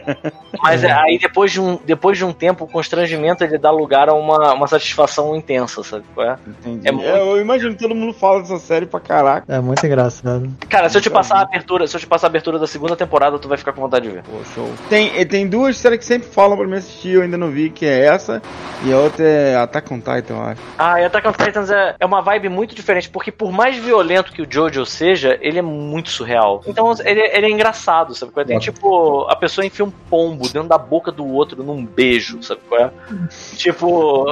mas é, aí depois de, um, depois de um tempo, o constrangimento ele dá lugar a uma, uma satisfação intensa, sabe qual é? Entendi. é muito- É, eu imagino que todo mundo fala dessa série pra caraca. É muito engraçado. Cara, se eu te passar a abertura, se eu te passar a abertura da segunda temporada, tu vai ficar com vontade de ver. Pô, show. Tem, tem duas séries que sempre falam pra mim assistir, eu ainda não vi, que é essa, e a outra é Attack on Titan, eu acho. Ah, e Attack on Titans é, é uma vibe muito diferente, porque por mais violento que o Jojo seja, ele é muito surreal. Então ele, ele é engraçado, sabe qual é? Tem tipo, a pessoa enfia um pombo dentro da boca do outro num beijo, sabe qual é? tipo.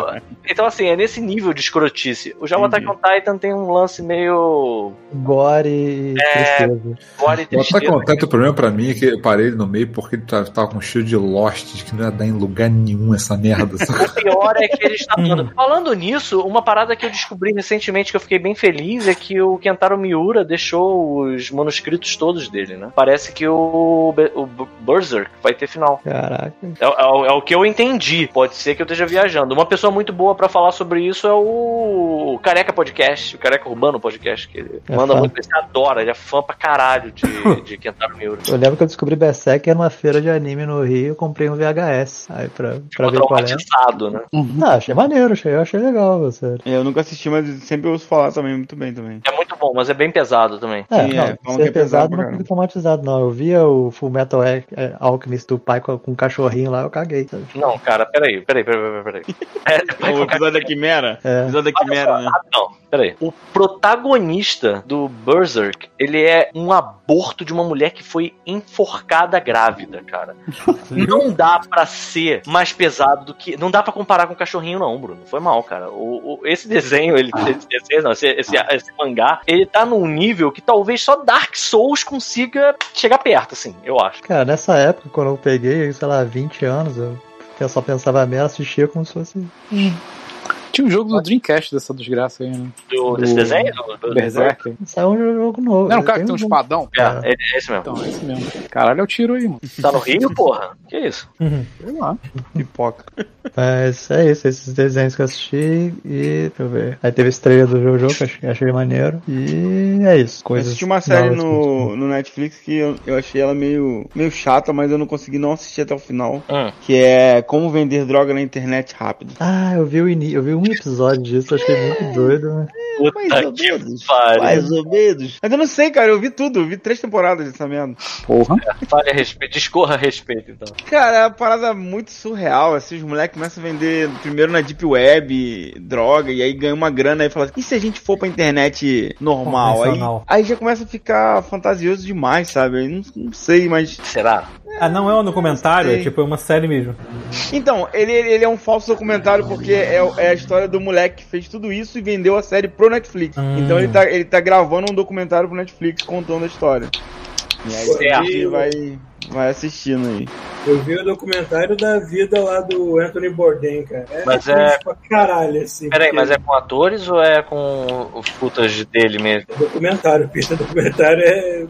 Então assim, é nesse nível de escrotice. O já o Attack on Titan tem um lance meio. Gore e É. tristeza. Gore e O Attack tristeza. on Titan, o problema pra mim é que eu parei ele no meio porque ele tava, tava com cheiro de Lost, de que não ia dar em lugar nenhum essa merda. O pior é que ele está falando. Falando nisso, isso, uma parada que eu descobri recentemente que eu fiquei bem feliz é que o Kentaro Miura deixou os manuscritos todos dele, né? Parece que o, o Berserk vai ter final. Caraca. É, é o- é o que eu entendi. Pode ser que eu esteja viajando. Uma pessoa muito boa pra falar sobre isso é o Careca Podcast, o Careca Urbano Podcast, que ele É manda fã. muito, ele adora, ele é fã pra caralho de, de Kentaro Miura. Eu lembro que eu descobri Berserk numa feira de anime no Rio, eu comprei um VHS. Aí pra, pra Ficou ver qual é. traumatizado, né? Ah, achei maneiro, achei, eu achei legal, você. Eu nunca assisti, mas sempre ouço falar também muito bem também. É muito bom, mas é bem pesado também. É, Sim, não, é, ser que é pesado pesado não fico traumatizado, não. Eu via o Full Metal Al- é, Alchemist do pai com, com um cachorrinho lá, eu caguei. sabe? Não, cara, peraí, peraí, peraí, peraí. peraí. É, O episódio da Quimera? É. O episódio da Quimera, né? Ah, não, peraí. O protagonista do Berserk, ele é um aborto de uma mulher que foi enforcada grávida, cara. Não dá pra ser mais pesado do que. Não dá pra comparar com o cachorrinho, não, Bruno. Foi mal, cara. O, o- esse desenho, ele, esse, desenho, não, esse, esse, esse mangá, ele tá num nível que talvez só Dark Souls consiga chegar perto, assim, eu acho. Cara, nessa época, quando eu peguei, sei lá, 20 anos, eu só pensava merda, assistia como se fosse. Tinha um jogo do Dreamcast dessa desgraça aí, né? Do, desse O- desenho? Do, do- Berserk. Saiu um jogo novo. Não um cara Tem que tem um espadão? É, é, é esse mesmo. Então, é esse mesmo. Caralho, é o tiro aí, mano. Tá no Rio, porra? Que isso? Sei lá. Pipoca. Mas é isso, esses desenhos que eu assisti e. Deixa eu ver. Aí teve a estreia do Jojo, que eu achei, achei maneiro. E é isso. Eu Coisas assisti uma série no, no Netflix que eu, eu achei ela meio, meio chata, mas eu não consegui não assistir até o final. Hum. Que é Como Vender Droga na Internet Rápido. Ah, eu vi, o ini... eu vi um episódio disso, achei muito doido, né? Mais ou Puta que menos. pariu. Mais ou menos. Mas eu não sei, cara. Eu vi tudo. Eu vi três temporadas dessa merda. Porra. Fale a respeito, discorra a respeito, então. Cara, é uma parada muito surreal. Assim, os moleques começam a vender primeiro na Deep Web droga e aí ganha uma grana e fala assim, e se a gente for pra internet normal? Aí, aí já começa a ficar fantasioso demais, sabe? Eu não, não sei, mas. Será? Ah, não é um documentário, é tipo é uma série mesmo. Então, ele, ele é um falso documentário porque é, é história do moleque que fez tudo isso e vendeu a série pro Netflix. Hum. Então ele tá, ele tá gravando um documentário pro Netflix contando a história. E aí você vai, vai assistindo aí. Eu vi o documentário da vida lá do Anthony Bourdain, cara. É Mas é- pra caralho, assim. Peraí, porque mas é com atores ou é com o footage dele mesmo? Documentário, pista documentário é.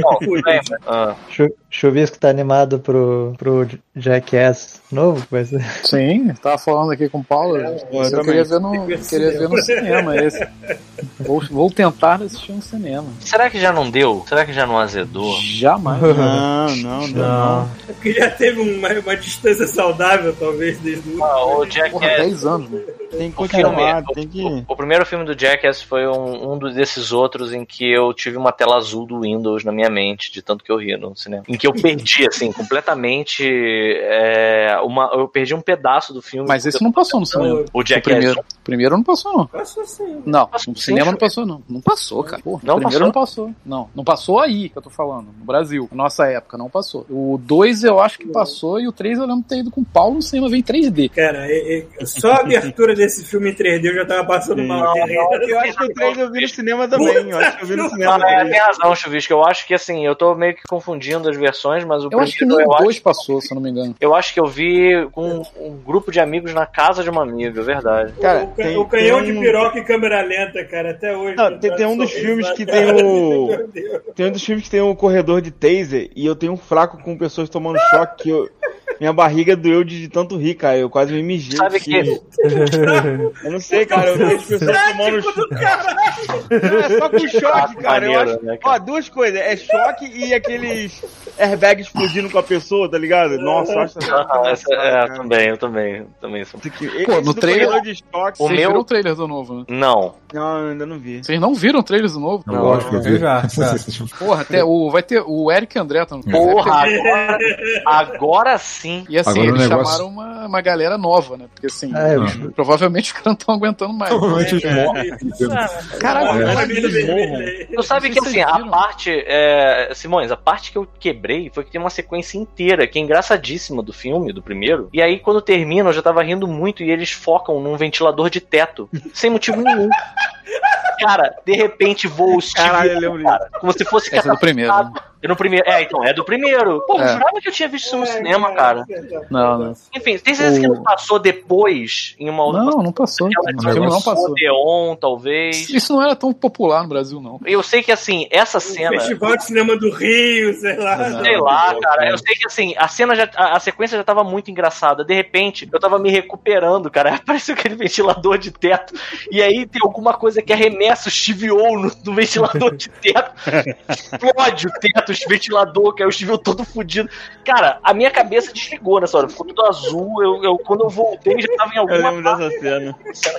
Não, bem, mas- ah, Chu- Chuvisco tá animado pro, pro Jackass novo? Vai ser. Sim, tava falando aqui com o Paulo. eu Esse eu também. queria ver no, Tem que ver queria ver no cinema esse. Vou, vou tentar assistir no cinema. será que já não deu? Será que já não azedou? Jamais. Não, não, não. Não. É porque já teve uma, uma distância saudável, talvez, desde o. Ah, o Jackass. Porra, 10 anos, mano. Tem que O filme, o, tem que. o- o primeiro filme do Jackass foi um, um dos- desses outros em que eu tive uma tela azul do Windows na minha mente, de tanto que eu ria no cinema. Em que eu perdi, assim, completamente. é, uma, eu perdi um pedaço do filme. Mas esse não passou no cinema. O O Jackass. primeiro. O primeiro não passou, não. Passou assim. Não, Passou no sim, cinema não passou, não. Não passou, cara. Porra, Não o primeiro não passou. Não, não passou aí que eu tô falando. No Brasil. Na nossa época, não passou. O 2 eu acho que passou e o 3 eu lembro de ter ido com o Paulo no cinema, vem 3D. Cara, é- é- só a abertura desse filme em 3D eu já tava passando Sim. mal. Eu acho que o 3 eu vi no cinema também. Eu acho que eu vi no cinema Ah, é, também. tem razão, Chuvisco. Eu acho que assim, eu tô meio que confundindo as versões, mas o Eu acho que nem eu o acho 2 passou, se eu não me engano. Eu acho que eu vi com um grupo de amigos na casa de uma amiga, é verdade. Cara, o, tem- o canhão tem de um- piroca e câmera lenta, cara, até hoje. Não, tem- tem um dos filmes que cara, tem o-. Tem um dos filmes que tem um corredor de taser e eu tenho um fraco com pessoas tomando choque que eu- minha barriga doeu de, de tanto rir, cara. Eu quase me mijei. Sabe assim. que Eu não sei, cara. Eu vejo pessoas tomando choque. É só com choque, cara. Eu acho... né, cara? Ó, duas coisas. É choque e aqueles airbags explodindo com a pessoa, tá ligado? Nossa, eu acho Ah, essa, é, cara. também, eu também, eu também sou. Pô, esse no trailer- de choque. O Vocês meu- viram o trailer do novo, né? Não. Não, eu ainda não vi. Vocês não viram o trailer do novo? Não, lógico que eu vi. já, já. Porra, até o, vai ter o Eric André tá no Porra, agora, agora sim. E assim, Agora eles negócio- chamaram uma, uma galera nova, né? Porque assim, É, eu- Não. provavelmente os caras não estão aguentando mais. Provavelmente eles morrem. Caralho, É. antes que eles morram. Tu sabe que assim, a parte. É, Simões, a parte que eu quebrei foi que tem uma sequência inteira, que é engraçadíssima do filme, do primeiro. E aí, quando termina, eu já tava rindo muito e eles focam num ventilador de teto. Sem motivo nenhum. Cara, de repente voa o Steve, Caralho, eu lembro cara, como se fosse Esse é do primeiro. né? No primeiro. É, então, é do primeiro. Pô, eu É. jurava que eu tinha visto isso no cinema, cara. Não, não. Enfim, tem certeza que O- não passou depois em uma outra. Não, não passou. Aquela O filme não passou. Odeon, talvez. Isso não era tão popular no Brasil, não. Eu sei que assim, essa cena. Festival de Cinema do Rio, sei lá. Sei lá, cara. Eu sei que assim, a cena já. A, a sequência já tava muito engraçada. De repente, eu tava me recuperando, cara. Apareceu aquele ventilador de teto. E aí tem alguma coisa que arremessa o Steve O no, no ventilador de teto. Explode o teto, o ventilador, que aí o Steve O todo fudido. Cara, a minha cabeça desligou nessa hora. Ficou tudo azul. Eu, eu- quando eu voltei, já tava em Eu alguma lembro dessa cena.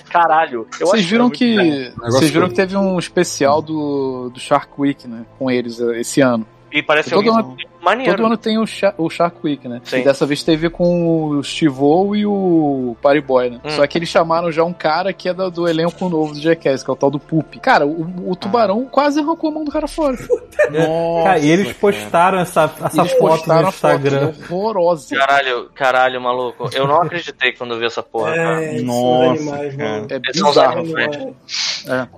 Caralho. Eu Vocês viram que. Negócio Vocês viram que teve um especial do, do Shark Week, né? Com eles eh, esse ano. E parece um ano- maneiro. Todo ano tem o, Sha- o Shark Week, né? Sim. E dessa vez teve com o Steve-O e o Party Boy, né? Hum. Só que eles chamaram já um cara que é do, do elenco novo do Jackass, que é o tal do Poop. Cara, o, o tubarão quase arrancou a mão do cara fora. Cara, e eles postaram essa, essa eles foto postaram no foto, Instagram. é horrorosa. Caralho, caralho, maluco. Eu não acreditei quando eu vi essa porra, cara. É, Nossa, animais, cara. mano. É bizarro. animais.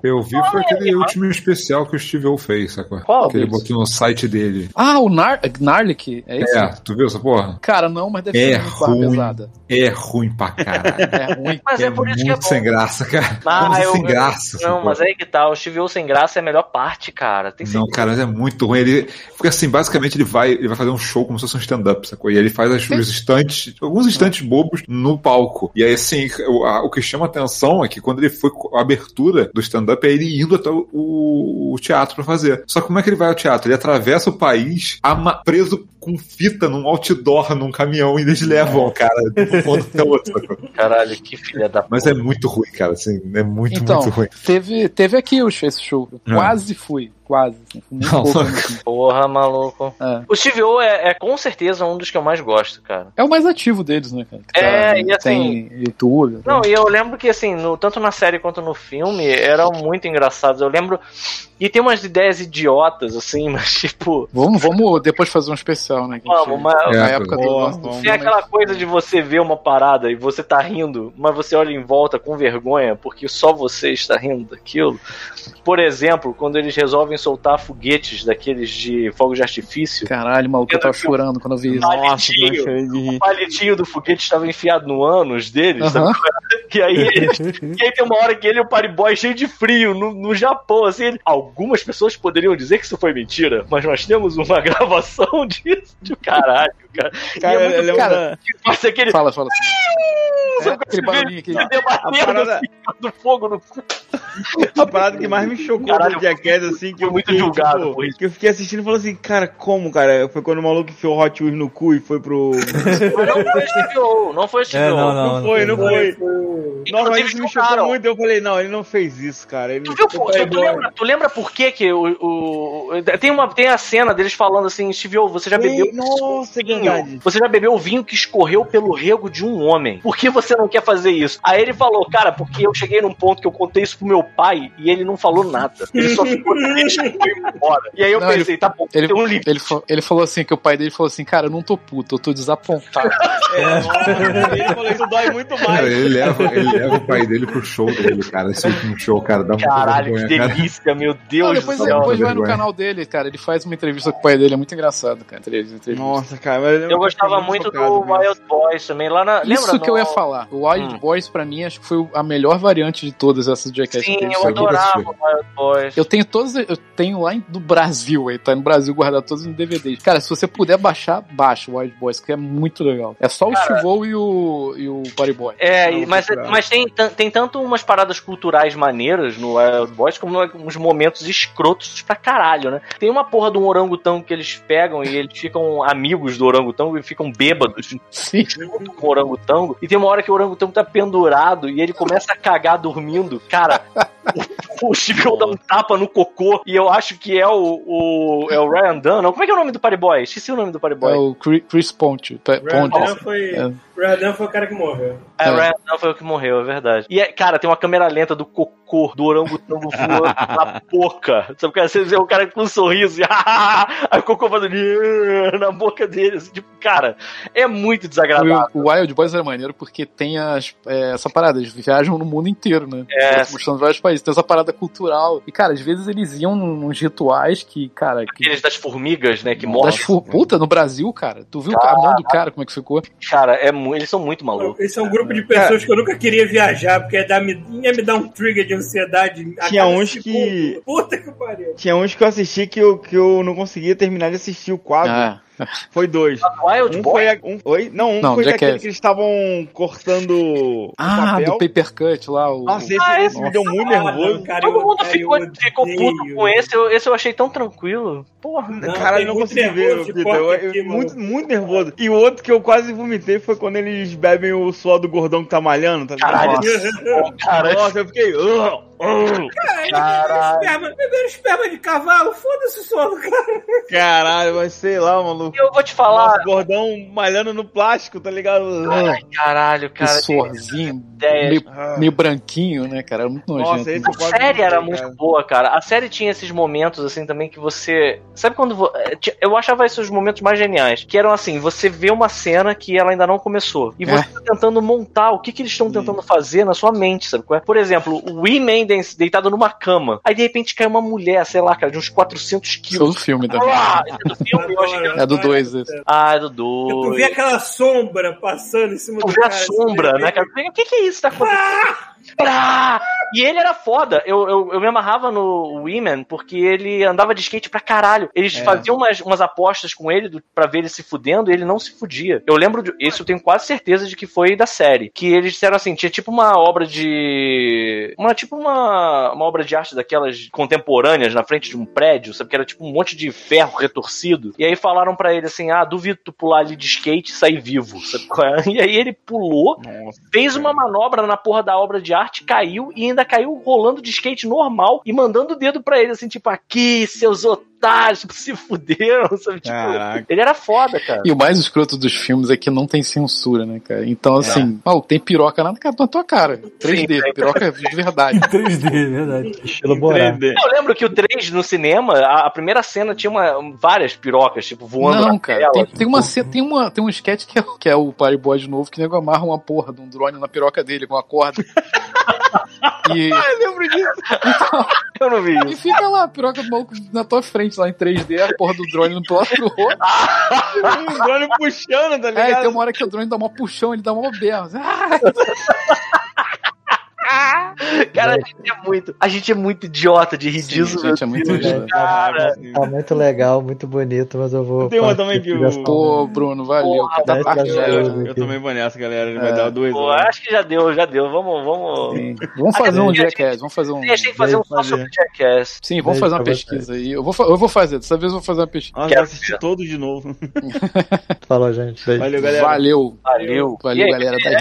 Eu vi foi aquele último especial que o Steve O fez, sacou? Qual Que ele botou no site dele. Ah, o Nar Gnarlic, é isso? É, tu viu essa porra? Cara, não, mas deve É ser muito ruim. pesada. É ruim pra caralho. É ruim. Mas é, por isso que é muito bom. sem graça, cara. Ah, Como eu- sem eu- graça. Não, mas aí que tá, o Steve sem graça é a melhor parte, cara. Tem Não, cara, mas é muito ruim. Ele, porque assim, basicamente ele vai, ele vai fazer um show como se fosse um stand-up, sacou? E aí ele faz as- os instantes, alguns instantes bobos no palco. E aí, assim, o, a- o que chama atenção é que quando ele foi com a abertura do stand-up, é ele indo até o, o- o teatro pra fazer. Só que como é que ele vai ao teatro? Ele atravessa o país ama- preso com fita num outdoor, num caminhão, e eles levam o cara de um ponto até outro? Caralho, que filha da Mas é muito ruim, cara, assim, é muito, Então, muito ruim. teve, teve aqui o- esse show. Ah. Quase fui. Quase. assim, Não, pouco, assim. porra, maluco. É. O Steve O é, é com certeza um dos que eu mais gosto, cara. É o mais ativo deles, né, cara? Que É, tá- e assim- Tem YouTube. né? Não, e eu lembro que, assim, no- tanto na série quanto no filme, eram muito engraçados. Eu lembro. E tem umas ideias idiotas, assim, mas tipo. Vamos, vamos depois fazer um especial, né? Vamos, mas. Na É, época do, nosso- Tem aquela coisa de você ver uma parada e você tá rindo, mas você olha em volta com vergonha, porque só você está rindo daquilo. Por exemplo, quando eles resolvem soltar foguetes daqueles de fogo de artifício, Caralho, maluco, eu tava chorando quando eu vi isso. Nossa, eu Palitinho. chorei de rir. o palitinho do foguete estava enfiado no ânus deles, Aham. sabe? E aí, e aí tem uma hora que ele e o Pariboy cheio de frio no, no Japão, assim, ele- algumas pessoas poderiam dizer que isso foi mentira, mas nós temos uma gravação disso, de caralho, cara. Cara, e é muito cara, fácil aquele Fala, fala. assim. Sabe aquele barulhinho aqui. debatendo A parada- assim, do fogo no cu. A parada que mais me chocou Caralho, do Jackass, assim, que eu muito julgado tipo, por isso. que eu fiquei assistindo e falei assim, cara, como, cara? Foi quando o maluco enfiou o Hot Wheels no cu e foi pro... Não foi Steve O, não foi Steve É, O. não, não. Não foi, não foi. Foi- Nossa, isso me chocou muito. Eu falei, não, ele não fez isso, cara. Ele... Tu, viu, pô, tu, lembra, tu lembra por que que o, o- tem, uma, tem a cena deles falando assim, Steve O, você já bebeu Nossa, é vinho, verdade. você já bebeu o vinho que escorreu pelo rego de um homem. Por que você não quer fazer isso? Aí ele falou, cara, porque eu cheguei num ponto que eu contei isso pro meu pai e ele não falou nada. Ele só ficou triste foi embora. E aí eu Não, pensei, tá bom, Ele, tem um livro. ele, ele falou assim, que o pai dele falou assim, cara, eu não tô puto, eu tô desapontado. É, ele falou, isso dói muito mais. ele leva, ele leva o pai dele pro show dele, cara. Esse último show, cara, dá Caralho, que vergonha, cara. delícia, meu Deus Não, depois do céu. depois vai no canal dele, cara, ele faz uma entrevista com o pai dele, é muito engraçado, cara. entrevista- entrevista. Nossa, cara, mas Eu gostava muito do Wild Boys também, lá na... Isso lembra que eu ia falar. O Wild Hum. Boys, pra mim, acho que foi a melhor variante de todas essas Jackass Sim, que eu Isso adorava o Wild Boys. Eu tenho todos, eu tenho lá em- do Brasil, aí tá no Brasil guardado todos os DVDs. Cara, se você puder baixar, baixa o Wild Boys, que é muito legal. É só o Steve e o, e o Party Boy. É, mas, mas tem, tem tanto umas paradas culturais maneiras no Wild Boys, como uns momentos escrotos pra caralho, né? Tem uma porra de um orangotango que eles pegam e eles ficam amigos do orangotango e ficam bêbados Sim. junto com o orangotango. E tem uma hora que o orangotango tá pendurado e ele começa a cagar dormindo. Cara, o, o Steve dá um tapa no cocô e eu acho que é o, o, é o Ryan Dunn. Não, como é que é o nome do Party Boy? Esqueci o nome do Party É Boy. o Cri- Chris Ponte. Ponte. Ryan foi, É. Ryan foi o cara que morreu. É, É. o Ryan foi o que morreu, é verdade. E, é, cara, tem uma câmera lenta do cocô do orangotango voando na boca. Sabe, cara, você vê o cara com um sorriso e aí o cocô fazendo na boca dele. assim, tipo, cara, é muito desagradável. O, o Wild Boys era maneiro porque tem as, é, essa parada, eles viajam no mundo inteiro, né? É, mostrando vários países. Tem essa parada cultural. E, cara, às vezes eles iam nos rituais que, cara. Que, Aqueles das formigas, né, que das mordem. fu- Puta, no Brasil, cara. Tu viu a mão do cara, como é que ficou? Cara, é mu- eles são muito malucos. Esse é um grupo de pessoas que eu nunca queria viajar, porque ia, dar, me, ia me dar um trigger de ansiedade. Tinha uns que- Puta que pariu. Tinha uns que eu assisti que eu, que eu não conseguia terminar de assistir o quadro. Ah, Foi dois. Wild Um Boy? foi. a- Um, oi? Não, um Não, foi daquele que eles estavam cortando ah papel. do paper cut lá. O, Nossa, esse, Ah, esse me deu muito nervoso. cara, Todo eu- mundo cara, ficou, eu ficou puto com esse. Eu, esse eu achei tão tranquilo. Porra. Não, Caralho, tem não consegui ver, Peter. Eu, eu- aqui, muito, muito nervoso. E o outro que eu quase vomitei foi quando eles bebem o suor do gordão que tá malhando, tá ligado? Caralho. Nossa, Cara, Nossa, eu fiquei. "Ugh, ugh". Caralho. Esperma, beberam esperma de cavalo, foda-se o sono, cara. Caralho, mas sei lá, maluco. eu vou te falar. Nossa, gordão malhando no plástico, tá ligado? Ai, caralho, que cara. suorzinho, ideia. meio, Ah. meio branquinho, né, cara? Era muito nojento. Nossa, esse eu A série era vomitei, muito cara. boa, cara. A série tinha esses momentos, assim, também que você. Sabe quando. eh, Eu achava esses momentos mais geniais. Que eram assim: você vê uma cena que ela ainda não começou. E você É. tá tentando montar o que, que eles estão tentando fazer na sua mente, sabe? qual é? Por exemplo, o den- deitado numa cama. Aí de repente cai uma mulher, sei lá, cara, de uns 400 Isso é quilos. do filme também. Ah, é do filme, eu achei que era- É do 2 esse. Ah, é do Tu 2. vê aquela sombra passando em cima Tu do vê a cara, sombra, assim, né, cara? O que, que é isso que tá acontecendo? Prá! E ele era foda. Eu, eu, eu me amarrava no Women porque ele andava de skate pra caralho. Eles É. faziam umas, umas apostas com ele do, pra ver ele se fudendo e ele não se fudia. Eu lembro de. Isso eu tenho quase certeza de que foi da série. Que eles disseram assim: tinha tipo uma obra de. Uma, tipo uma, uma obra de arte daquelas contemporâneas na frente de um prédio, sabe? Que era tipo um monte de ferro retorcido. E aí falaram pra ele assim: ah, duvido tu pular ali de skate e sair vivo. Sabe é? E aí ele pulou Nossa, fez uma manobra na porra da obra de arte, caiu e ainda caiu rolando de skate normal e mandando o dedo pra ele, assim, tipo, aqui, seus otários, tipo, se fuderam, sabe? Tipo, Caraca. ele era foda, cara. E o mais escroto dos filmes é que não tem censura, né, cara? Então, assim, maluco, tem piroca na, na tua cara. 3D, Sim, piroca de verdade. 3D, é verdade. Estilo Borá. 3D. Eu lembro que o 3 no cinema, a, a primeira cena tinha uma, várias pirocas, tipo, voando Não, na cara, tela. tem, tem uma, tem, uma, tem um sketch que é, que é o Party Boy de novo, que o nego amarra uma porra de um drone na piroca dele com uma corda. e, Eu lembro disso. Eu não vi e isso. fica lá, a piroca do maluco na tua frente, lá em 3D, a porra do drone no lado do outro. Um drone puxando, tá É, e tem ligado? uma hora que o drone dá uma puxão, ele dá uma berra. Ah, Cara, a gente é muito. A gente é muito idiota de rir disso, a gente é muito Deus, idiota. Cara, Tá muito legal, muito bonito, mas eu vou. Tem uma também o- Pô, Bruno, valeu. Porra, Tá zero. Eu, eu também vou nessa, galera. Ele vai É. dar dois. pô, né? acho que já deu, já deu. Vamos, vamos. Sim. Vamos fazer um Jackass, vamos fazer um. A gente fazer um só sobre Jackass. Sim, vamos fazer uma pesquisa aí. Eu vou, eu vou fazer, dessa vez eu vou fazer uma pesquisa. Quero assistir todos de novo. Falou, gente. Valeu, galera. Valeu. Valeu. Valeu, galera. Tá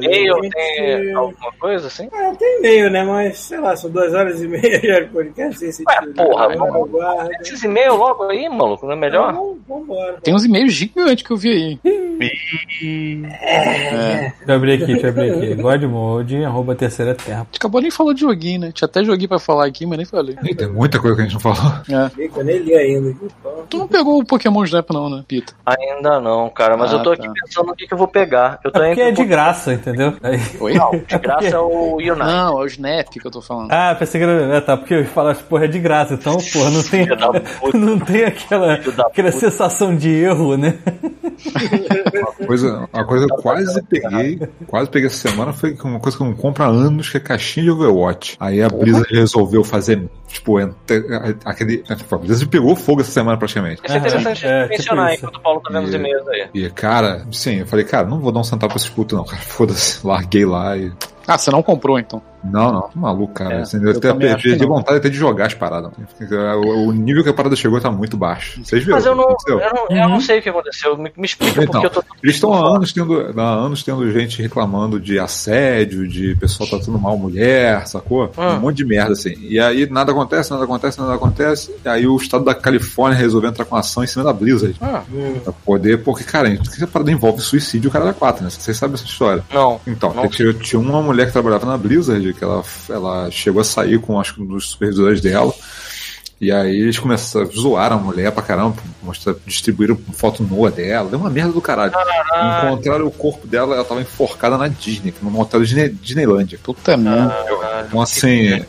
e-mail, tem alguma coisa assim? Ah, tem e-mail, né? Mas, sei lá, são duas horas e meia já de podcast sem sentido. Ué, porra, Né? vamos- Guarda. Esses e-mails logo aí, maluco, não é melhor? Vamos- Vambora. Tem uns e-mails gigantes que eu vi aí. É. Deixa eu abrir aqui, deixa eu abrir aqui. Godmode, arroba terceira terra. A gente acabou nem falando de joguinho, né? Tinha até joguinho pra falar aqui, mas nem falei. Ih, tem muita coisa que a gente não falou. É. Fica, eu nem li ainda. Tu não pegou o Pokémon Snap, não, né, Pita? Ainda não, cara, mas Ah, eu tô aqui tá. pensando no que, que eu vou pegar. Eu É tô porque é de graça, entendeu? Aí- Oi? Não, de graça é o Unite. Não, é o Snap que eu tô falando. Ah, pensei que era. É, tá, porque eu ia falar, porra, é de graça, então, porra, não tem. Não tem aquela, aquela sensação de erro, né? Uma coisa, uma coisa que eu quase peguei, quase peguei essa semana foi uma coisa que eu não compro há anos, que é caixinha de Overwatch. Aí a Blizzard resolveu fazer, tipo, entre- aquele. tipo, A Blizzard pegou fogo essa semana praticamente. Isso é interessante É, tipo mencionar isso. enquanto o Paulo tá vendo os e-mails aí. E, cara, sim, eu falei, cara, não vou dar um centavo pra esse puto, não, cara. Foda-se, larguei lá e. Ah, você não comprou, então. Não, não, tô maluco, cara. É, Assim, eu até perdi não. vontade até de jogar as paradas. O, o nível que a parada chegou tá muito baixo. Vocês viram? Mas eu não, eu não, eu não sei o que aconteceu. Me, me explica Então, porque eu tô. Eles estão há anos tendo, há anos tendo gente reclamando de assédio, de pessoal tratando mal mulher, sacou? Ah. Um monte de merda assim. E aí nada acontece, nada acontece, nada acontece. E aí o estado da Califórnia resolveu entrar com ação em cima da Blizzard. Ah, Pra poder, porque, cara, essa parada envolve suicídio, o cara da 4, né? Vocês sabem essa história. Não. Então, Não. tinha, tinha uma mulher que trabalhava na Blizzard que ela, ela chegou a sair com acho que um dos supervisores dela. E aí eles começaram a zoar a mulher pra caramba, mostrar, distribuíram foto nua dela, deu uma merda do caralho. Encontraram o corpo dela, ela tava enforcada na Disney, num hotel de Disney- Disneylândia. Puta merda. Então assim,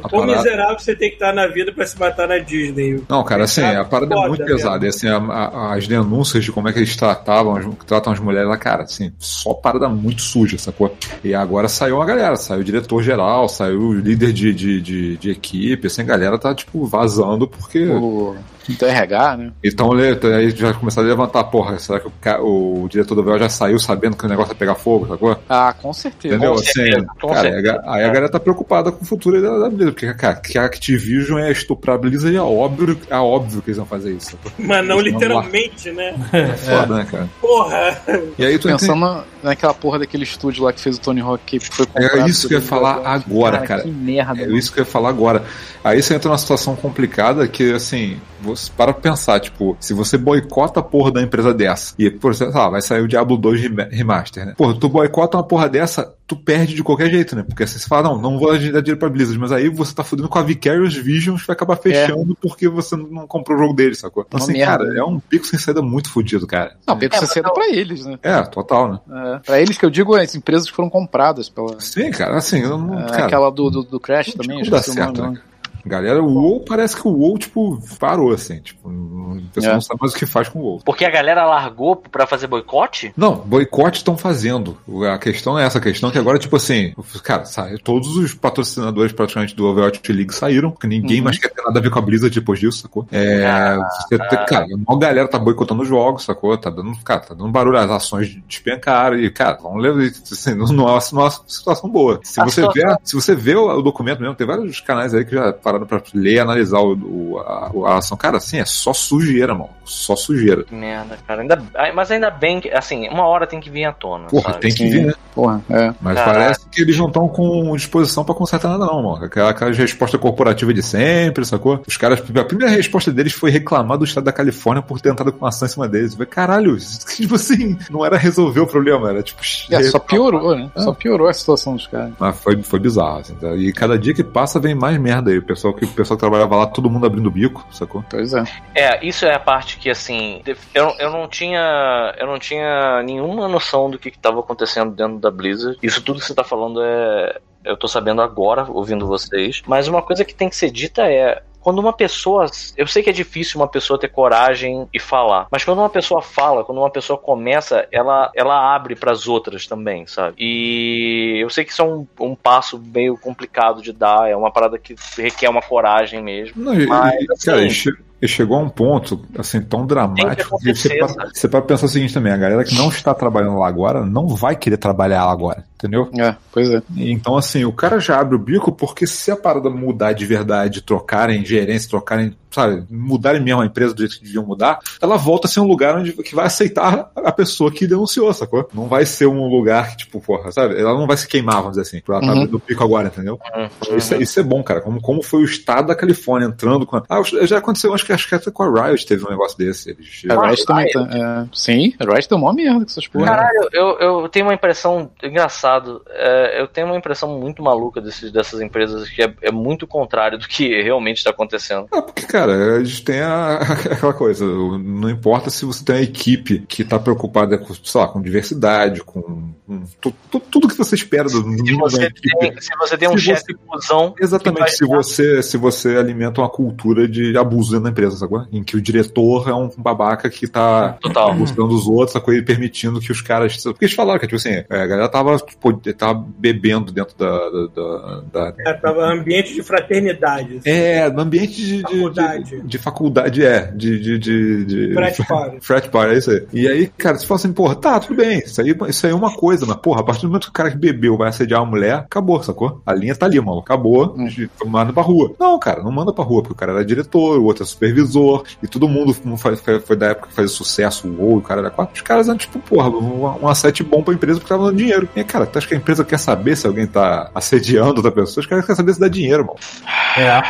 Quão parada- miserável você tem que estar na vida pra se matar na Disney. Não, cara, assim, a parada é Foda muito mesmo. pesada. E, assim, a- a- as denúncias de como é que eles tratavam, as- tratam as mulheres lá, cara, assim, só parada muito suja, sacou? E agora saiu uma galera, saiu o diretor-geral, saiu o líder de, de, de, de equipe, assim, a galera tá, tipo, vazando porque... O do RH, né? Então, le- aí já começaram a levantar, porra, será que o, o diretor do véu já saiu sabendo que o negócio ia pegar fogo, sacou? Ah, com certeza. Entendeu? Com Assim, certeza, com cara, certeza. aí a- aí a galera tá preocupada com o futuro da, da Blizzard, porque, cara, que a Activision é estuprar a Blizzard, é óbvio, é óbvio que eles vão fazer isso. sacou? Mas não Eles literalmente, né? É foda, né, cara? Porra! E aí tu Pensando naquela porra daquele estúdio lá que fez o Tony Hawk que foi comprado. É isso que eu ia falar Microsoft. agora, cara. Que merda. É mano. isso que eu ia falar agora. Aí você entra numa situação complicada que, assim, você para pra pensar, tipo, se você boicota a porra da empresa dessa, e, por exemplo, ah, vai sair o Diablo 2 rem- Remaster, né? Porra, tu boicota uma porra dessa, tu perde de qualquer jeito, né? Porque assim, você fala, não, não vou dar dinheiro pra Blizzard, mas aí você tá fudendo com a Vicarious Visions, vai acabar fechando porque você não- comprou o jogo deles, sacou? Então, assim, merda, cara, é um pico sem saída muito fudido, cara. Não, Beco 60 pra eles, né? É, total, né? É. Pra eles que eu digo, as empresas que foram compradas pela. Sim, cara, assim, eu não. é, cara, aquela do, do, do Crash também, o certo, nome. né? Galera, o WoW parece que o WoW, tipo, parou, assim. Tipo, o pessoal É. não sabe mais o que faz com o WoW. Porque a galera largou pra fazer boicote? Não, boicote estão fazendo. A questão é essa, a questão é que agora, tipo assim, cara, sabe, todos os patrocinadores praticamente do Overwatch League saíram, porque ninguém Uhum. mais quer ter nada a ver com a Blizzard depois disso, sacou? É, você tem- cara, a galera tá boicotando os jogos, sacou? Tá dando, cara, tá dando barulho, as ações despencaram e, cara, vamos levar, assim, não, não, é uma, não é uma situação boa. Se A você situação- vê, se você vê o documento mesmo, tem vários canais aí que já pararam pra ler e analisar o, o- a, a ação. Cara, assim, é só sujeira, mano. Só sujeira. Que merda, cara. Ainda, ai, mas ainda bem que, assim, uma hora tem que vir à tona. Porra, sabe? tem que Sim. vir, né? Porra, é. Mas Caralho. parece que eles não estão com disposição pra consertar nada, não, mano. Aquela, aquela resposta corporativa de sempre, sacou? Os caras, a primeira resposta deles foi reclamar do estado da Califórnia por ter entrado com ação em cima deles. Falei, caralho, tipo assim, não era resolver o problema, era tipo. É, só piorou, né? Ah. Só piorou a situação dos caras. Mas foi, foi bizarro, assim, tá? E cada dia que passa vem mais merda aí. O pessoal que, o pessoal que trabalhava lá, todo mundo abrindo o bico, sacou? Pois é. É, isso é a parte que, assim, eu, eu não tinha. Eu não tinha nenhuma noção do que estava acontecendo dentro da Blizzard. Isso tudo que você tá falando é. Eu tô sabendo agora, ouvindo vocês. Mas uma coisa que tem que ser dita é. Quando uma pessoa. Eu sei que é difícil uma pessoa ter coragem e falar. Mas quando uma pessoa fala, quando uma pessoa começa, ela, ela abre pras outras também, sabe? E eu sei que isso é um, um passo meio complicado de dar. É uma parada que requer uma coragem mesmo. Não, e, Mas, e, cara, assim- che- e chegou a um ponto, assim, tão dramático que você, você pode pensar o seguinte também, a galera que não está trabalhando lá agora não vai querer trabalhar lá agora, entendeu? É, pois é. Então, assim, o cara já abre o bico porque se a parada mudar de verdade, trocarem gerência, trocarem, sabe, mudarem mesmo a empresa do jeito que deviam mudar, ela volta a ser um lugar onde que vai aceitar a pessoa que denunciou, sacou? Não vai ser um lugar que, tipo, porra, sabe? Ela não vai se queimar, vamos dizer assim, por ela tá Uhum. abrindo o bico agora, entendeu? Uhum. Isso, é- isso é bom, cara. Como, como foi o estado da Califórnia entrando com. a- Ah, já aconteceu, acho que, acho que até com a Riot teve um negócio desse. Eles, A Riot também tá. É, sim, a Riot deu mó merda com essas porra. Caralho, eu, eu tenho uma impressão engraçado. é, eu tenho uma impressão muito maluca desses, dessas empresas que é, é muito contrário do que realmente está acontecendo. Ah, porque, cara, a gente tem a- aquela coisa, não importa se você tem uma equipe que tá preocupada com, sei lá, com diversidade, com, com tu- tu- tudo que você espera do Se você tem, se você tem um Se chefe cuzão. Exatamente, se você, se você alimenta uma cultura de abuso dentro da empresa, sacou? Em que o diretor é um babaca que tá Total. abusando dos outros, sacou? E permitindo que os caras. Porque eles falaram que, tipo assim, é, a galera tava, tipo, tava bebendo dentro da. da, da- da- É, tava ambiente de fraternidade. assim. É, no ambiente de, de, Faculdade. de, de faculdade, é. De. de, de, de Frat party. Frat party, é isso aí. E aí, cara, você fala assim, porra, tá, tudo bem, isso aí, isso aí é uma coisa, mas, porra, a partir do momento que o cara que bebeu vai assediar uma mulher, acabou, sacou? A linha tá ali, mano, acabou, manda pra rua. Não, cara, não manda pra rua, porque o cara era diretor, o outro é supervisor, e todo mundo foi, foi, foi da época que fazia sucesso, o WoW, o cara era quatro, os caras eram, tipo, porra, um, um asset bom pra empresa porque tava dando dinheiro. E, cara, tu acha que a empresa quer saber se alguém tá assediando outra pessoa? Os caras querem saber se dá dinheiro, mano. É.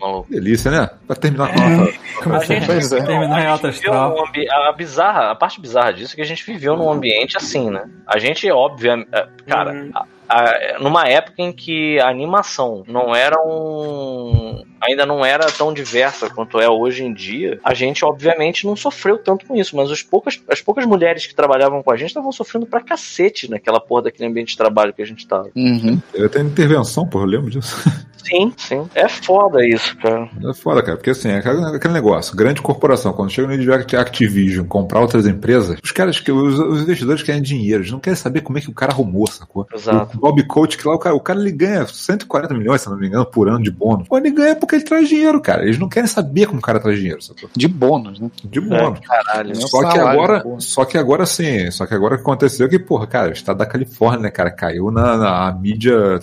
maluco. Delícia, né? Pra terminar com uma... Como A gente Pois é. Terminar em alta viveu astral. num ambi- a bizarra, a parte bizarra disso é que a gente viveu num ambiente assim, né? A gente, óbvio, é- é- cara, Uhum. a- a- numa época em que a animação não era um. ainda não era tão diversa quanto é hoje em dia, a gente obviamente não sofreu tanto com isso, mas os poucas, as poucas mulheres que trabalhavam com a gente estavam sofrendo pra cacete naquela porra daquele ambiente de trabalho que a gente tava. Uhum. Eu tenho intervenção, porra, eu lembro disso. Sim, sim. É foda isso, cara. É foda, cara, porque assim, é aquele negócio, grande corporação, quando chega no nível de Activision comprar outras empresas, os caras que os, os investidores querem dinheiro, eles não querem saber como é que o cara arrumou, sacou? Exato. O Bob Coach, que lá o cara, o cara ele ganha 140 milhões, se não me engano, por ano de bônus. Pô, ele ganha porque ele traz dinheiro, cara. Eles não querem saber como o cara traz dinheiro, sacou? De bônus, né? De bônus. Caralho. Meu Só que salário, agora, pô. só que agora sim, só que agora o que aconteceu é que, porra, cara, o estado da Califórnia, né, cara, caiu na, na mídia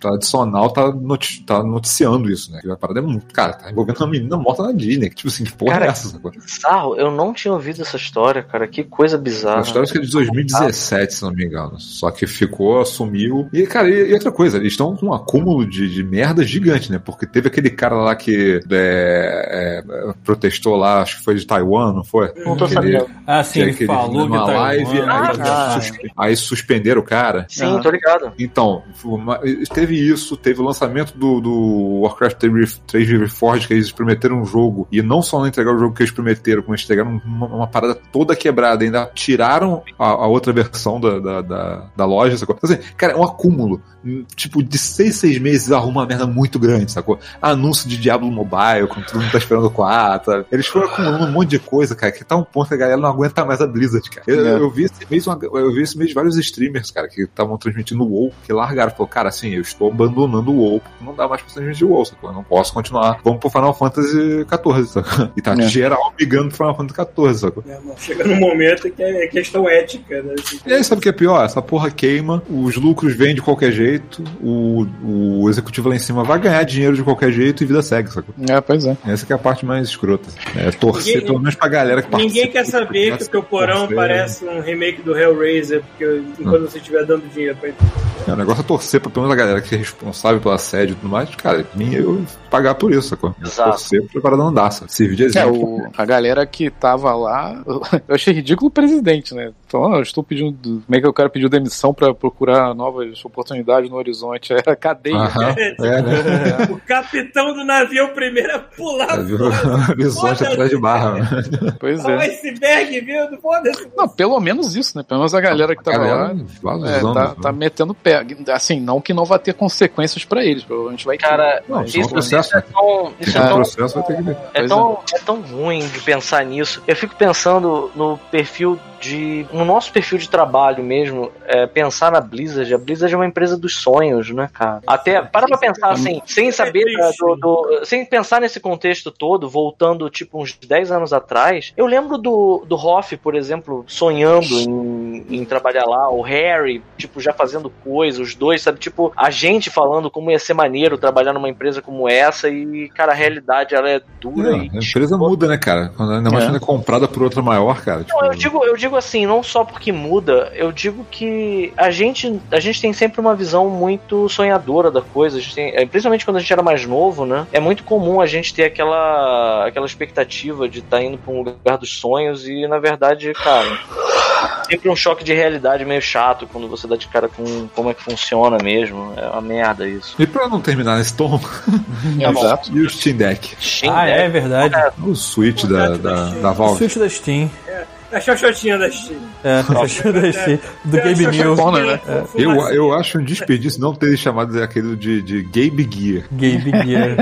tradicional, tá, noti- tá noticiando isso, né? Que a parada é muito, cara, tá envolvendo uma menina morta na Disney, que, tipo assim, que porra Cara, é essa, sacou? Bizarro, eu não tinha ouvido essa história, cara. Que coisa bizarra. A história acho que é de 2017, se não me engano. Só que ficou, assumiu. E, cara, e, e outra coisa, eles estão com um acúmulo de, de merda gigante, né? Porque teve aquele cara lá que é, é, protestou lá, acho que foi de Taiwan, não foi? Não tô Aquele- sabendo. Ah, sim, que ele falou que numa tá live, Ah, aí, cara. suspe- aí suspenderam o cara. Sim, tô ligado. Então, teve isso, teve o lançamento do, do Warcraft 3 3 Reforged, que eles prometeram um jogo, e não só não entregaram o jogo que eles prometeram, como eles entregaram uma, uma parada toda quebrada, ainda tiraram a, a outra versão da, da, da, da loja, sacou? Então, assim, cara, é um acúmulo. Tipo, de seis, seis meses arruma uma merda muito grande, sacou? Anúncio de Diablo Mobile, quando todo mundo tá esperando o 4, sabe? Eles foram acumulando um monte de coisa, cara, que tá um ponto que a galera não aguenta mais a Blizzard, cara. Eu, É. eu vi esse mês, uma- eu vi esse mês vários streamers, cara, que estavam transmitindo o WoW, que largaram. Falou, cara, assim, eu estou abandonando o WoW, porque não dá mais pra o WoW, sacou? Eu não posso continuar. Vamos pro Final Fantasy XIV, sacou? E tá É. geral migrando pro Final Fantasy XIV, sacou? É, Chega num momento que é questão ética, né? Assim, E aí, sabe o que é pior? Essa porra queima, os lucros vêm de qualquer jeito, o, o executivo lá em cima vai ganhar dinheiro de qualquer jeito e vida segue, sacou? É, pois é. Essa que é a parte mais escrota. É torcer, Ninguém- pelo menos pra galera que Ninguém participa quer do saber processo, que o teu porão torcer. parece um remake do Hellraiser, porque enquanto você estiver dando dinheiro pra ele. É, o negócio é torcer pra pelo menos a galera que é responsável pelo assédio e tudo mais, cara, mim eu pagar por isso, sacou? Exato. Torcer pra parada não dar, sabe? Servir de É, exemplo. o, a galera que tava lá, eu achei ridículo o presidente, né? Então, ah, eu estou pedindo. Como é que o cara pediu demissão pra procurar novas oportunidades no horizonte? Era cadeia. Aham, é, né? O capitão do navio é o primeiro a pular É. Horizonte atrás de barra. né? Pois Olha o é. iceberg, viu? Foda-se. Não, pelo menos isso, né? Pelo menos a galera que tava lá. Galera, vários É, anos, tá, né? tá metendo pé. Assim, não que não vai ter consequências pra eles, provavelmente vai ter. Cara, Não, isso é isso, processo, é tão. Isso é tão processo, vai ter que ver. É tão, é tão ruim de pensar nisso. Eu fico pensando no perfil de. No nosso perfil de trabalho mesmo, é, pensar na Blizzard. A Blizzard é uma empresa dos sonhos, né, cara? Até. Para pra pensar assim, sem saber. da- do, do- sem pensar nesse contexto todo, voltando tipo uns 10 anos atrás. Eu lembro do, do Hoff, por exemplo, sonhando em, em trabalhar lá. O Harry, tipo, já fazendo coisa. Os dois, sabe? Tipo, a gente falando como ia ser maneiro trabalhar numa empresa como essa. E, cara, a realidade ela é dura É, e a empresa muda, né, cara? Quando ainda mais É. quando é comprada por outra maior, cara. Tipo, Não, eu digo, eu digo assim, não só porque muda, eu digo que a gente, a gente tem sempre uma visão muito sonhadora da coisa. A gente tem- é, principalmente quando a gente era mais novo, né? É muito comum a gente ter aquela, aquela expectativa de estar indo para um lugar dos sonhos e, na verdade, cara, sempre um choque de realidade meio chato quando você dá de cara com como é que funciona mesmo. É uma merda isso. E pra não terminar nesse tom, Exato. e o Steam Deck? Steam Ah, é Deck, verdade. O Switch da, da, da O Valve. Switch da Steam. A xoxotinha da Steam. É, Switch da Steam. Do Gabe New. Corner, né? Eu, eu acho um desperdício não ter chamado aquele de, de Gabe Gear. Gabe Gear.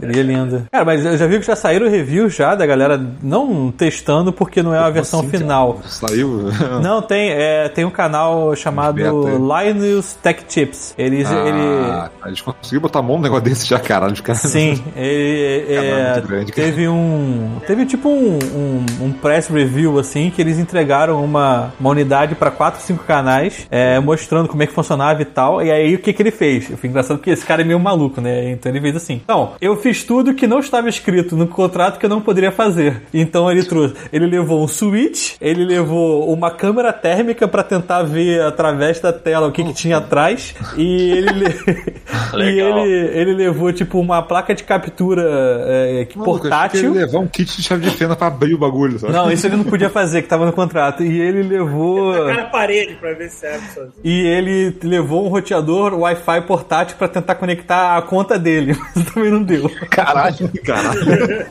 Seria lindo. Cara, mas eu já vi que já saíram reviews já da galera não testando porque não é a versão Assim, final. Saiu. Não, tem, é, tem um canal chamado é. Linus Tech Tips. Eles, Ah, ele, Eles conseguiram botar a mão num negócio desse já, caralho. Os caras. Sim, ele é, muito grande, teve um. Teve tipo um, um, um press review assim que eles entregaram uma, uma unidade para 4, 5 canais, é, mostrando como é que funcionava e tal. E aí o que, que ele fez? Foi engraçado porque esse cara é meio maluco, né? Então ele fez assim: Não, eu fiz tudo que não estava escrito no contrato que eu não poderia fazer. Então ele trouxe, ele levou um switch, ele levou uma câmera térmica pra tentar ver através da tela o que, que tinha atrás e ele le- e ele, ele levou tipo uma placa de captura é, eu que portátil. ele levar um kit de chave de fenda pra abrir o bagulho, sabe? Não, isso ele não podia fazer, que tava no contrato. E ele levou. Tacar na parede pra ver se abre sozinho. E ele levou um roteador Wi-Fi portátil pra tentar conectar a conta dele, mas também não deu. Caralho. Caralho.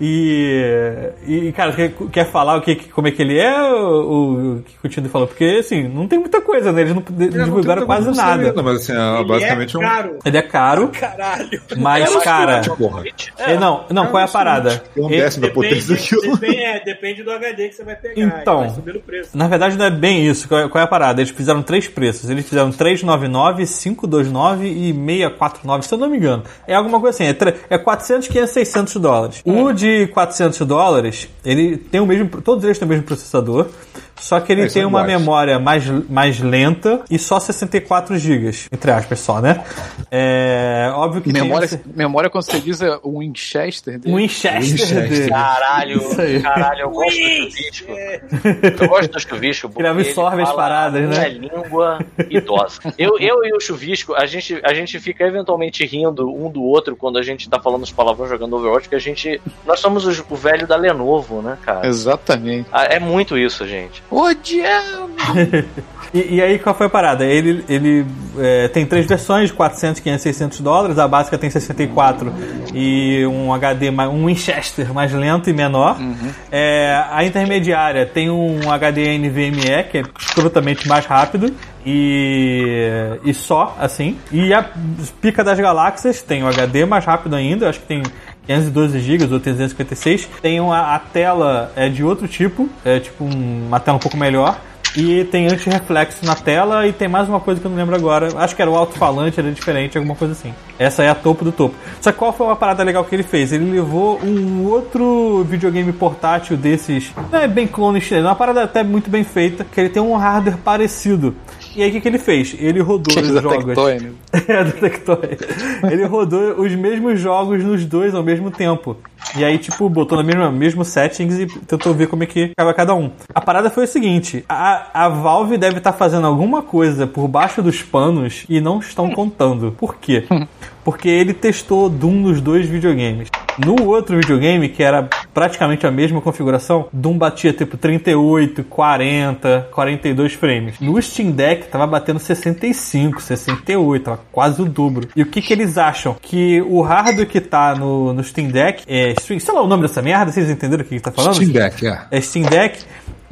E, e cara, quer, quer falar o que, como é que ele é, o, o que o Tinder falou? Porque, assim, não tem muita coisa, né? Eles não Ele não divulgaram quase nada. Mas assim, é, Ele basicamente é um. caro. Ele é caro, Caralho. mas, cara... Porra. É, não, não, qual é a parada? É um décimo da potência Depende, daquilo. depende, é, depende do HD que você vai pegar. Então. Vai subir o preço. Na verdade não é bem isso. Qual é, qual é a parada? Eles fizeram três preços. Eles fizeram 399, 529 e 649, se eu não me engano. É alguma coisa assim. É, é 400, 500, 600 dólares. O de 400 dólares, ele tem o mesmo... Todos eles têm o mesmo processador. Só que ele É, tem uma memória mais, mais lenta e só 64 GB, entre aspas só, né? É óbvio que Memória, tem esse- memória, quando você diz, é o Winchester dele. um Winchester, Winchester. dele. Caralho, caralho, eu gosto do chuvisco. Eu gosto do chuvisco. Ele absorve ele as paradas, né? língua idosa. Eu, eu e o chuvisco, a gente, a gente fica eventualmente rindo um do outro quando a gente tá falando os palavrões jogando Overwatch, que a gente. Nós somos os- o velho da Lenovo, né, cara? Exatamente. Ah, É muito isso, gente. Odiando! E, e aí, qual foi a parada? Ele, ele é, tem três versões, 400, 500, 600 dólares. A básica tem 64 e um HD, um Winchester mais lento e menor. É, a intermediária tem um HD NVMe, que é escrotamente mais rápido. E, e só, assim. E a pica das galáxias tem o HD mais rápido ainda, acho que tem 512 GB ou 356. Tem uma, a tela é de outro tipo, é tipo um- uma tela um pouco melhor. E tem anti-reflexo na tela e tem mais uma coisa que eu não lembro agora. Acho que era o alto-falante, era diferente, alguma coisa assim. Essa é a topo do topo. Só que qual foi uma parada legal que ele fez? Ele levou um outro videogame portátil desses. Não é bem clone chinês, é uma parada até muito bem feita, que ele tem um hardware parecido. E aí o que, que ele fez? Ele rodou os Da jogos. Tectoy? É, do Tectoy. Ele rodou os mesmos jogos nos dois ao mesmo tempo. E aí, tipo, botou no mesmo, mesmo settings e tentou ver como é que ficava cada um. A parada foi o seguinte: a, a Valve deve estar fazendo alguma coisa por baixo dos panos e não estão contando. Por quê? Porque ele testou Doom nos dois videogames. No outro videogame, que era praticamente a mesma configuração, Doom batia tipo 38, 40, 42 frames. No Steam Deck tava batendo 65, 68, tava quase o dobro. E o que que eles acham? Que o hardware que tá no, no Steam Deck, é, Steam- sei lá o nome dessa merda, vocês entenderam o que que tá falando? Steam Deck, é. É Steam Deck.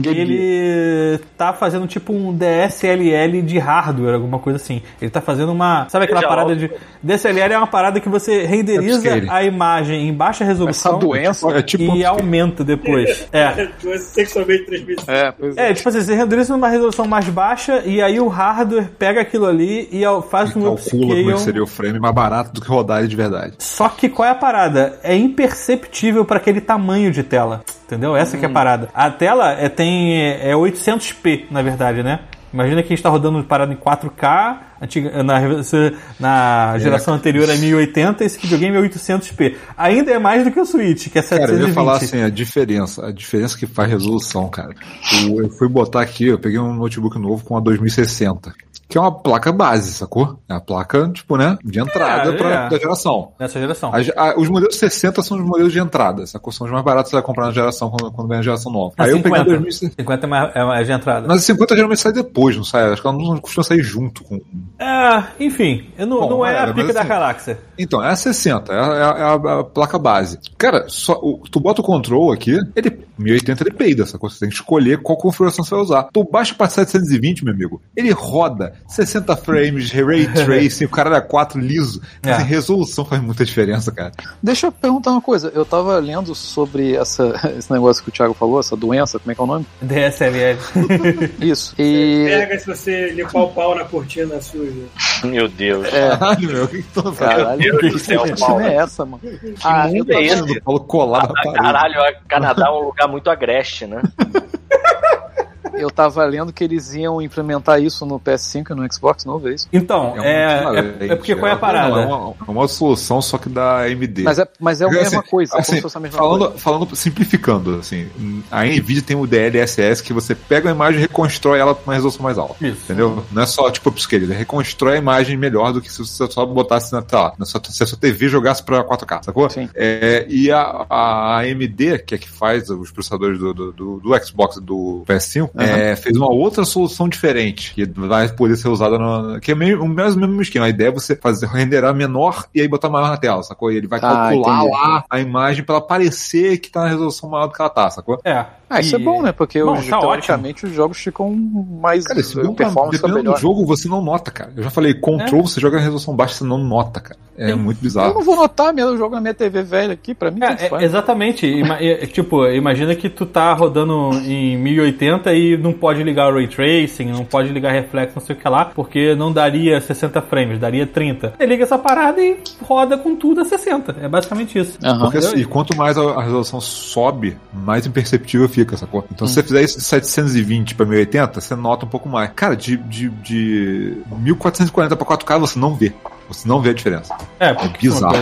Ele tá fazendo tipo um DSLL de hardware, alguma coisa assim. Ele tá fazendo uma. Sabe aquela parada de. DSLL é uma parada que você renderiza Upscaling. a imagem em baixa Essa resolução doença. É tipo e aumenta depois. É. Doença sexualmente. É, pois é. É, tipo assim, você renderiza numa resolução mais baixa e aí o hardware pega aquilo ali e faz um calcula como é seria o frame mais barato do que rodar ele de verdade. Só que qual é a parada? É imperceptível para aquele tamanho de tela. Entendeu? Essa que é a parada. A tela é, tem é 800p, na verdade, né? Imagina que a gente tá rodando parado em 4K, antiga, na, na geração anterior é 1080, esse videogame é 800p. Ainda é mais do que o Switch, que é 720. Cara, eu ia falar assim, a diferença, a diferença que faz resolução, cara. O- Eu fui botar aqui, eu peguei um notebook novo com a 2060. Que é uma placa base, sacou? É a placa, tipo, né? De entrada É, pra, é. da geração. Nessa geração. As- a- os modelos 60 são os modelos de entrada, sacou? São os mais baratos que você vai comprar na geração quando, quando vem a geração nova. Ah, Aí eu peguei a 50. 2060. 50 é, mais, é mais de entrada. Mas a 50 geralmente sai depois, não sai? Acho que ela não costuma sair junto com. É, enfim, eu não, Bom, não é, é, a pica da assim- galáxia. Então, é a 60, é a, é a- é a- a placa base. Cara, só, o- tu bota o control aqui, ele 1080 ele peida, sacou? Você tem que escolher qual configuração você vai usar. Tu baixa pra 720, meu amigo, ele roda 60 frames, ray tracing, o cara era 4 liso. É. Assim, resolução faz muita diferença, cara. Deixa eu perguntar uma coisa. Eu tava lendo sobre essa, esse negócio que o Thiago falou, essa doença, como é que é o nome? DSLL. Isso. E. Pega se você limpar o pau na cortina suja. Meu Deus. É, Caralho, meu, o que que tu tá fazendo? caralho, Meu que Deus do céu, cortina Paulo. é essa, mano? Ah, eu mundo é esse? O Paulo colado Ah. Caralho, o Canadá é um lugar muito agreste, né? Eu tava lendo que eles iam implementar isso no PS5 e no Xbox novo, é isso? Então, é, é, é porque qual é a parada? É uma, é uma solução, só que da AMD. Mas é, mas é a mesma assim, coisa, é assim, como se fosse a mesma falando, coisa. falando, simplificando, assim, a NVIDIA tem o DLSS que você pega a imagem e reconstrói ela com uma resolução mais alta. Isso. Entendeu? Não é só tipo upscale, ele reconstrói a imagem melhor do que se você só botasse na, tá, na sua, se a sua TV jogasse pra 4K, sacou? Sim. É, e a, a AMD, que é que faz os processadores do, do, do- do Xbox e do PS5, é, fez uma outra solução diferente, que vai poder ser usada no. que é meio, o mesmo, mesmo esquema. A ideia é você fazer renderar menor e aí botar maior na tela, sacou? E ele vai Ah, calcular entendi. lá a imagem pra ela parecer que tá na resolução maior do que ela tá, sacou? É. Ah, isso E- é bom, né? Porque Bom, os, tá teoricamente os jogos ficam mais. Cara, esse a jogo, performance fica dependendo melhor. do jogo, você não nota, cara. Eu já falei, control, você joga em resolução baixa, você não nota, cara. É Sim. muito Eu bizarro. não vou notar, meu, eu jogo na minha TV velha aqui, pra mim É, é, faz. exatamente. Ima- é, tipo, imagina que tu tá rodando em 1080 e não pode ligar o Ray Tracing, não pode ligar reflexo, não sei o que lá, porque não daria 60 frames, daria 30. Você liga essa parada e roda com tudo a 60. É basicamente isso. Aham. Porque assim, e quanto mais a, a resolução sobe, mais imperceptível fica, sacou? Então Hum. se você fizer isso de 720 pra 1080, você nota um pouco mais. Cara, de, de, de 1440 pra 4K você não vê. Você não vê a diferença. É, porque bizarro.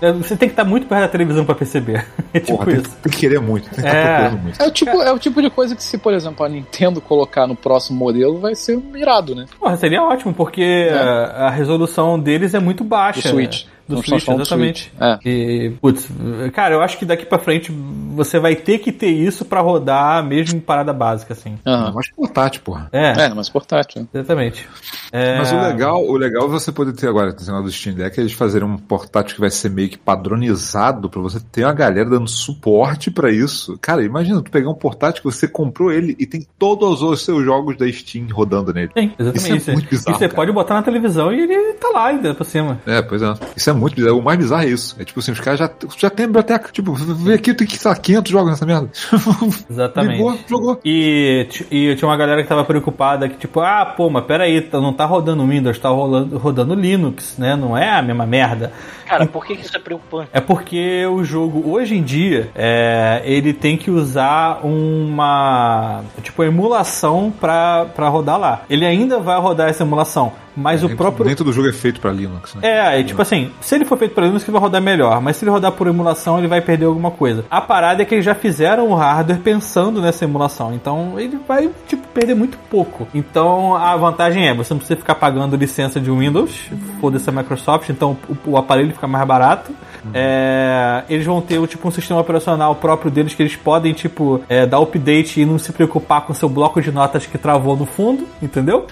é, Você tem que estar muito perto da televisão pra perceber. É tipo Porra, tem, isso. tem que querer muito, tem que É. muito. É o, tipo, é o tipo de coisa que se, por exemplo, a Nintendo colocar no próximo modelo, vai ser irado, né? Porra, seria ótimo, porque a, a resolução deles é muito baixa. Do Switch. Do Não Switch, exatamente. É. E, putz, cara, eu acho que daqui pra frente você vai ter que ter isso pra rodar mesmo em parada básica, assim. Aham. Mas portátil, porra. É, É, mas portátil. exatamente. É, Mas o legal, o legal é você poder ter agora, negócio do Steam Deck, é eles fazerem um portátil que vai ser meio que padronizado pra você ter uma galera dando suporte pra isso. Cara, imagina tu pegar um portátil que você comprou ele e tem todos os seus jogos da Steam rodando nele. Sim, exatamente. Isso é muito bizarro, E você cara. pode botar na televisão e ele tá lá ainda por cima. É, pois é. Isso é muito bizarro. O mais bizarro é isso. É tipo assim, os caras já, já tem a biblioteca. Tipo, vem aqui, tem que lá, 500 jogos nessa merda. Exatamente. Ligou, jogou. E, e tinha uma galera que tava preocupada que, tipo, ah, pô, mas peraí, tá- não tá rodando Windows, tá rolando, rodando Linux, né? Não é a mesma merda. Cara, por que que isso é preocupante? É porque o jogo, hoje em dia, é, ele tem que usar uma tipo emulação pra, pra rodar lá. Ele ainda vai rodar essa emulação, mas o próprio. Nem todo jogo é feito pra Linux, né? É, tipo assim, se ele for feito por Linux, ele vai rodar melhor, mas se ele rodar por emulação, ele vai perder alguma coisa. A parada é que eles já fizeram o hardware pensando nessa emulação, então ele vai, tipo, perder muito pouco. Então a vantagem é, você não precisa ficar pagando licença de Windows, foda-se a Microsoft, então o, o aparelho fica mais barato. É, eles vão ter tipo um sistema operacional próprio deles que eles podem, tipo, é, dar update e não se preocupar com seu bloco de notas que travou no fundo, entendeu?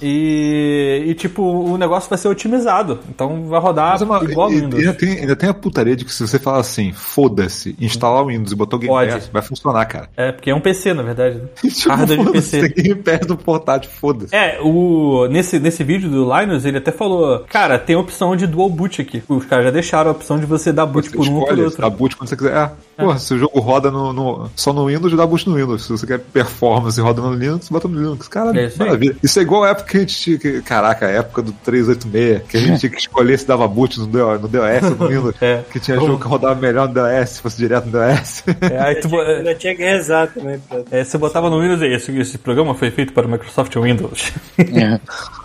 E, e, tipo, o negócio vai ser otimizado. Então vai rodar é uma- igual e- Windows. Ainda tem, ainda tem a putaria de que se você falar assim, foda-se, instalar o Windows e botar o Game Pode. Pass, vai funcionar, cara. É, porque é um PC, na verdade. né? Tipo, Hardware de PC. tem Game Pass no portátil, foda-se. É, o, nesse, nesse vídeo do Linus, ele até falou: Cara, tem opção de dual boot aqui. Os caras já deixaram a opção de você dar boot Você por um ou por outro. dá boot quando você quiser. É, porra, se o jogo roda no, no- só no Windows, dá boot no Windows. Se você quer performance e roda no Linux, bota no Linux. Caralho, É maravilha. Isso é igual a época que a gente tinha. que- Caraca, a época do 386, que a gente tinha que escolher se dava boot no, no DOS ou no Windows. É. Que tinha jogo que rodava melhor no DOS, se fosse direto no DOS. É, aí tu, Ainda tinha, ainda tinha que rezar também. Pra... é, você botava no Windows e esse, esse programa foi feito para o Microsoft Windows. É.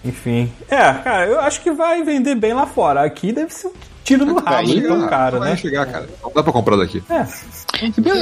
Enfim. É, cara, eu acho que vai vender bem lá fora. Aqui deve ser um tiro no rabo de tão caro, vai né? chegar, cara. Não dá pra comprar daqui. É.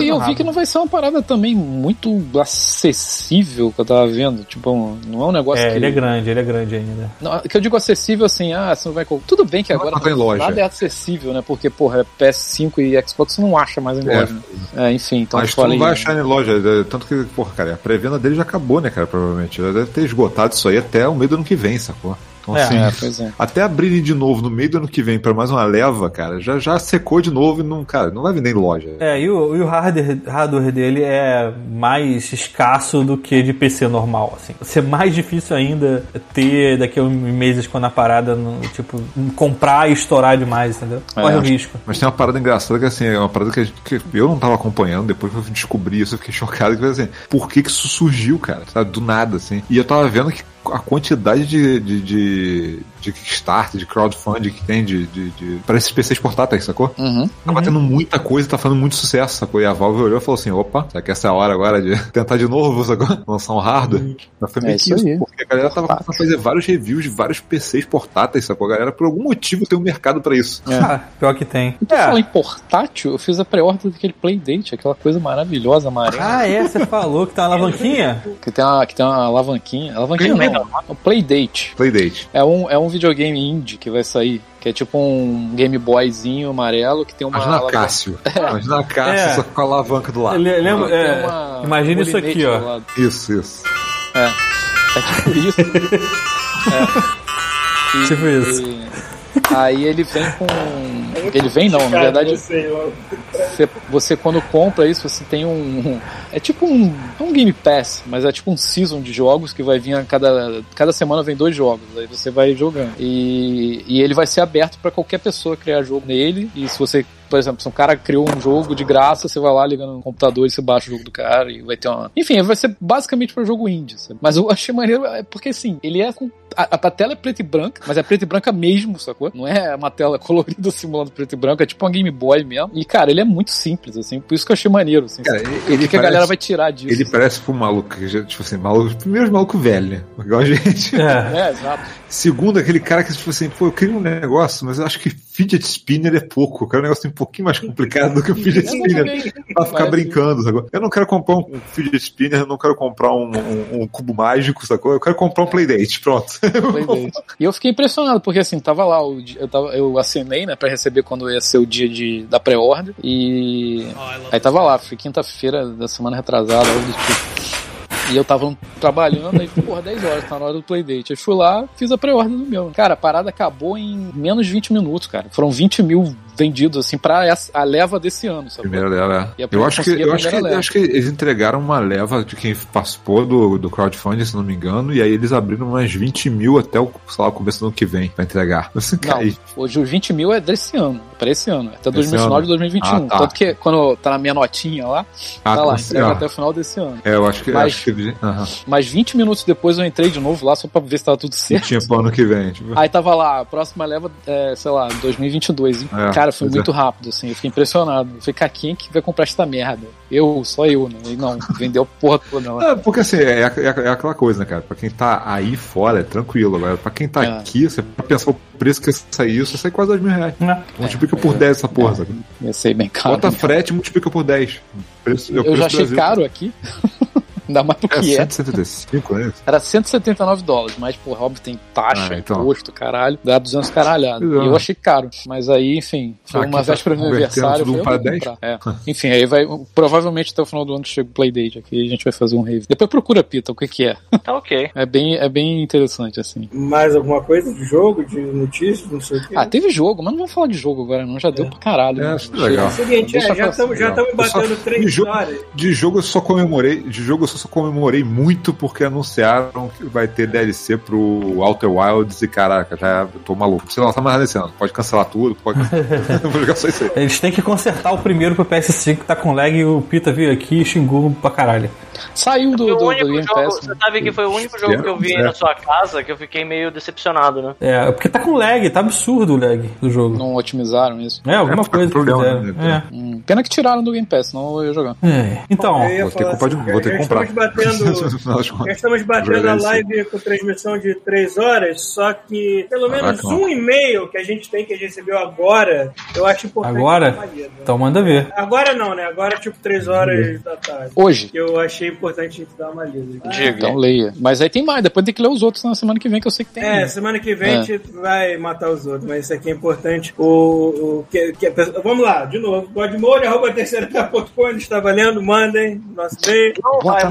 E eu vi que não vai ser uma parada também muito acessível que eu tava vendo. Tipo, não é um negócio É, que. ele é grande, ele é grande ainda. Não, que eu digo acessível assim, ah, você não vai. Tudo bem que Não agora comprar em loja. nada é acessível, né? Porque, porra, PS5 e Xbox você não acha mais em É. loja. né? É, enfim, então Mas tu falei. não vai achar em loja. é, Tanto que, porra, cara, a pré-venda dele já acabou, né, cara? Provavelmente. Já deve ter esgotado isso aí até o meio do ano que vem, sacou? Então, É. assim, É, pois é. até abrirem de novo no meio do ano que vem pra mais uma leva, cara, já, já secou de novo e não, cara, não vai vender em loja. É, e o, e o hardware, hardware dele é mais escasso do que de PC normal, assim. Vai ser mais difícil ainda ter daqui a uns meses quando a parada, no, tipo, comprar e estourar demais, entendeu? Corre É. o risco. Mas tem uma parada engraçada que assim, é uma parada que, gente- que eu não tava acompanhando, depois que eu descobri isso, eu fiquei chocado, que assim, por que que isso surgiu, cara? Sabe? Do nada, assim. E eu tava vendo que a quantidade de, de, de, de Kickstarter, de crowdfunding que tem de, de, de para esses PCs portáteis, sacou? Uhum. Tava tendo muita coisa e tá fazendo muito sucesso, sacou? E a Valve olhou e falou assim: opa, será que essa é a hora agora de tentar de novo, sacou? Lançar um hardware? Mas foi meio É que isso isso, aí. porque a galera tava começando a fazer vários reviews de vários PCs portáteis, sacou? A galera, por algum motivo, tem um mercado pra isso. Ah, pior que tem. Então, falar em portátil, eu fiz a pré-order daquele Playdate, aquela coisa maravilhosa, amarela. Ah, é? Você falou que tá uma alavanquinha? Que tem uma, que tem uma alavanquinha. Alavanquinha Playdate não, é Playdate. Playdate. É um, é um videogame indie que vai sair. Que é tipo um Game Boyzinho amarelo que tem uma. Imagina alavanca- Cássio. Imagina Cássio É. só com a alavanca do lado. Lembra- Tem é, uma imagina isso aqui, ó. Isso, isso. É. É tipo isso. é. E- Tipo isso. e- Aí ele vem com. Ele vem não, na verdade. Lá. Você, você quando compra isso, você tem um. É tipo um. É um Game Pass, mas é tipo um season de jogos que vai vir a cada. Cada semana vem dois jogos. Aí você vai jogando. E, e ele vai ser aberto para qualquer pessoa criar jogo nele. E se você. Por exemplo, se um cara criou um jogo de graça, você vai lá ligando no computador e você baixa o jogo do cara e vai ter uma. Enfim, vai ser basicamente para jogo indie. sabe? Mas eu achei maneiro é porque assim, ele é com. A, a tela é preta e branca, mas é preta e branca mesmo, sacou? Não é uma tela colorida simulando preto e branco, é tipo uma Game Boy mesmo. E, cara, ele é muito simples, assim, por isso que eu achei maneiro, assim. Cara, o ele que, que a parece- galera vai tirar disso? Ele parece pro maluco, que já, tipo assim, maluco, primeiro maluco velho, né? Igual a gente. É. É, exato. Segundo, aquele cara que, tipo assim, pô, eu queria um negócio, mas eu acho que fidget spinner é pouco. Eu quero um negócio um pouquinho mais complicado do que o fidget spinner. Pra ficar Parece- brincando, sacou? Eu não quero comprar um fidget spinner, eu não quero comprar um, um- um cubo mágico, sacou? Eu quero comprar um playdate, pronto. E eu fiquei impressionado, porque assim, tava lá, eu, tava, eu assinei, né, pra receber quando ia ser o dia de, da pré-order, e aí tava lá, foi quinta-feira da semana retrasada, algo do tipo. E eu tava trabalhando, aí, porra, 10 horas, tá na hora do Playdate. Aí fui lá, fiz a pré-order do meu. Cara, a parada acabou em menos de 20 minutos, cara. Foram 20 mil vendidos, assim, essa, a leva desse ano, sabe? Primeira leva. E a Eu acho que, eu acho que, eu acho que eles entregaram uma leva de quem participou do, do crowdfunding, se não me engano, e aí eles abriram umas 20 mil até o, sei lá, começo do ano que vem pra entregar. Assim, Não, e- hoje os 20 mil é desse ano, pra esse ano, até 2019 ano? e 2021. Ah, tá. Tanto que quando tá na minha notinha lá, Ah, tá lá, assim, entrega até o final desse ano. É, eu acho que, Mas- acho que aham. Mas 20 minutos depois eu entrei de novo lá só pra ver se tava tudo certo. Tinha pro ano que vem. Tipo, Aí tava lá, a próxima leva, é, sei lá, 2022. hein? É, Cara, foi pois muito rápido, assim, eu fiquei impressionado. Eu falei, cara, quem que vai comprar essa merda? Eu, só eu, né? E não, vendeu a porra toda lá. É, porque assim, é, é, é aquela coisa, né, cara? Pra quem tá aí fora é tranquilo. Agora, pra quem tá É. aqui, você pode pensar o preço que sair isso, sai quase dois mil reais. Né? Multiplica por 10 essa porra, sabe? Ia ser bem caro. Bota frete e multiplica por 10. Preço, é eu preço já achei Brasil. caro aqui. Ainda mais do É que é. 175, né? Era 179 dólares, mas, porra, óbvio, tem taxa, Ah, então. imposto, caralho, dá 200 caralhado. Exato. E eu achei caro. Mas aí, enfim, foi Aqui uma tá véspera do meu aniversário. um para eu 10? vou comprar. É. Enfim, aí vai, provavelmente até o final do ano chega o Playdate aqui, a gente vai fazer um review. Depois procura, Pita, o que que é. Tá ok. É bem, é bem interessante, assim. Mais alguma coisa de jogo, de notícias, não sei o quê? Ah, teve jogo, mas não vamos falar de jogo agora, não. Já deu pra caralho. É, né? isso é legal. É o seguinte, é, já estamos batendo de três jogo- horas. De jogo eu só comemorei, de jogo eu só comemorei muito porque anunciaram que vai ter DLC pro Outer Wilds e caraca, já tô maluco. Sei lá, tá mais nada esse ano. Pode cancelar tudo, pode Eu vou jogar só isso aí. Eles têm que consertar o primeiro pro PS5 que tá com lag e o Pita veio aqui e xingou pra caralho. Saiu do, do, do Game jogo, Pass. você né? sabe que foi o único jogo que eu vi aí na sua casa que eu fiquei meio decepcionado, né? É, porque tá com lag, tá absurdo o lag do jogo. Não otimizaram isso. É, alguma É, coisa que problema, fizeram. né? Hum, Pena que tiraram do Game Pass, senão eu ia jogar. É. É. Então, Eu ia Vou ter que falar comprar de- vou ter que comprar. Estamos batendo, já estamos batendo a live com transmissão de três horas, só que pelo menos Caraca, um e-mail que a gente tem, que a gente recebeu agora, eu acho importante. Agora? dar uma lida. então manda ver. Agora não, né? Agora tipo três horas da tarde. Hoje. Que eu achei importante a gente dar uma lida. Diga. Então leia. Mas aí tem mais, depois tem que ler os outros na semana que vem, que eu sei que tem. É, semana que vem É. a gente vai matar os outros, mas isso aqui é importante. O, o que, que pessoa- vamos lá, de novo. Godmode, arroba terceira.com, está valendo, mandem nosso e-mail. Não vai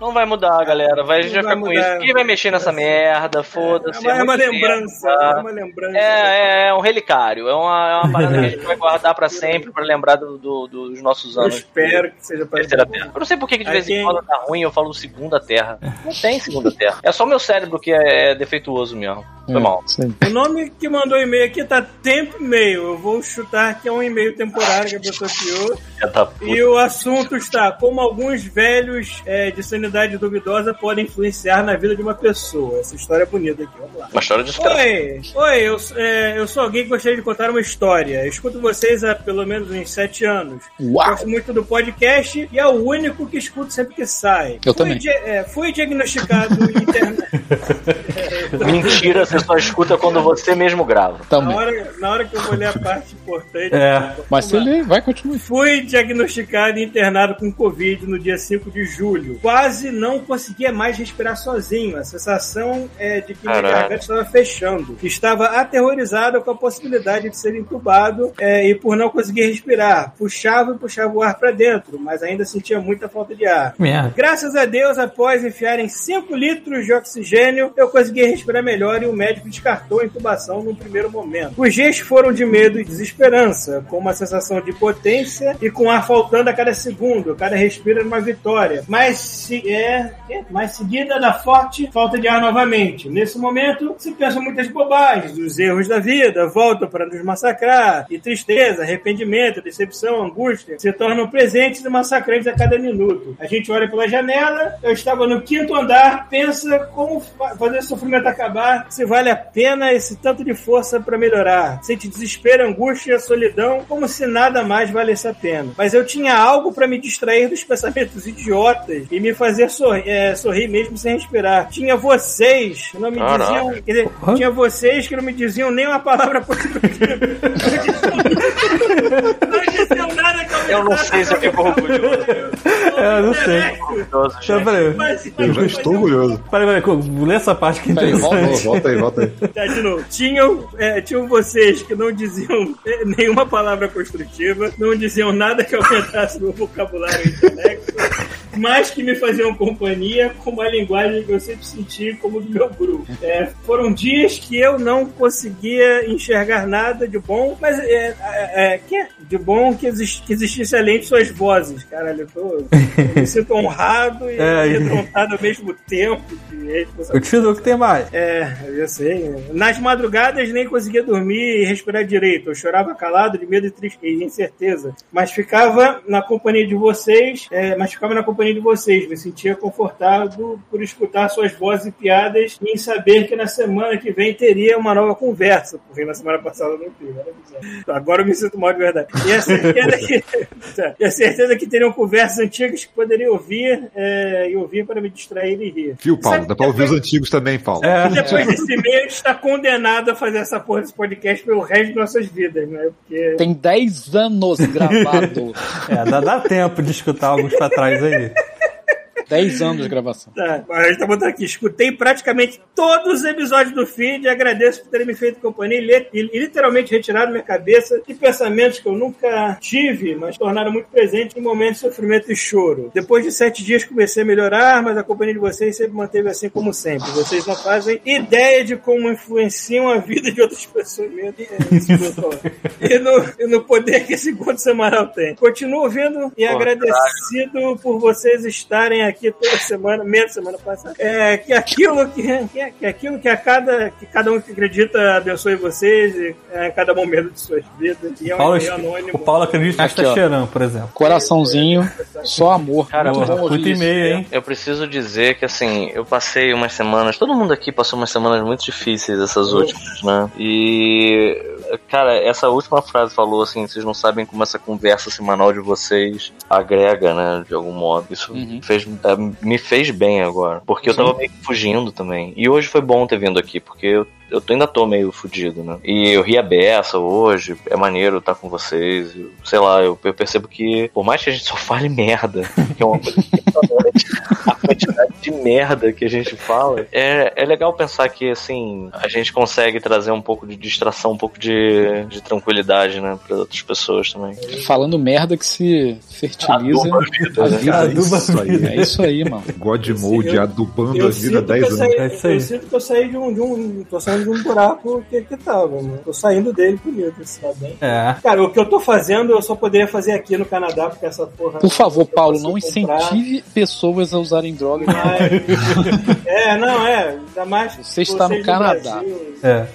não vai mudar, galera. Vai Não já vai ficar com isso. Quem vai mexer nessa merda? É Foda-se. é uma muito lembrança, tempo, tá? é uma lembrança. É, é, é um relicário. É uma, é uma parada que a gente vai guardar pra sempre, pra lembrar do- do- dos nossos Eu anos. espero que seja para Terceira Terra. Eu não sei por que de vez em quando tá ruim eu falo segunda terra. Não tem segunda terra. É só meu cérebro que é defeituoso mesmo. Foi mal. Isso aí. O nome que mandou e-mail aqui tá tempo e-mail. Eu vou chutar que é um e-mail temporário que a pessoa criou. Tá. E o assunto está como alguns velhos é, de sanidade duvidosa podem influenciar na vida de uma pessoa. Essa história é bonita aqui, vamos lá. Uma história de desgraça. Oi, oi, eu, é, eu sou alguém que gostaria de contar uma história. Eu escuto vocês há pelo menos uns sete anos. Uau! Gosto muito do podcast e é o único que escuto sempre que sai. Eu fui também. di- é, fui diagnosticado interna... Mentira, você só escuta quando você mesmo grava. na, Também. hora, na hora que eu vou ler a parte importante. É. Mas se ele vai, continue. Fui diagnosticado e internado com Covid no dia 5 de julho. Quase não conseguia mais respirar sozinho. A sensação é de que minha garganta estava fechando. Estava aterrorizado com a possibilidade de ser entubado é, e por não conseguir respirar. Puxava e puxava o ar para dentro, mas ainda sentia muita falta de ar. Graças a Deus, após enfiarem 5 litros de oxigênio, eu consegui respirar melhor e o médico descartou a intubação num primeiro momento. Os dias foram de medo e desesperança, com uma sensação de potência e com ar faltando a cada segundo. Cada respiro era uma vitória. Mas se é, é, seguida da forte falta de ar novamente. Nesse momento, se pensa muitas bobagens, os erros da vida voltam para nos massacrar e tristeza, arrependimento, decepção, angústia se tornam presentes e massacrantes a cada minuto. A gente olha pela janela, eu estava no quinto andar, pensa como fa- fazer o sofrimento acabar, se vale a pena esse tanto de força para melhorar. Sente desespero, angústia, solidão, como se nada mais valesse a pena. Mas eu tinha algo para me distrair dos pensamentos idiotas e me fazer sorrir, é, sorrir mesmo sem respirar. Tinha vocês que não me Caraca. diziam, quer dizer, tinha vocês que não me diziam nem uma palavra positiva. não diziam nada que Eu não sei se eu fico orgulhoso. É, eu não sei. Então, peraí. Mas, Eu já estou orgulhoso. Peraí, peraí, lê essa parte que é Peraí, volta, interessante. Volta aí, volta aí. Tá, de novo. Tinham, é, tinham vocês que não diziam é, nenhuma palavra construtiva, não diziam nada que aumentasse meu vocabulário intelecto, mas que me faziam companhia com uma linguagem que eu sempre senti como do meu grupo. É, foram dias que eu não conseguia enxergar nada de bom, mas é, é, é, que de bom que, exist, que existisse de suas vozes. Caralho, eu, tô, eu me sinto honrado e É, amedrontado ao mesmo tempo. Eu te dou o que tem mais. É, eu sei. Nas madrugadas nem conseguia dormir e respirar direito. Eu chorava calado de medo e tristeza e incerteza. Mas ficava na companhia de vocês, é, mas ficava na companhia de vocês. Me sentia confortável por escutar suas vozes e piadas e em saber que na semana que vem teria uma nova conversa. Porque na semana passada não teve. Bizarro. Agora eu me sinto mal de verdade. E a certeza que, a certeza que teriam conversas antigas que poderia ouvir é, e ouvir para me distrair e rir. Viu, Paulo? Sabe Dá pra ouvir os antigos também, Paulo. É. e depois desse e-mail, a gente está condenado a fazer essa porra desse podcast pelo resto de nossas vidas, né? Porque. Tem 10 anos gravado. É, dá, dá tempo de escutar alguns pra trás aí. 10 anos de gravação. Tá, a gente tá botando aqui. Escutei praticamente todos os episódios do feed e agradeço por terem me feito companhia e, li- e literalmente retirado minha cabeça de pensamentos que eu nunca tive, mas tornaram muito presentes em momentos de sofrimento e choro. Depois de sete dias comecei a melhorar, mas a companhia de vocês sempre manteve assim como sempre. Vocês não fazem ideia de como influenciam a vida de outras pessoas mesmo. É isso que eu tô falando. e, no, e no poder que esse encontro semanal tem. Continuo ouvindo e Pô, agradecido por vocês estarem aqui toda semana, menos semana passada. É, que aquilo que, que, aquilo que a cada que cada um que acredita abençoe vocês e, é, em cada momento de suas vidas. E é um Paulo, e-mail anônimo. o Paulo acredita que Aqui, está cheirando, por exemplo. Coraçãozinho, só amor. Cara, Muito bom puta isso. e-mail, hein? Eu preciso dizer que, assim, eu passei umas semanas, todo mundo aqui passou umas semanas muito difíceis, essas últimas, né? E, cara, essa última frase falou assim: vocês não sabem como essa conversa semanal de vocês agrega, né, de algum modo. Isso Uhum. fez, eh, me fez bem agora, porque eu tava meio que fugindo também. E hoje foi bom ter vindo aqui, porque eu eu ainda tô meio fudido, né? E eu ri a beça hoje, é maneiro estar com vocês. eu- sei lá, eu, eu percebo que, por mais que a gente só fale merda, que é uma coisa impressionante, a quantidade de merda que a gente fala, é, é legal pensar que, assim, a gente consegue trazer um pouco de distração, um pouco de, de tranquilidade, né, para outras pessoas também. Falando merda que se fertiliza Aduba a vida, a né? vida. Cara, Aduba isso a aí. vida. É isso aí, mano. God Mode adubando Eu a vida há sinto, que 10 eu, anos. saí, É isso aí. eu sinto que eu saí de um, de um. tô saindo de um buraco que, que tava, mano. Tô saindo dele bonito, isso tá bem. É. Cara, o que eu tô fazendo eu só poderia fazer aqui no Canadá, porque essa porra. Por favor, Paulo, não comprar. incentive pessoas a usarem drogas. Mas- é, não, é. Ainda mais Você está no Canadá. Brasil. É.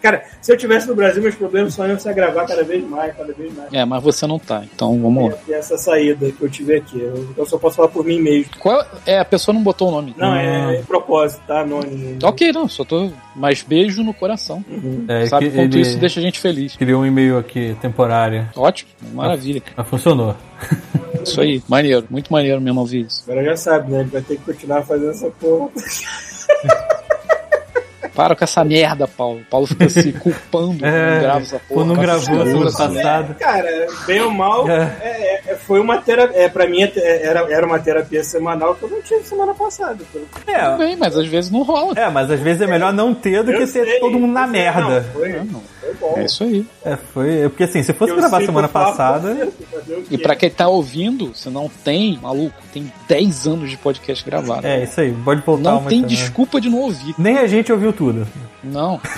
Cara, se eu tivesse no Brasil, meus problemas só iam se agravar cada vez mais, cada vez mais. É, mas você não tá, então vamos lá. E essa saída que eu tive aqui. Eu, eu só posso falar por mim mesmo. Qual é, a pessoa não botou o nome. Não, é, é propósito, tá? Anônimo. Ok, não, só tô. Mas beijo no coração. É, Sabe que quanto ele isso deixa a gente feliz. Criou um e-mail aqui temporário. Ótimo, maravilha. Mas funcionou. Isso aí, maneiro, muito maneiro mesmo ouvir isso. Agora já sabe, né? Ele vai ter que continuar fazendo essa porra. Para com essa merda, Paulo. Paulo fica se culpando É, não grava essa porra. Quando não gravou essa semana passada. Cara, bem ou mal, É. é, é, foi uma terapia. É, pra mim, é, era, era uma terapia semanal que eu não tive semana passada. Tudo É, bem, mas às vezes não rola. é, mas às vezes é melhor não ter do Eu que ter sei, todo mundo na sei, merda. não, foi, Não, não. foi bom. É isso aí. É, foi. é Porque assim, se fosse Eu gravar semana passada. o E pra quem tá ouvindo, você não tem, maluco, tem 10 anos de podcast gravado. É, isso aí, pode voltar não tem semana. desculpa de não ouvir. Nem a gente ouviu tudo. Não.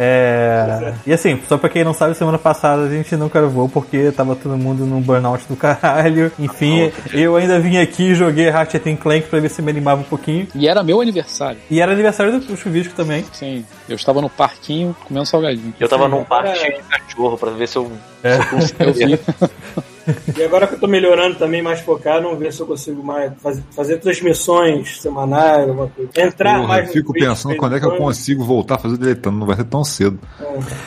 É... E assim, só pra quem não sabe, semana passada a gente não gravou porque tava todo mundo num burnout do caralho. Enfim, eu ainda vim aqui e joguei Ratchet Clank pra ver se me animava um pouquinho. E era meu aniversário. E era aniversário do Chuvisco também. Sim, eu estava no parquinho comendo salgadinho. Eu tava num Agora- parque cheio de cachorro pra ver se eu, É. se eu conseguia Eu vi. E agora que eu tô melhorando também, mais focado, vamos ver se eu consigo mais fazer, fazer transmissões semanais, alguma coisa. Entrar Porra, mais eu fico pensando quando é que eu consigo voltar a fazer deletando. Não vai ser tão cedo.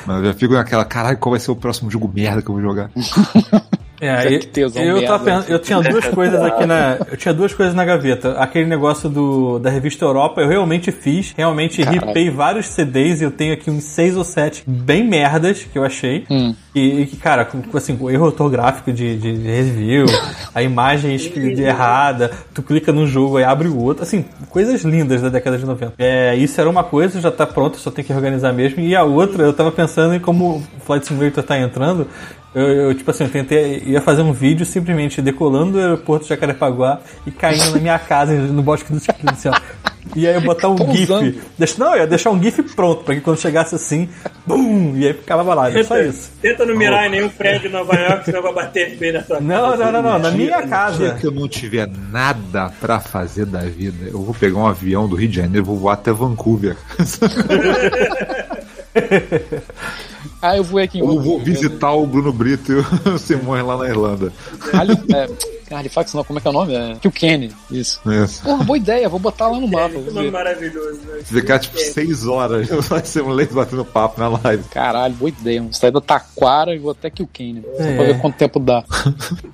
Mas eu já fico naquela, caralho, qual vai ser o próximo jogo merda que eu vou jogar? É, tesão eu, pensando- eu tinha duas coisas aqui na. Eu tinha duas coisas na gaveta. Aquele negócio do, da revista Europa, eu realmente fiz. Realmente Caralho. ripei vários CDs e eu tenho aqui uns seis ou sete bem merdas que eu achei. Hum. E, que, cara, com, assim, com erro ortográfico de, de, de review, a imagem de errada, tu clica num jogo e abre o outro. Assim, coisas lindas da década de 90. É, isso era uma coisa, já tá pronto, só tem que organizar mesmo. E a outra, eu tava pensando em como o Flight Simulator tá entrando. Eu, eu, tipo assim, eu tentei, ia fazer um vídeo simplesmente decolando do aeroporto de Jacarepaguá e caindo na minha casa, no bosque do Chiquinho, assim, ó. E aí eu botar um. GIF. Deixa, não, eu ia deixar um GIF pronto, pra que quando chegasse assim, BUM! E aí ficava lá, é só Tenta, isso. tenta não mirar em nenhum prédio em Nova York, senão vai bater bem na tua Não, não, não, não, na minha dia casa. que eu não tiver nada pra fazer da vida, eu vou pegar um avião do Rio de Janeiro e vou voar até Vancouver. Ah, eu vou aqui em Ou vou visitar o Bruno Brito e o Simões lá na Irlanda. Ali, é, Halifax não, como é que é o nome? É Kilkenny, isso. Isso. Porra, boa ideia, vou botar lá no mapa. Que vou nome maravilhoso, né? Ficar tipo seis horas, vai ser um leite batendo papo na live. Caralho, boa ideia. Vou sair da Taquara e vou até Kilkenny. Só É. pra ver quanto tempo dá.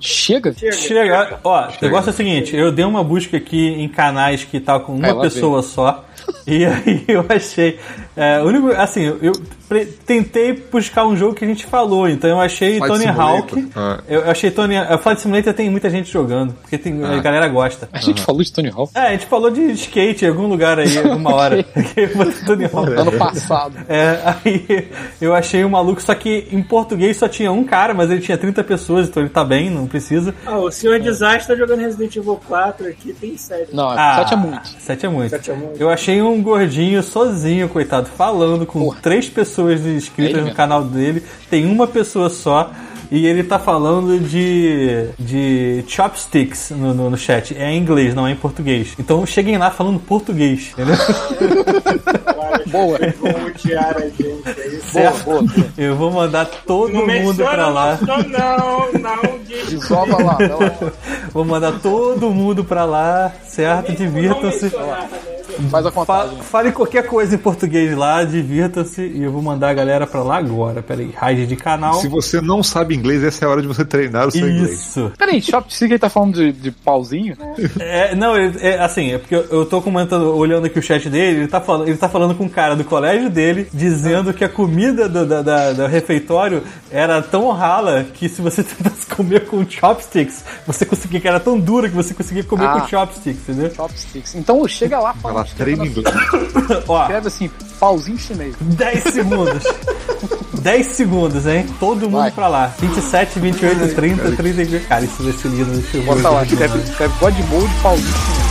Chega? Chega, ó, o negócio é o seguinte, eu dei uma busca aqui em canais que tá com uma pessoa só. E aí eu achei. É, o único, assim, eu pre- tentei buscar um jogo que a gente falou, então eu achei Flight Tony Simulator. Hawk. Ah. Eu eu achei Tony. A Flight Simulator tem muita gente jogando, porque tem, a galera gosta. A gente falou de Tony Hawk É, a gente falou de skate em algum lugar aí, alguma hora. Tony Hawk. ano passado. É, aí eu achei um maluco, só que em português só tinha um cara, mas ele tinha 30 pessoas, então ele tá bem, não precisa. Ah, o Senhor Desastre tá jogando Resident Evil 4 aqui, tem 7. Não, Ah, 7 é muito. Sete é muito. Sete é muito. Eu achei um gordinho sozinho, coitado, falando com Porra. três pessoas inscritas É no canal dele. Tem uma pessoa só. E ele tá falando de, de chopsticks no, no, no chat. É em inglês, não é em português. Então cheguem lá falando português, entendeu? Boa. Vão mutear a gente. É. Boa, boa. Eu vou mandar todo Não mundo pra lá. Não, não, diz. Desova lá, lá. Vou mandar todo mundo pra lá, certo? Divirtam-se. né? Faz a Fa contagem. fale qualquer coisa em português lá, divirtam-se e eu vou mandar a galera pra lá agora. Pera aí, raid de canal. Se você não sabe inglês, essa é a hora de você treinar o seu inglês. Isso. Peraí, Shopstick ele tá falando de, de pauzinho? É, não, é, assim, é porque eu, eu tô comentando, olhando aqui o chat dele, ele tá, falando, ele tá falando com um cara do colégio dele, dizendo que a comida do, da, da- do refeitório era tão rala que se você tentasse comer com chopsticks, você conseguia, que era tão dura que você conseguia comer Ah. com chopsticks, entendeu? Chopsticks. Então chega lá, Vai fala, lá, treina inglês. Ó, escreve assim, pauzinho chinês. 10 segundos. 10 segundos, hein? Todo mundo Vai. pra lá. 27, 28, 30, 30. Cara, isso vai ser lindo. Bota lá, escreve, escreve God Mode pauzinho chinês.